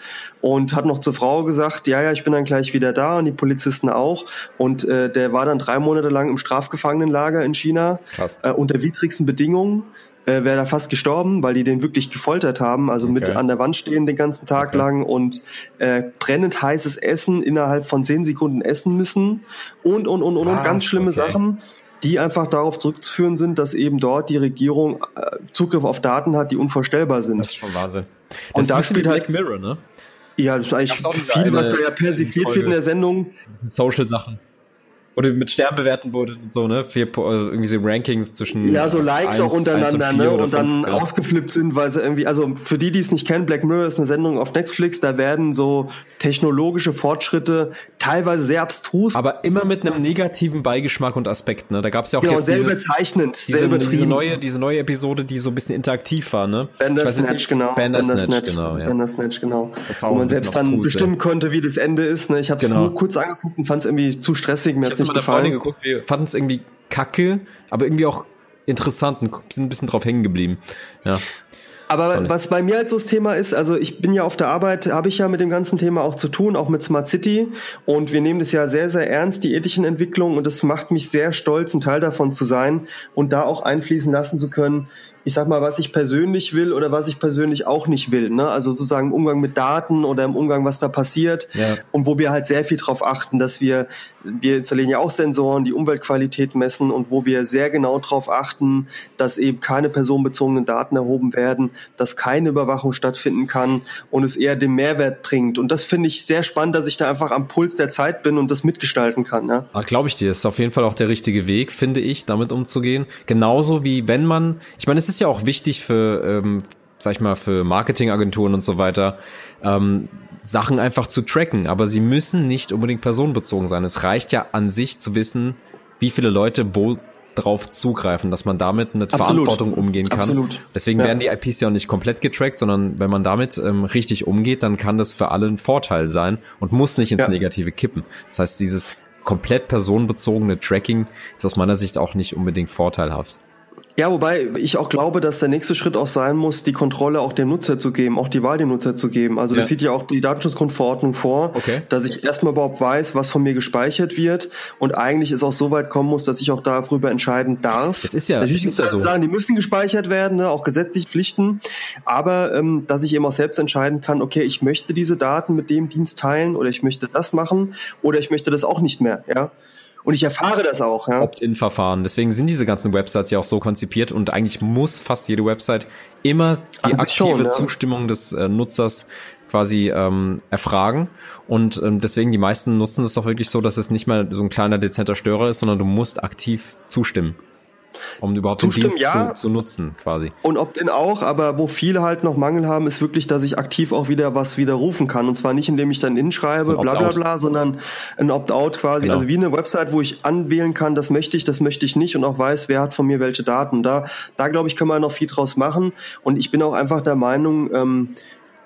und hat noch zur Frau gesagt, ja, ja, ich bin dann gleich wieder da und die Polizisten auch. Und äh, der war dann drei Monate lang im Strafgefangenenlager in China äh, unter widrigsten Bedingungen äh, wäre da fast gestorben, weil die den wirklich gefoltert haben, also okay. mit an der Wand stehen den ganzen Tag okay. lang und äh, brennend heißes Essen innerhalb von zehn Sekunden essen müssen und und und und, und ganz schlimme okay. Sachen die einfach darauf zurückzuführen sind, dass eben dort die Regierung äh, Zugriff auf Daten hat, die unvorstellbar sind. Das ist schon Wahnsinn. Das und da spielt halt Black Mirror, ne? Ja, das ist eigentlich viel, was da ja persifliert wird in der Sendung. Social Sachen oder mit Stern bewerten wurde und so, ne? Vier, also irgendwie so Rankings zwischen. Ja, so Likes 1, auch untereinander, und ne? Und dann ja. ausgeflippt sind, weil sie irgendwie, also für die, die es nicht kennen, Black Mirror ist eine Sendung auf Netflix, da werden so technologische Fortschritte teilweise sehr abstrus. Aber immer mit einem negativen Beigeschmack und Aspekt, ne? Da gab es ja auch genau, jetzt sehr dieses, überzeichnend, diese, sehr diese neue, diese neue Episode, die so ein bisschen interaktiv war, ne? Bandersnatch, genau. Bandersnatch, genau, ja. Bandersnatch, genau. Das war auch Wo man selbst dann bestimmen konnte, wie das Ende ist, ne? Ich habe es genau. nur kurz angeguckt und fand es irgendwie zu stressig, mir nicht gefallen. Freundin geguckt, wir fanden es irgendwie kacke, aber irgendwie auch interessant und sind ein bisschen drauf hängen geblieben. Ja. Aber was bei mir halt so das Thema ist, also ich bin ja auf der Arbeit, habe ich ja mit dem ganzen Thema auch zu tun, auch mit Smart City. Und wir nehmen das ja sehr, sehr ernst, die ethischen Entwicklungen. Und es macht mich sehr stolz, ein Teil davon zu sein und da auch einfließen lassen zu können, ich sag mal, was ich persönlich will oder was ich persönlich auch nicht will. Ne? Also sozusagen im Umgang mit Daten oder im Umgang, was da passiert. Ja. Und wo wir halt sehr viel darauf achten, dass wir, wir installieren ja auch Sensoren, die Umweltqualität messen und wo wir sehr genau darauf achten, dass eben keine personenbezogenen Daten erhoben werden, dass keine Überwachung stattfinden kann und es eher den Mehrwert bringt. Und das finde ich sehr spannend, dass ich da einfach am Puls der Zeit bin und das mitgestalten kann. Ja? Ah, Glaube ich dir, ist auf jeden Fall auch der richtige Weg, finde ich, damit umzugehen. Genauso wie wenn man, ich meine, es ist ja auch wichtig für, ähm, sag ich mal, für Marketingagenturen und so weiter, ähm, Sachen einfach zu tracken. Aber sie müssen nicht unbedingt personenbezogen sein. Es reicht ja an sich zu wissen, wie viele Leute wo drauf zugreifen, dass man damit mit Absolut. Verantwortung umgehen kann. Absolut. Deswegen ja. werden die IPs ja auch nicht komplett getrackt, sondern wenn man damit ähm, richtig umgeht, dann kann das für alle ein Vorteil sein und muss nicht ins ja. Negative kippen. Das heißt, dieses komplett personenbezogene Tracking ist aus meiner Sicht auch nicht unbedingt vorteilhaft. Ja, wobei ich auch glaube, dass der nächste Schritt auch sein muss, die Kontrolle auch dem Nutzer zu geben, auch die Wahl dem Nutzer zu geben. Also ja. das sieht ja auch die Datenschutzgrundverordnung vor, okay. dass ich erstmal überhaupt weiß, was von mir gespeichert wird und eigentlich es auch so weit kommen muss, dass ich auch darüber entscheiden darf. Das ist ja, Natürlich ist ja so. sagen, die müssen gespeichert werden, ne, auch gesetzlich Pflichten, aber ähm, dass ich eben auch selbst entscheiden kann, okay, ich möchte diese Daten mit dem Dienst teilen oder ich möchte das machen oder ich möchte das auch nicht mehr, ja. Und ich erfahre das auch. Ja? Opt-in-Verfahren. Deswegen sind diese ganzen Websites ja auch so konzipiert und eigentlich muss fast jede Website immer die aktive schon, ja. Zustimmung des äh, Nutzers quasi ähm, erfragen. Und ähm, deswegen die meisten nutzen das doch wirklich so, dass es nicht mal so ein kleiner dezenter Störer ist, sondern du musst aktiv zustimmen. Um überhaupt Zustimmen, den Dienst ja. zu, zu, nutzen, quasi. Und Opt-in auch, aber wo viele halt noch Mangel haben, ist wirklich, dass ich aktiv auch wieder was widerrufen kann. Und zwar nicht, indem ich dann inschreibe, so bla bla bla, sondern ein Opt-out quasi. Genau. Also wie eine Website, wo ich anwählen kann, das möchte ich, das möchte ich nicht und auch weiß, wer hat von mir welche Daten. Da, da glaube ich, können wir noch viel draus machen. Und ich bin auch einfach der Meinung, ähm,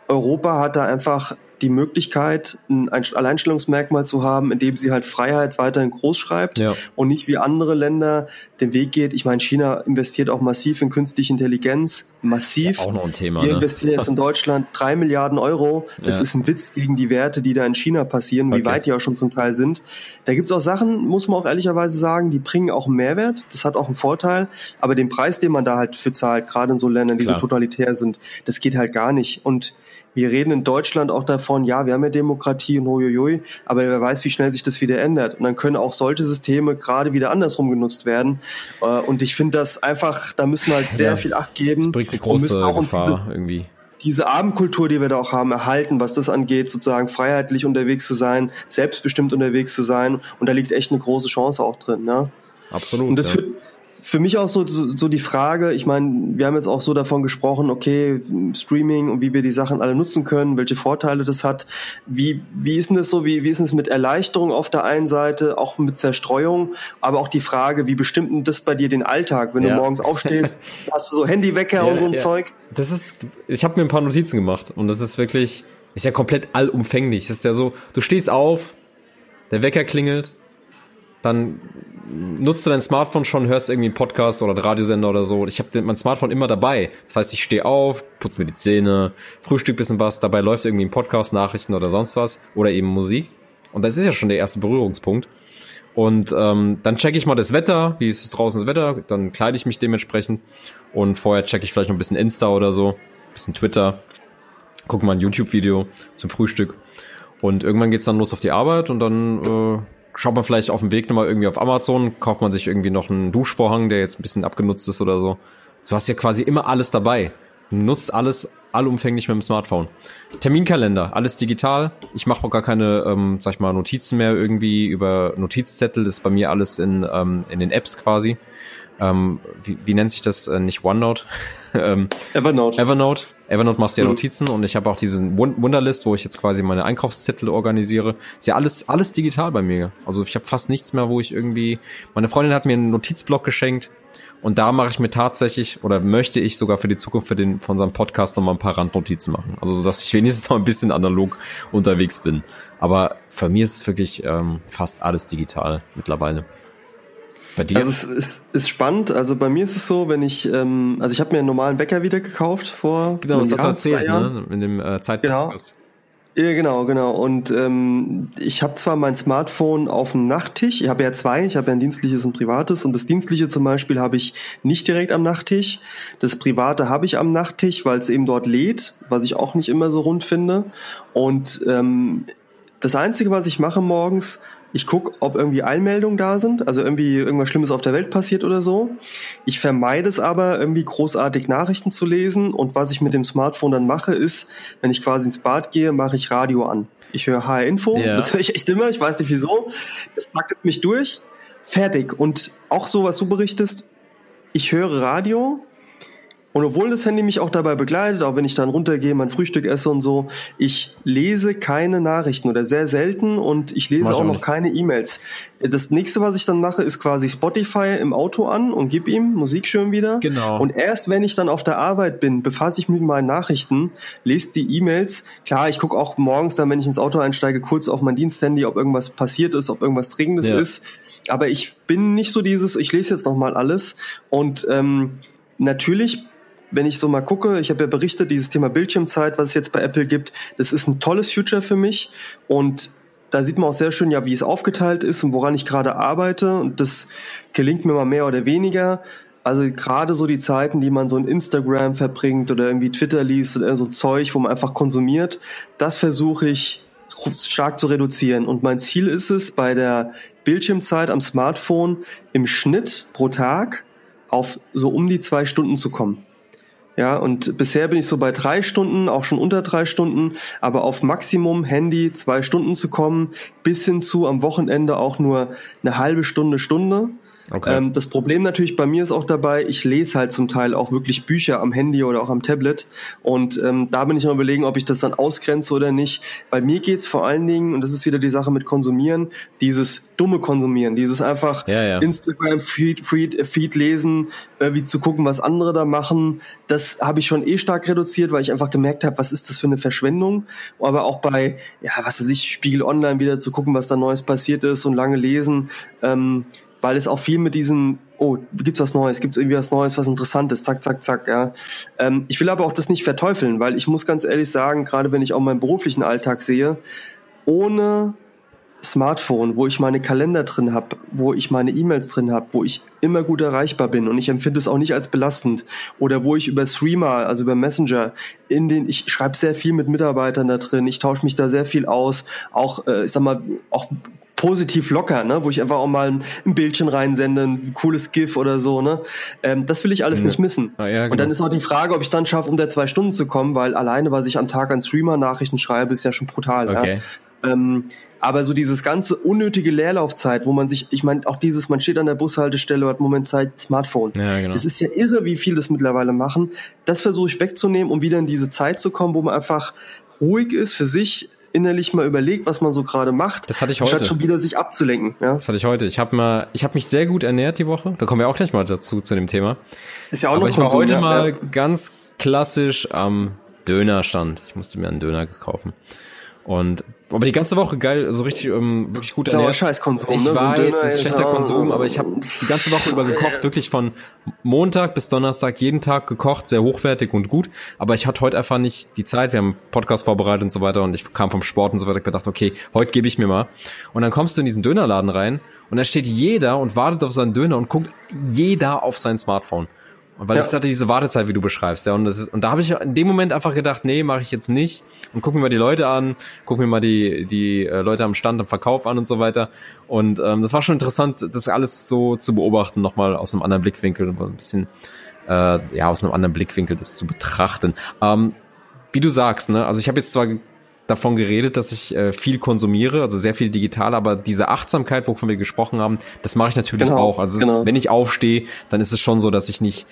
Europa hat da einfach die Möglichkeit, ein Alleinstellungsmerkmal zu haben, indem sie halt Freiheit weiterhin groß schreibt ja. und nicht wie andere Länder den Weg geht. Ich meine, China investiert auch massiv in künstliche Intelligenz, massiv. auch noch ein Thema. Wir ne? investieren jetzt in Deutschland drei Milliarden Euro. Das ja. ist ein Witz gegen die Werte, die da in China passieren, okay. wie weit die auch schon zum Teil sind. Da gibt's auch Sachen, muss man auch ehrlicherweise sagen, die bringen auch einen Mehrwert. Das hat auch einen Vorteil. Aber den Preis, den man da halt für zahlt, gerade in so Ländern, die Klar. so totalitär sind, das geht halt gar nicht. Und wir reden in Deutschland auch davon, ja, wir haben ja Demokratie und hoioi, aber wer weiß, wie schnell sich das wieder ändert. Und dann können auch solche Systeme gerade wieder andersrum genutzt werden. Äh, und ich finde das einfach, da müssen wir halt sehr ja, viel Acht geben. Das bringt eine große auch Gefahr diese, irgendwie diese Abendkultur, die wir da auch haben, erhalten, was das angeht, sozusagen freiheitlich unterwegs zu sein, selbstbestimmt unterwegs zu sein. Und da liegt echt eine große Chance auch drin. Ne? Absolut. Und das ja. führt, für mich auch so, so, so die Frage, ich meine, wir haben jetzt auch so davon gesprochen, okay, Streaming und wie wir die Sachen alle nutzen können, welche Vorteile das hat. Wie, wie ist denn das so, wie, wie ist es mit Erleichterung auf der einen Seite, auch mit Zerstreuung, aber auch die Frage, wie bestimmt denn das bei dir den Alltag, wenn ja. du morgens aufstehst, hast du so Handywecker ja, und so ein ja. Zeug? Das ist, ich habe mir ein paar Notizen gemacht und das ist wirklich, ist ja komplett allumfänglich. Das ist ja so, du stehst auf, der Wecker klingelt, dann nutzt du dein Smartphone schon, hörst irgendwie einen Podcast oder einen Radiosender oder so. Ich habe mein Smartphone immer dabei. Das heißt, ich stehe auf, putze mir die Zähne, frühstück bisschen was, dabei läuft irgendwie ein Podcast, Nachrichten oder sonst was oder eben Musik. Und das ist ja schon der erste Berührungspunkt. Und ähm, dann checke ich mal das Wetter, wie ist es draußen das Wetter, dann kleide ich mich dementsprechend und vorher checke ich vielleicht noch ein bisschen Insta oder so, ein bisschen Twitter, gucke mal ein YouTube-Video zum Frühstück. Und irgendwann geht's dann los auf die Arbeit und dann äh, schaut man vielleicht auf dem Weg nochmal irgendwie auf Amazon, kauft man sich irgendwie noch einen Duschvorhang, der jetzt ein bisschen abgenutzt ist oder so. Du hast ja quasi immer alles dabei. Du nutzt alles allumfänglich mit dem Smartphone. Terminkalender, alles digital. Ich mache auch gar keine, ähm, sag ich mal, Notizen mehr irgendwie über Notizzettel. Das ist bei mir alles in, ähm, in den Apps quasi ähm, wie, wie nennt sich das? Äh, nicht OneNote? ähm, Evernote. Evernote. Evernote machst ja mhm. Notizen und ich habe auch diesen Wunderlist, wo ich jetzt quasi meine Einkaufszettel organisiere. Ist ja alles, alles digital bei mir. Also ich habe fast nichts mehr, wo ich irgendwie. Meine Freundin hat mir einen Notizblock geschenkt und da mache ich mir tatsächlich oder möchte ich sogar für die Zukunft für den von unserem Podcast noch mal ein paar Randnotizen machen. Also so, dass ich wenigstens noch ein bisschen analog unterwegs bin. Aber für mich ist wirklich ähm, fast alles digital mittlerweile. Bei dir? Also es ist, ist spannend. Also bei mir ist es so, wenn ich, ähm, also ich habe mir einen normalen Wecker wieder gekauft vor. Genau, das hast du erzählt, ne? In dem äh, Zeitpunkt. Genau. Ja, genau, genau. Und ähm, ich habe zwar mein Smartphone auf dem Nachttisch, ich habe ja zwei, ich habe ja ein dienstliches und ein privates. Und das dienstliche zum Beispiel habe ich nicht direkt am Nachttisch. Das private habe ich am Nachttisch, weil es eben dort lädt, was ich auch nicht immer so rund finde. Und ähm, das Einzige, was ich mache morgens, ich gucke, ob irgendwie Eilmeldungen da sind, also irgendwie irgendwas Schlimmes auf der Welt passiert oder so. Ich vermeide es aber, irgendwie großartig Nachrichten zu lesen. Und was ich mit dem Smartphone dann mache, ist, wenn ich quasi ins Bad gehe, mache ich Radio an. Ich höre HR Info, ja. das höre ich echt immer, ich weiß nicht wieso. Das taktet mich durch. Fertig. Und auch so, was du berichtest, ich höre Radio, und obwohl das Handy mich auch dabei begleitet, auch wenn ich dann runtergehe, mein Frühstück esse und so, ich lese keine Nachrichten oder sehr selten und ich lese auch, auch noch keine E-Mails. Das nächste, was ich dann mache, ist quasi Spotify im Auto an und gib ihm Musik schön wieder. Genau. Und erst wenn ich dann auf der Arbeit bin, befasse ich mich mit meinen Nachrichten, lese die E-Mails. Klar, ich gucke auch morgens dann, wenn ich ins Auto einsteige, kurz auf mein Diensthandy, ob irgendwas passiert ist, ob irgendwas Dringendes ja. ist. Aber ich bin nicht so dieses, ich lese jetzt noch mal alles. Und ähm, natürlich wenn ich so mal gucke, ich habe ja berichtet, dieses Thema Bildschirmzeit, was es jetzt bei Apple gibt, das ist ein tolles Future für mich und da sieht man auch sehr schön, ja, wie es aufgeteilt ist und woran ich gerade arbeite und das gelingt mir mal mehr oder weniger. Also gerade so die Zeiten, die man so in Instagram verbringt oder irgendwie Twitter liest oder so Zeug, wo man einfach konsumiert, das versuche ich stark zu reduzieren. Und mein Ziel ist es, bei der Bildschirmzeit am Smartphone im Schnitt pro Tag auf so um die zwei Stunden zu kommen. Ja, und bisher bin ich so bei drei Stunden, auch schon unter drei Stunden, aber auf Maximum Handy zwei Stunden zu kommen, bis hin zu am Wochenende auch nur eine halbe Stunde, Stunde. Okay. Ähm, das Problem natürlich bei mir ist auch dabei, ich lese halt zum Teil auch wirklich Bücher am Handy oder auch am Tablet. Und ähm, da bin ich noch überlegen, ob ich das dann ausgrenze oder nicht. Bei mir geht's vor allen Dingen, und das ist wieder die Sache mit Konsumieren, dieses dumme Konsumieren, dieses einfach ja, ja. Instagram Feed, Feed, Feed lesen, irgendwie zu gucken, was andere da machen. Das habe ich schon eh stark reduziert, weil ich einfach gemerkt habe, was ist das für eine Verschwendung. Aber auch bei, ja, was weiß ich, Spiegel Online wieder zu gucken, was da Neues passiert ist und lange lesen. Ähm, weil es auch viel mit diesen, oh, gibt's was Neues, gibt's irgendwie was Neues, was Interessantes, zack, zack, zack, ja. Ähm, ich will aber auch das nicht verteufeln, weil ich muss ganz ehrlich sagen, gerade wenn ich auch meinen beruflichen Alltag sehe, ohne Smartphone, wo ich meine Kalender drin habe, wo ich meine E-Mails drin habe, wo ich immer gut erreichbar bin und ich empfinde es auch nicht als belastend oder wo ich über Streamer, also über Messenger, in den ich schreibe sehr viel mit Mitarbeitern da drin, ich tausche mich da sehr viel aus, auch äh, ich sag mal auch positiv locker, ne, wo ich einfach auch mal ein Bildchen reinsende, ein cooles GIF oder so, ne. Ähm, das will ich alles ja. nicht missen. Ah, ja, genau. Und dann ist auch die Frage, ob ich dann schaffe, unter zwei Stunden zu kommen, weil alleine, was ich am Tag an Streamer-Nachrichten schreibe, ist ja schon brutal. Okay. Ja. Ähm, aber so dieses ganze unnötige Leerlaufzeit, wo man sich, ich meine, auch dieses, man steht an der Bushaltestelle, hat Moment Zeit, Smartphone. Ja, genau. Das ist ja irre, wie viel das mittlerweile machen. Das versuche ich wegzunehmen, um wieder in diese Zeit zu kommen, wo man einfach ruhig ist für sich, innerlich mal überlegt, was man so gerade macht. Das hatte ich heute. Statt schon wieder sich abzulenken. Ja? Das hatte ich heute. Ich habe mal, ich habe mich sehr gut ernährt die Woche. Da kommen wir auch gleich mal dazu zu dem Thema. Ist ja auch Aber noch ich war heute ja, mal ganz klassisch am Dönerstand. Ich musste mir einen Döner kaufen. Und aber die ganze Woche geil, so richtig ähm, wirklich gut ernährt. Scheiß Konsum, ich ne? weiß, so es ist schlechter Konsum, aber ich habe die ganze Woche über gekocht, wirklich von Montag bis Donnerstag jeden Tag gekocht, sehr hochwertig und gut. Aber ich hatte heute einfach nicht die Zeit. Wir haben Podcast vorbereitet und so weiter und ich kam vom Sport und so weiter. Ich gedacht, okay, heute gebe ich mir mal. Und dann kommst du in diesen Dönerladen rein und da steht jeder und wartet auf seinen Döner und guckt jeder auf sein Smartphone. Und weil ja. ich hatte diese Wartezeit, wie du beschreibst, ja. Und, das ist, und da habe ich in dem Moment einfach gedacht, nee, mache ich jetzt nicht. Und guck mir mal die Leute an, guck mir mal die, die äh, Leute am Stand, am Verkauf an und so weiter. Und ähm, das war schon interessant, das alles so zu beobachten, nochmal aus einem anderen Blickwinkel und ein bisschen, äh, ja, aus einem anderen Blickwinkel das zu betrachten. Ähm, wie du sagst, ne, also ich habe jetzt zwar davon geredet, dass ich äh, viel konsumiere, also sehr viel digital, aber diese Achtsamkeit, wovon wir gesprochen haben, das mache ich natürlich genau, auch. Also genau. ist, wenn ich aufstehe, dann ist es schon so, dass ich nicht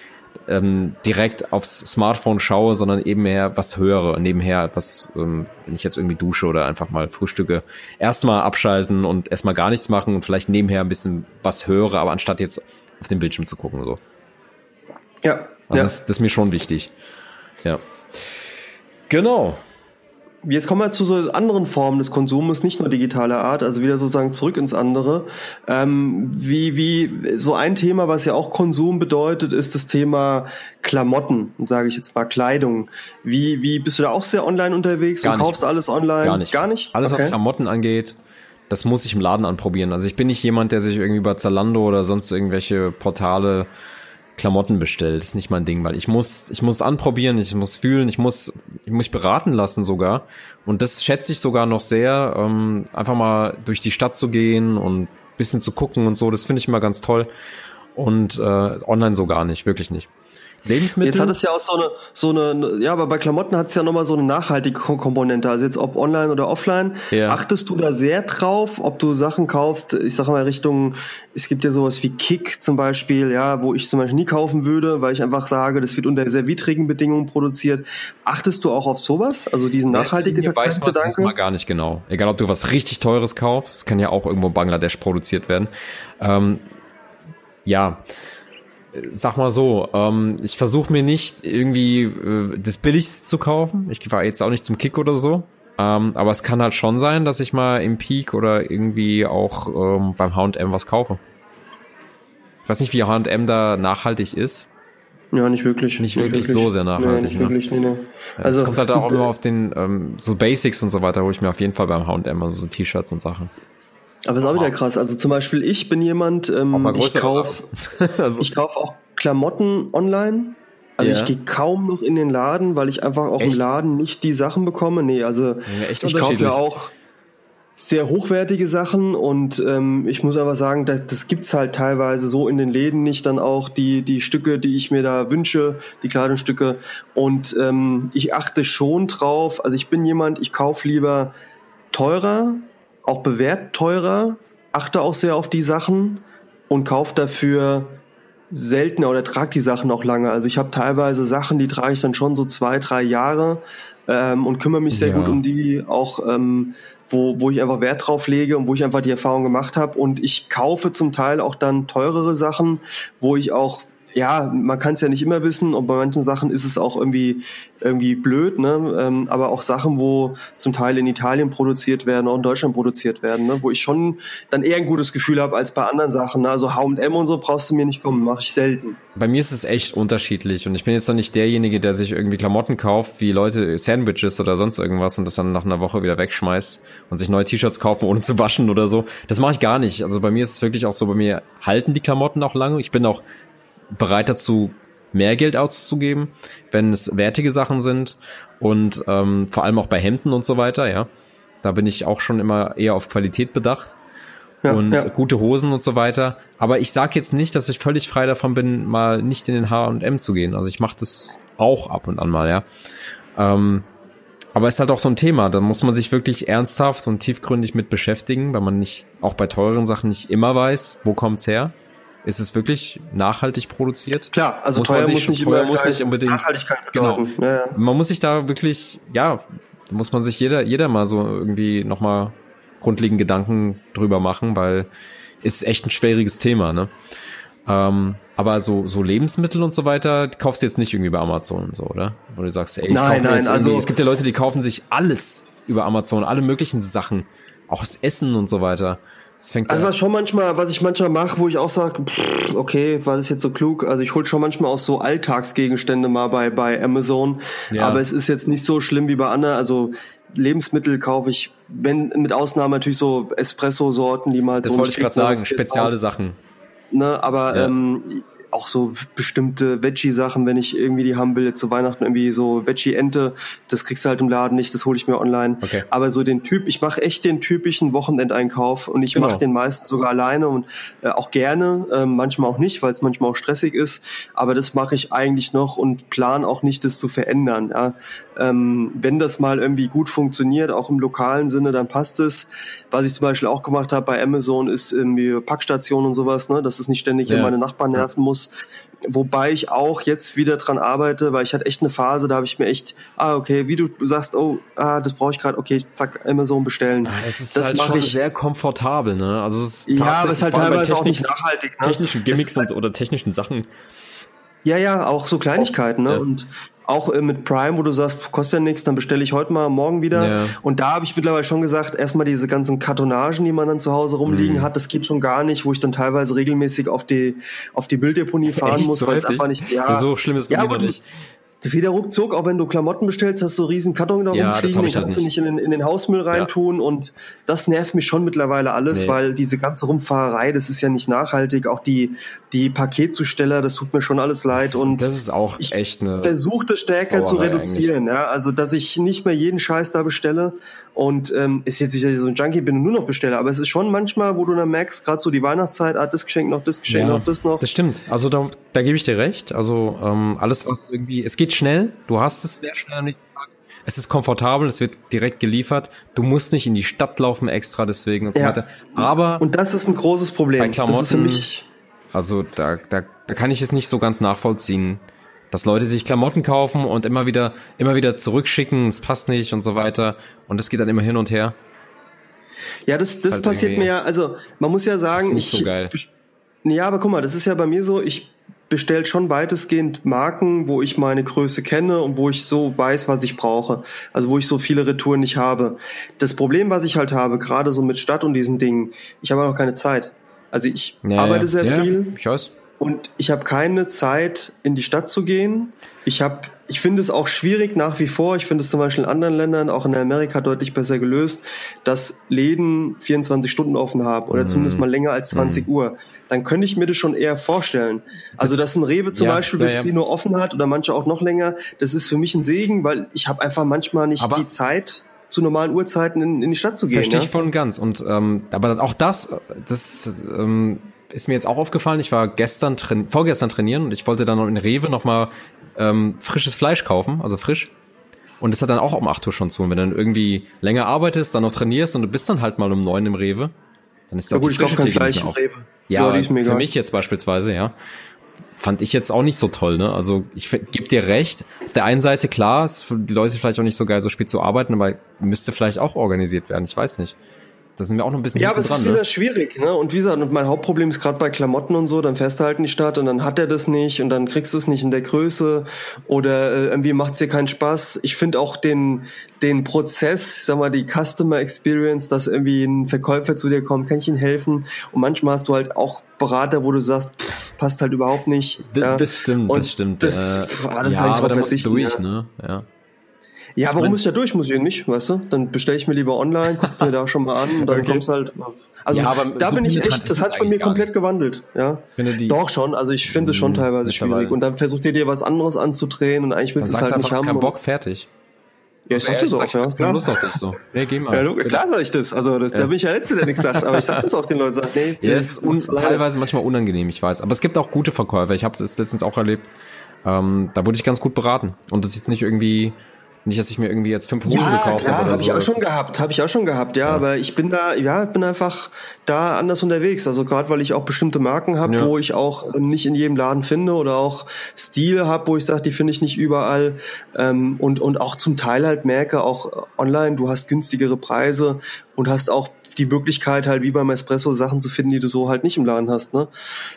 ähm, direkt aufs Smartphone schaue, sondern eben mehr was höre, nebenher etwas, ähm, wenn ich jetzt irgendwie dusche oder einfach mal frühstücke, erstmal abschalten und erstmal gar nichts machen und vielleicht nebenher ein bisschen was höre, aber anstatt jetzt auf den Bildschirm zu gucken, so. Ja. Also ja. Das, das ist mir schon wichtig. Ja. Genau. Jetzt kommen wir zu so anderen Formen des Konsumes, nicht nur digitaler Art, also wieder sozusagen zurück ins andere. Ähm, wie, wie, so ein Thema, was ja auch Konsum bedeutet, ist das Thema Klamotten, sage ich jetzt mal Kleidung. Wie, wie bist du da auch sehr online unterwegs? Gar du nicht. kaufst alles online? Gar nicht. Gar nicht? Alles, okay. was Klamotten angeht, das muss ich im Laden anprobieren. Also ich bin nicht jemand, der sich irgendwie über Zalando oder sonst irgendwelche Portale Klamotten bestellt. Ist nicht mein Ding, weil ich muss, ich muss anprobieren, ich muss fühlen, ich muss, ich muss beraten lassen sogar. Und das schätze ich sogar noch sehr, ähm, einfach mal durch die Stadt zu gehen und bisschen zu gucken und so. Das finde ich immer ganz toll. Und äh, online so gar nicht, wirklich nicht. Lebensmittel. Jetzt hat es ja auch so eine, so eine, ja, aber bei Klamotten hat es ja nochmal so eine nachhaltige Ko- Komponente. Also jetzt ob online oder offline. Ja. Achtest du da sehr drauf, ob du Sachen kaufst, ich sage mal Richtung, es gibt ja sowas wie Kick zum Beispiel, ja, wo ich zum Beispiel nie kaufen würde, weil ich einfach sage, das wird unter sehr widrigen Bedingungen produziert. Achtest du auch auf sowas? Also diesen nachhaltigen Jetzt weiß man das mal gar nicht genau. Egal, ob du was richtig Teures kaufst, das kann ja auch irgendwo in Bangladesch produziert werden. Ähm, ja, sag mal so, ähm, ich versuche mir nicht irgendwie äh, das Billigste zu kaufen. Ich war jetzt auch nicht zum Kick oder so. Ähm, aber es kann halt schon sein, dass ich mal im Peak oder irgendwie auch ähm, beim H&M was kaufe. Ich weiß nicht, wie H&M da nachhaltig ist. Ja, nicht wirklich. Nicht wirklich so sehr nachhaltig, Nee, nicht ne? wirklich, nee, nee. Also, es kommt halt auch äh, immer auf den ähm, so Basics und so weiter, hole ich mir auf jeden Fall beim H&M, also so T-Shirts und Sachen. Aber ist auch wieder krass. Also zum Beispiel ich bin jemand, ähm, ich kauf, Sachen. also, ich kauf auch Klamotten online. Also Ja. ich gehe kaum noch in den Laden, weil ich einfach auch Echt? im Laden nicht die Sachen bekomme. Nee, also Ja, echt ich kaufe ja auch sehr hochwertige Sachen und ähm, ich muss aber sagen, das, das gibt's halt teilweise so in den Läden nicht dann auch die die Stücke, die ich mir da wünsche, die Kleidungsstücke und ähm, ich achte schon drauf. Also ich bin jemand, ich kaufe lieber teurer, auch bewährt teurer, achte auch sehr auf die Sachen und kaufe dafür seltener oder trage die Sachen auch lange. Also ich habe teilweise Sachen, die trage ich dann schon so zwei, drei Jahre ähm, und kümmere mich sehr Ja. gut um die, auch ähm, wo, wo ich einfach Wert drauf lege und wo ich einfach die Erfahrung gemacht habe. Und ich kaufe zum Teil auch dann teurere Sachen, wo ich auch ja, man kann es ja nicht immer wissen und bei manchen Sachen ist es auch irgendwie irgendwie blöd, ne? Ähm, aber auch Sachen, wo zum Teil in Italien produziert werden, auch in Deutschland produziert werden, ne? wo ich schon dann eher ein gutes Gefühl habe als bei anderen Sachen. Ne? Also H&M und so brauchst du mir nicht kommen, mache ich selten. Bei mir ist es echt unterschiedlich und ich bin jetzt noch nicht derjenige, der sich irgendwie Klamotten kauft, wie Leute Sandwiches oder sonst irgendwas und das dann nach einer Woche wieder wegschmeißt und sich neue T-Shirts kaufen, ohne zu waschen oder so. Das mache ich gar nicht. Also bei mir ist es wirklich auch so, bei mir halten die Klamotten auch lange. Ich bin auch bereit dazu, mehr Geld auszugeben, wenn es wertige Sachen sind und ähm, vor allem auch bei Hemden und so weiter, ja. Da bin ich auch schon immer eher auf Qualität bedacht Ja, und ja. gute Hosen und so weiter. Aber ich sage jetzt nicht, dass ich völlig frei davon bin, mal nicht in den H&M zu gehen. Also ich mache das auch ab und an mal, ja. Ähm, aber ist halt auch so ein Thema, da muss man sich wirklich ernsthaft und tiefgründig mit beschäftigen, weil man nicht, auch bei teuren Sachen nicht immer weiß, wo kommt's her. Ist es wirklich nachhaltig produziert? Klar, also Muss man teuer muss nicht teuer muss nicht unbedingt- Nachhaltigkeit Genau. Ja, ja. Man muss sich da wirklich, ja, da muss man sich jeder, jeder mal so irgendwie nochmal grundlegend Gedanken drüber machen, weil ist echt ein schwieriges Thema, ne? Ähm, aber so, so Lebensmittel und so weiter, die kaufst du jetzt nicht irgendwie bei Amazon und so, oder? Wo du sagst, ey, ich Nein, nein, jetzt also- es gibt ja Leute, die kaufen sich alles über Amazon, alle möglichen Sachen, auch das Essen und so weiter. Das Also was schon manchmal, was ich manchmal mache, wo ich auch sage, okay, war das jetzt so klug? Also ich hol schon manchmal auch so Alltagsgegenstände mal bei bei Amazon, Ja. aber es ist jetzt nicht so schlimm wie bei anderen. Also Lebensmittel kaufe ich, wenn mit Ausnahme natürlich so Espresso-Sorten, die mal das so wollte ich gerade sagen, spezielle Sachen. ne, aber Ja. ähm, auch so bestimmte Veggie-Sachen, wenn ich irgendwie die haben will, jetzt zu Weihnachten irgendwie so Veggie-Ente, das kriegst du halt im Laden nicht, das hole ich mir online. Okay. Aber so den Typ, ich mache echt den typischen Wochenendeinkauf und ich Genau. mache den meistens sogar alleine und äh, auch gerne, äh, manchmal auch nicht, weil es manchmal auch stressig ist, aber das mache ich eigentlich noch und plan auch nicht, das zu verändern. Ja. Ähm, wenn das mal irgendwie gut funktioniert, auch im lokalen Sinne, dann passt es. Was ich zum Beispiel auch gemacht habe bei Amazon, ist irgendwie Packstation und sowas, ne, dass es nicht ständig ja. meine Nachbarn nerven muss. Wobei ich auch jetzt wieder dran arbeite, weil ich hatte echt eine Phase, da habe ich mir echt, ah, okay, wie du sagst, oh, ah, das brauche ich gerade, okay, zack, Amazon bestellen. Ah, Das ist Das halt schon ich- sehr komfortabel, ne? Also es ist Ja, aber es ist halt teilweise auch nicht nachhaltig. Ne? technischen Gimmicks halt- und, oder technischen Sachen Ja, ja, auch so Kleinigkeiten, ne? Ja. Und auch äh, mit Prime, wo du sagst, kostet ja nichts, dann bestelle ich heute mal, morgen wieder. Ja. Und da habe ich mittlerweile schon gesagt, erstmal diese ganzen Kartonagen, die man dann zu Hause rumliegen mhm. hat, das geht schon gar nicht, wo ich dann teilweise regelmäßig auf die auf die Bilddeponie fahren Echt? muss, so weil es einfach nicht. Ja, so schlimm ist ja, aber nicht. Das geht ja ruckzuck, auch wenn du Klamotten bestellst, hast du so riesen Karton da ja, rumfliegen, den kannst du nicht in den, in den Hausmüll reintun ja. und das nervt mich schon mittlerweile alles, nee. weil diese ganze Rumfahrerei, das ist ja nicht nachhaltig, auch die, die Paketzusteller, das tut mir schon alles leid das, und das ist auch ich echt eine versuche das stärker zu reduzieren, eigentlich. ja, also dass ich nicht mehr jeden Scheiß da bestelle und ähm, ist jetzt nicht, dass ich so ein Junkie bin und nur noch bestelle, aber es ist schon manchmal, wo du dann merkst, gerade so die Weihnachtszeit, ah, das Geschenk noch, das Geschenk ja, noch, das noch. Das stimmt, also da, da gebe ich dir recht, also ähm, alles was irgendwie, es geht schnell, du hast es sehr schnell am nächsten Tag. Es ist komfortabel, es wird direkt geliefert. Du musst nicht in die Stadt laufen extra deswegen und ja. so weiter. Aber und das ist ein großes Problem. Bei Klamotten, das ist für mich also da, da, da kann ich es nicht so ganz nachvollziehen, dass Leute sich Klamotten kaufen und immer wieder immer wieder zurückschicken, es passt nicht und so weiter und das geht dann immer hin und her. Ja, das, das, das halt passiert mir ja, also man muss ja sagen, nicht ich, so geil. Ja, aber guck mal, das ist ja bei mir so, ich bestellt schon weitestgehend Marken, wo ich meine Größe kenne und wo ich so weiß, was ich brauche. Also wo ich so viele Retouren nicht habe. Das Problem, was ich halt habe, gerade so mit Stadt und diesen Dingen, ich habe noch keine Zeit. Also ich ja, arbeite sehr ja, viel. Ich weiß. Und ich habe keine Zeit, in die Stadt zu gehen. Ich habe, ich finde es auch schwierig nach wie vor. Ich finde es zum Beispiel in anderen Ländern, auch in Amerika, deutlich besser gelöst, dass Läden 24 Stunden offen haben oder mm. zumindest mal länger als 20 mm. Uhr. Dann könnte ich mir das schon eher vorstellen. Also, dass ein Rewe zum ja, Beispiel bis ja, ja. 10 Uhr offen hat oder manche auch noch länger, das ist für mich ein Segen, weil ich habe einfach manchmal nicht Aber die Zeit zu normalen Uhrzeiten in, in die Stadt zu gehen. Verstehe ich voll und ganz. Und ähm, aber auch das, das ähm, ist mir jetzt auch aufgefallen. Ich war gestern, train vorgestern trainieren und ich wollte dann noch in Rewe nochmal ähm, frisches Fleisch kaufen, also frisch. Und das hat dann auch um 8 Uhr schon zu. Und wenn du dann irgendwie länger arbeitest, dann noch trainierst und du bist dann halt mal um 9 im Rewe, dann ist ja, auch gut, ich Fleisch im Rewe. Ja, ja für mich jetzt beispielsweise, ja. Fand ich jetzt auch nicht so toll, ne? Also ich gebe dir recht. Auf der einen Seite klar, ist für die Leute vielleicht auch nicht so geil, so spät zu arbeiten, aber müsste vielleicht auch organisiert werden. Ich weiß nicht. Da sind wir auch noch ein bisschen Ja, aber es dran, ist wieder ne? schwierig, ne? Und wie gesagt, und mein Hauptproblem ist gerade bei Klamotten und so, dann fährst du halt in die Stadt und dann hat er das nicht und dann kriegst du es nicht in der Größe oder äh, irgendwie macht es dir keinen Spaß. Ich finde auch den, den Prozess, sag mal, die Customer Experience, dass irgendwie ein Verkäufer zu dir kommt, kann ich ihm helfen. Und manchmal hast du halt auch Berater, wo du sagst, pff, passt halt überhaupt nicht. D ja. Das stimmt, und das stimmt. Das, äh, pff, das ja, aber da musst du durch, ja. ne? Ja. Ja, warum muss ich da durch? Muss ich nicht, weißt du? Dann bestelle ich mir lieber online, guck mir da schon mal an und dann okay. kommt's halt. Also ja, da so bin ich echt, das hat sich bei mir komplett gewandelt. Ja. Doch schon, also ich finde es schon hm, teilweise schwierig. Und dann versucht ihr dir was anderes anzudrehen und eigentlich willst du es halt nicht haben. keinen Bock, fertig. Ja, ich sag das auch, ja. Klar. Lust auf dich so. Nee, geh mal. Ja, klar sag ich das. Also das, ja. da bin ich ja Letzte, der nichts sagt. Aber ich sag das auch den Leuten. Sag, nee, ja, es ist teilweise manchmal unangenehm, ich weiß. Aber es gibt auch gute Verkäufer. Ich habe das letztens auch erlebt. Ähm, da wurde ich ganz gut beraten. Und das ist jetzt nicht irgendwie nicht, dass ich mir irgendwie jetzt fünf Uhren ja, gekauft habe. Ja, habe ich auch schon gehabt, habe ich auch schon gehabt, ja, ja, aber ich bin da, ja, bin einfach da anders unterwegs. Also gerade weil ich auch bestimmte Marken habe, ja. wo ich auch nicht in jedem Laden finde oder auch Stile habe, wo ich sage, die finde ich nicht überall ähm, und und auch zum Teil halt merke, auch online, du hast günstigere Preise und hast auch die Möglichkeit halt wie beim Espresso Sachen zu finden, die du so halt nicht im Laden hast. Ne?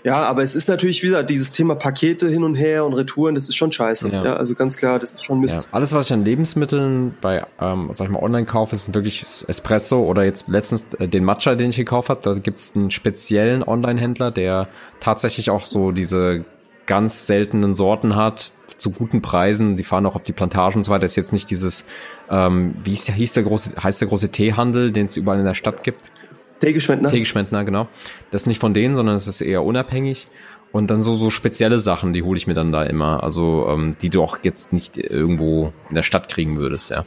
Ja, aber es ist natürlich wieder dieses Thema Pakete hin und her und Retouren, das ist schon scheiße. Ja, ja also ganz klar, das ist schon Mist. Ja. Alles, was ich an Lebensmitteln bei, ähm, sag ich mal, online kaufe, ist wirklich Espresso oder jetzt letztens äh, den Matcha, den ich gekauft habe. Da gibt's einen speziellen Online-Händler, der tatsächlich auch so diese ganz seltenen Sorten hat, zu guten Preisen. Die fahren auch auf die Plantagen und so weiter. Das ist jetzt nicht dieses, ähm, wie hieß, hieß der große, heißt der große Teehandel, den es überall in der Stadt gibt. Teegeschwendner. Teegeschwendner, genau. Das ist nicht von denen, sondern es ist eher unabhängig. Und dann so, so spezielle Sachen, die hole ich mir dann da immer. Also, ähm, die du auch jetzt nicht irgendwo in der Stadt kriegen würdest, ja.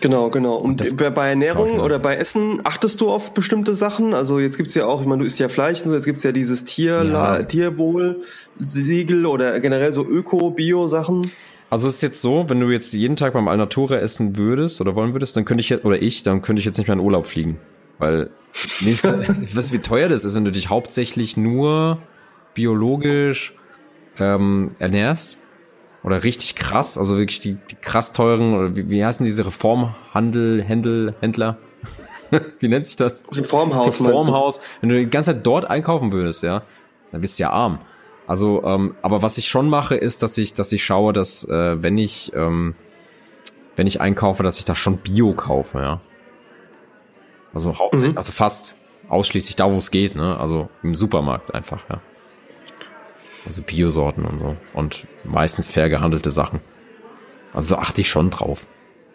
Genau, genau. Und das bei Ernährung oder bei Essen achtest du auf bestimmte Sachen? Also jetzt gibt's ja auch, ich meine, du isst ja Fleisch und so, jetzt gibt's ja dieses Tier, ja. Tierwohl-Siegel oder generell so Öko-Bio-Sachen. Also es ist jetzt so, wenn du jetzt jeden Tag beim Alnatura essen würdest oder wollen würdest, dann könnte ich jetzt, oder ich, dann könnte ich jetzt nicht mehr in Urlaub fliegen. Weil, weißt du, wie teuer das ist, wenn du dich hauptsächlich nur biologisch ähm, ernährst? Oder richtig krass, also wirklich die, die krass teuren, oder wie, wie heißen diese Reformhandel, Händel, Händler? wie nennt sich das? Reformhaus. Reformhaus. Wenn du die ganze Zeit dort einkaufen würdest, ja, dann bist du ja arm. Also, ähm, aber was ich schon mache, ist, dass ich, dass ich schaue, dass äh, wenn ich, ähm, wenn ich einkaufe, dass ich da schon Bio kaufe, ja. Also, mhm. also fast ausschließlich da, wo es geht, ne? Also im Supermarkt einfach, ja. Also Biosorten und so. Und meistens fair gehandelte Sachen. Also achte ich schon drauf.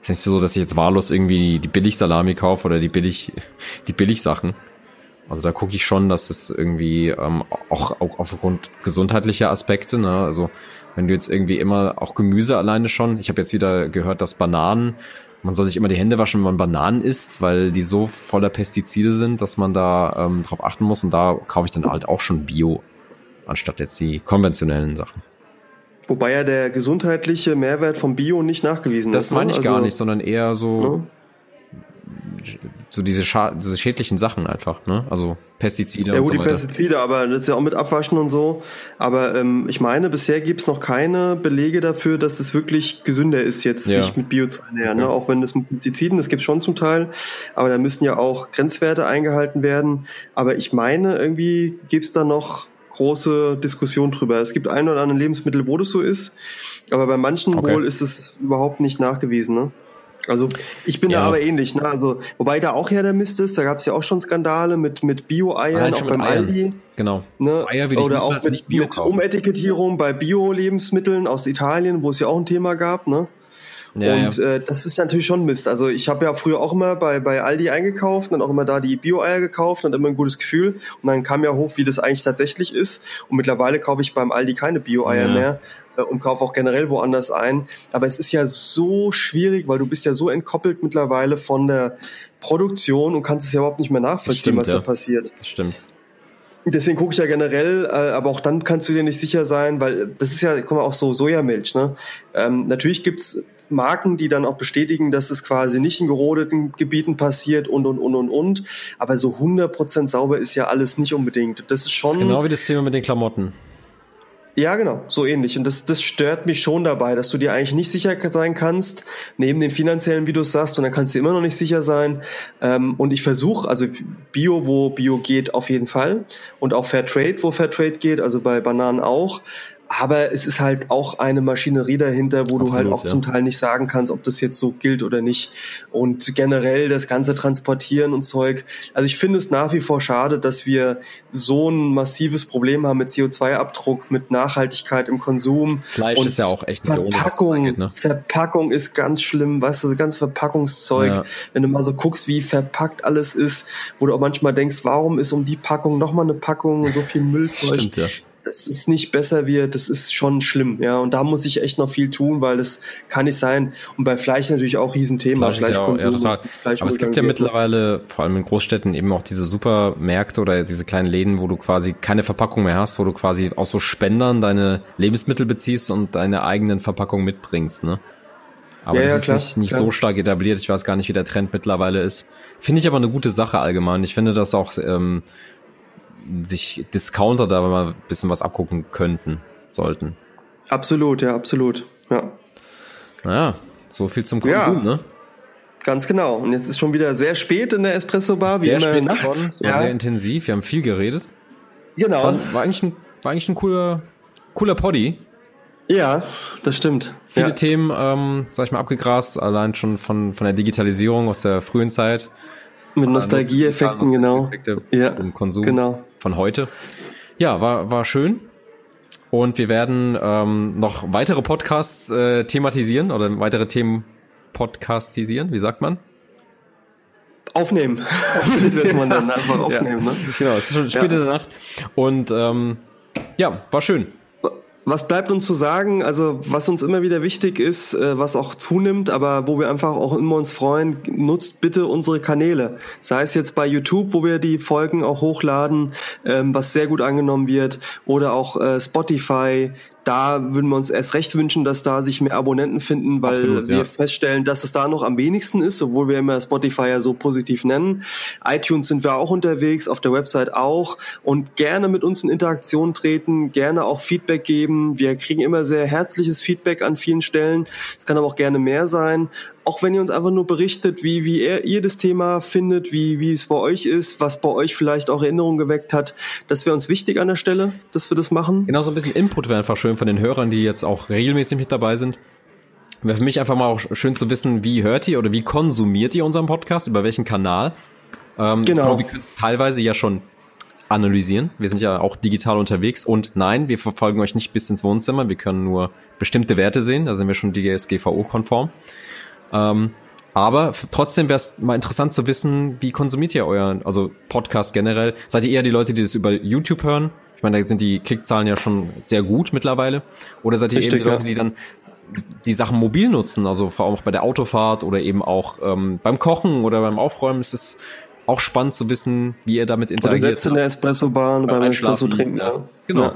Ist nicht so, dass ich jetzt wahllos irgendwie die Billigsalami kaufe oder die billig, die Billigsachen. Also da gucke ich schon, dass es irgendwie ähm, auch, auch aufgrund gesundheitlicher Aspekte, ne? Also wenn du jetzt irgendwie immer auch Gemüse alleine schon, ich habe jetzt wieder gehört, dass Bananen, man soll sich immer die Hände waschen, wenn man Bananen isst, weil die so voller Pestizide sind, dass man da ähm, drauf achten muss und da kaufe ich dann halt auch schon Bio, anstatt jetzt die konventionellen Sachen. Wobei ja der gesundheitliche Mehrwert vom Bio nicht nachgewiesen das ist. Das meine ne? ich also, gar nicht, sondern eher so, ja so diese, diese schädlichen Sachen einfach, ne? Also Pestizide ja, und so weiter. Ja, die Pestizide, aber das ist ja auch mit Abwaschen und so. Aber ähm, ich meine, bisher gibt's noch keine Belege dafür, dass es wirklich gesünder ist, jetzt ja. sich mit Bio zu ernähren. Ne? Okay. Ne? Auch wenn das mit Pestiziden, das gibt's schon zum Teil, aber da müssen ja auch Grenzwerte eingehalten werden. Aber ich meine, irgendwie gibt's da noch große Diskussion drüber. Es gibt ein oder andere Lebensmittel, wo das so ist, aber bei manchen okay. wohl ist es überhaupt nicht nachgewiesen. Ne? Also ich bin ja. da aber ähnlich, ne? Also wobei da auch ja der Mist ist, da gab es ja auch schon Skandale mit mit Bio-Eiern, auch beim Eiern. Aldi. Genau. Ne? Eier will ich Oder auch mit, mit Umetikettierung bei Bio-Lebensmitteln aus Italien, wo es ja auch ein Thema gab, ne? Ja, und ja. Äh, das ist natürlich schon Mist. Also ich habe ja früher auch immer bei, bei Aldi eingekauft und auch immer da die Bio-Eier gekauft und immer ein gutes Gefühl. Und dann kam ja hoch, wie das eigentlich tatsächlich ist. Und mittlerweile kaufe ich beim Aldi keine Bio-Eier ja. mehr äh, und kaufe auch generell woanders ein. Aber es ist ja so schwierig, weil du bist ja so entkoppelt mittlerweile von der Produktion und kannst es ja überhaupt nicht mehr nachvollziehen, stimmt, was da passiert. Das stimmt. Deswegen gucke ich ja generell, äh, aber auch dann kannst du dir nicht sicher sein, weil das ist ja, guck mal, auch so Sojamilch. Ne? Ähm, natürlich gibt's Marken, die dann auch bestätigen, dass es quasi nicht in gerodeten Gebieten passiert und, und, und, und, und. Aber so 100% sauber ist ja alles nicht unbedingt. Das ist schon... Das ist genau wie das Thema mit den Klamotten. Ja, genau, so ähnlich. Und das, das stört mich schon dabei, dass du dir eigentlich nicht sicher sein kannst, neben dem finanziellen, wie du sagst, und dann kannst du immer noch nicht sicher sein. Ähm, und ich versuche, also Bio, wo Bio geht, auf jeden Fall. Und auch Fair Trade, wo Fair Trade geht, also bei Bananen auch aber es ist halt auch eine Maschinerie dahinter, wo Absolut, du halt auch ja. zum Teil nicht sagen kannst, ob das jetzt so gilt oder nicht. Und generell das ganze Transportieren und Zeug. Also ich finde es nach wie vor schade, dass wir so ein massives Problem haben mit CO2-Abdruck, mit Nachhaltigkeit im Konsum. Fleisch und ist ja auch echt Verpackung. Geht, ne? Verpackung ist ganz schlimm, weißt du, das ganze Verpackungszeug. Ja. Wenn du mal so guckst, wie verpackt alles ist, wo du auch manchmal denkst, warum ist um die Packung nochmal eine Packung und so viel Müllzeug. Stimmt, ja das ist nicht besser wird, das ist schon schlimm, ja. Und da muss ich echt noch viel tun, weil das kann nicht sein. Und bei Fleisch natürlich auch Riesenthema. Fleisch Fleischkonsum. Ja, ja, Fleisch Aber es gibt ja mittlerweile, vor allem in Großstädten, eben auch diese Supermärkte oder diese kleinen Läden, wo du quasi keine Verpackung mehr hast, wo du quasi aus so Spendern deine Lebensmittel beziehst und deine eigenen Verpackungen mitbringst, ne? Aber ja, das ja, ist klar, nicht, nicht so stark etabliert. Ich weiß gar nicht, wie der Trend mittlerweile ist. Finde ich aber eine gute Sache allgemein. Ich finde das auch ähm, sich Discounter da mal ein bisschen was abgucken könnten, sollten. Absolut, ja, absolut. Ja. Naja, so viel zum Konsum, ja. ne? Ganz genau. Und jetzt ist schon wieder sehr spät in der Espresso Bar, wie sehr immer spät nachts. Es war ja. sehr intensiv. Wir haben viel geredet. Genau. War, war, eigentlich ein, war eigentlich ein cooler, cooler Poddy. Ja, das stimmt. Viele ja. Themen, ähm, sag ich mal, abgegrast, allein schon von, von der Digitalisierung aus der frühen Zeit. Mit Nostalgieeffekten, genau. Ja, im Konsum genau. Von heute. Ja, war, war schön. Und wir werden ähm, noch weitere Podcasts äh, thematisieren oder weitere Themen podcastisieren, wie sagt man? Aufnehmen. das wird man dann einfach aufnehmen, ja. ne? Genau, es ist schon spät ja. in der Nacht. Und ähm, ja, war schön. Was bleibt uns zu sagen? Also, was uns immer wieder wichtig ist, äh, was auch zunimmt, aber wo wir einfach auch immer uns freuen, nutzt bitte unsere Kanäle. Sei es jetzt bei YouTube, wo wir die Folgen auch hochladen, ähm, was sehr gut angenommen wird, oder auch äh, Spotify, da würden wir uns erst recht wünschen, dass da sich mehr Abonnenten finden, weil Absolut, wir ja. feststellen, dass es da noch am wenigsten ist, obwohl wir immer Spotify ja so positiv nennen. iTunes sind wir auch unterwegs, auf der Website auch und gerne mit uns in Interaktion treten, gerne auch Feedback geben. Wir kriegen immer sehr herzliches Feedback an vielen Stellen. Es kann aber auch gerne mehr sein auch wenn ihr uns einfach nur berichtet, wie, wie ihr, ihr das Thema findet, wie, wie es bei euch ist, was bei euch vielleicht auch Erinnerungen geweckt hat. Das wäre uns wichtig an der Stelle, dass wir das machen. Genau, so ein bisschen Input wäre einfach schön von den Hörern, die jetzt auch regelmäßig mit dabei sind. Wäre für mich einfach mal auch schön zu wissen, wie hört ihr oder wie konsumiert ihr unseren Podcast, über welchen Kanal. Ähm, genau. Wir können es teilweise ja schon analysieren. Wir sind ja auch digital unterwegs und nein, wir verfolgen euch nicht bis ins Wohnzimmer. Wir können nur bestimmte Werte sehen. Da sind wir schon DSGVO-konform. Ähm, aber trotzdem wäre es mal interessant zu wissen, wie konsumiert ihr euren, also Podcast generell? Seid ihr eher die Leute, die das über YouTube hören? Ich meine, da sind die Klickzahlen ja schon sehr gut mittlerweile. Oder seid ihr Richtig, eben die Leute, die dann die Sachen mobil nutzen, also vor allem auch bei der Autofahrt oder eben auch ähm, beim Kochen oder beim Aufräumen ist es auch spannend zu wissen, wie ihr damit interagiert. Oder selbst in der Espresso-Bahn beim, beim Espresso trinken. Ja. Genau. Ja.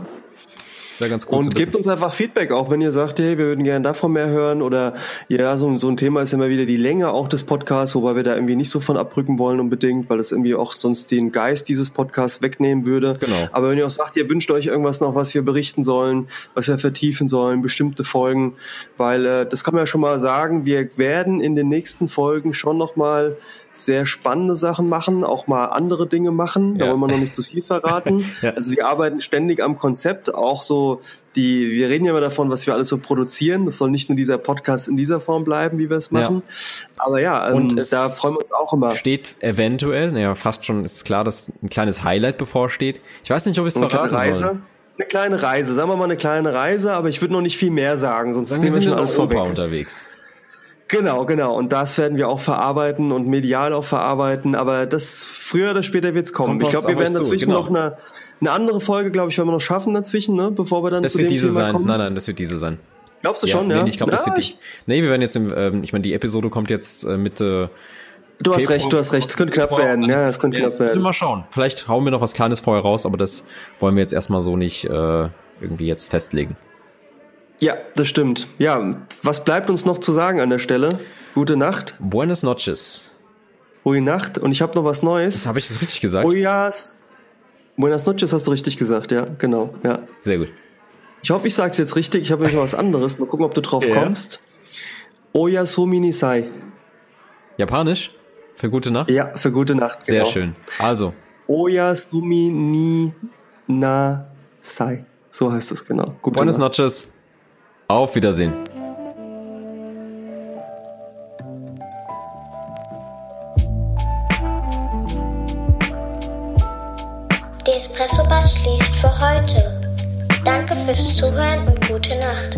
Wäre ganz cool Und gebt uns einfach Feedback, auch wenn ihr sagt, hey, wir würden gerne davon mehr hören oder ja, so, so ein Thema ist immer wieder die Länge auch des Podcasts, wobei wir da irgendwie nicht so von abrücken wollen unbedingt, weil das irgendwie auch sonst den Geist dieses Podcasts wegnehmen würde. Genau. Aber wenn ihr auch sagt, ihr wünscht euch irgendwas noch, was wir berichten sollen, was wir vertiefen sollen, bestimmte Folgen, weil äh, das kann man ja schon mal sagen, wir werden in den nächsten Folgen schon nochmal sehr spannende Sachen machen, auch mal andere Dinge machen. Da wollen wir noch nicht zu viel verraten. ja. Also wir arbeiten ständig am Konzept, auch so die, wir reden ja immer davon, was wir alles so produzieren. Das soll nicht nur dieser Podcast in dieser Form bleiben, wie wir es machen. Ja. Aber ja, ähm, und da freuen wir uns auch immer. Steht eventuell, naja, fast schon ist klar, dass ein kleines Highlight bevorsteht. Ich weiß nicht, ob ich es verraten Reise. soll. Eine kleine Reise, sagen wir mal eine kleine Reise, aber ich würde noch nicht viel mehr sagen, sonst sagen nehmen wir schon alles vorweg. unterwegs. Genau, genau. Und das werden wir auch verarbeiten und medial auch verarbeiten. Aber das früher oder später wird's kommen. Kommt ich glaube, wir werden dazwischen genau. noch eine, eine andere Folge, glaube ich, werden wir noch schaffen dazwischen, ne? bevor wir dann das zu wird dem diese Thema sein. kommen. Nein, nein, das wird diese sein. Glaubst du ja, schon, ja? Nee, ich glaube, das wird nicht. Nee, wir werden jetzt im, ähm, ich meine, die Episode kommt jetzt äh, Mitte. Du hast recht, du hast recht. Es könnte knapp werden. Ja, es könnte knapp werden. Müssen wir mal schauen. Vielleicht hauen wir noch was Kleines vorher raus, aber das wollen wir jetzt erstmal so nicht äh, irgendwie jetzt festlegen. Ja, das stimmt. Ja, was bleibt uns noch zu sagen an der Stelle? Gute Nacht. Buenas noches. Gute Nacht. Und ich habe noch was Neues. Das habe ich das richtig gesagt? Buenas Buenas noches hast du richtig gesagt, ja, genau, ja. Sehr gut. Ich hoffe, ich sage es jetzt richtig. Ich habe noch was anderes. Mal gucken, ob du drauf ja. kommst. Oyasumi sai. Japanisch? Für gute Nacht? Ja, für gute Nacht. Genau. Sehr schön. Also. Oyasumi ni na sai. So heißt es genau. Gute Buenas Nacht. noches. Auf Wiedersehen. Espresso Bar schließt für heute. Danke fürs Zuhören und gute Nacht.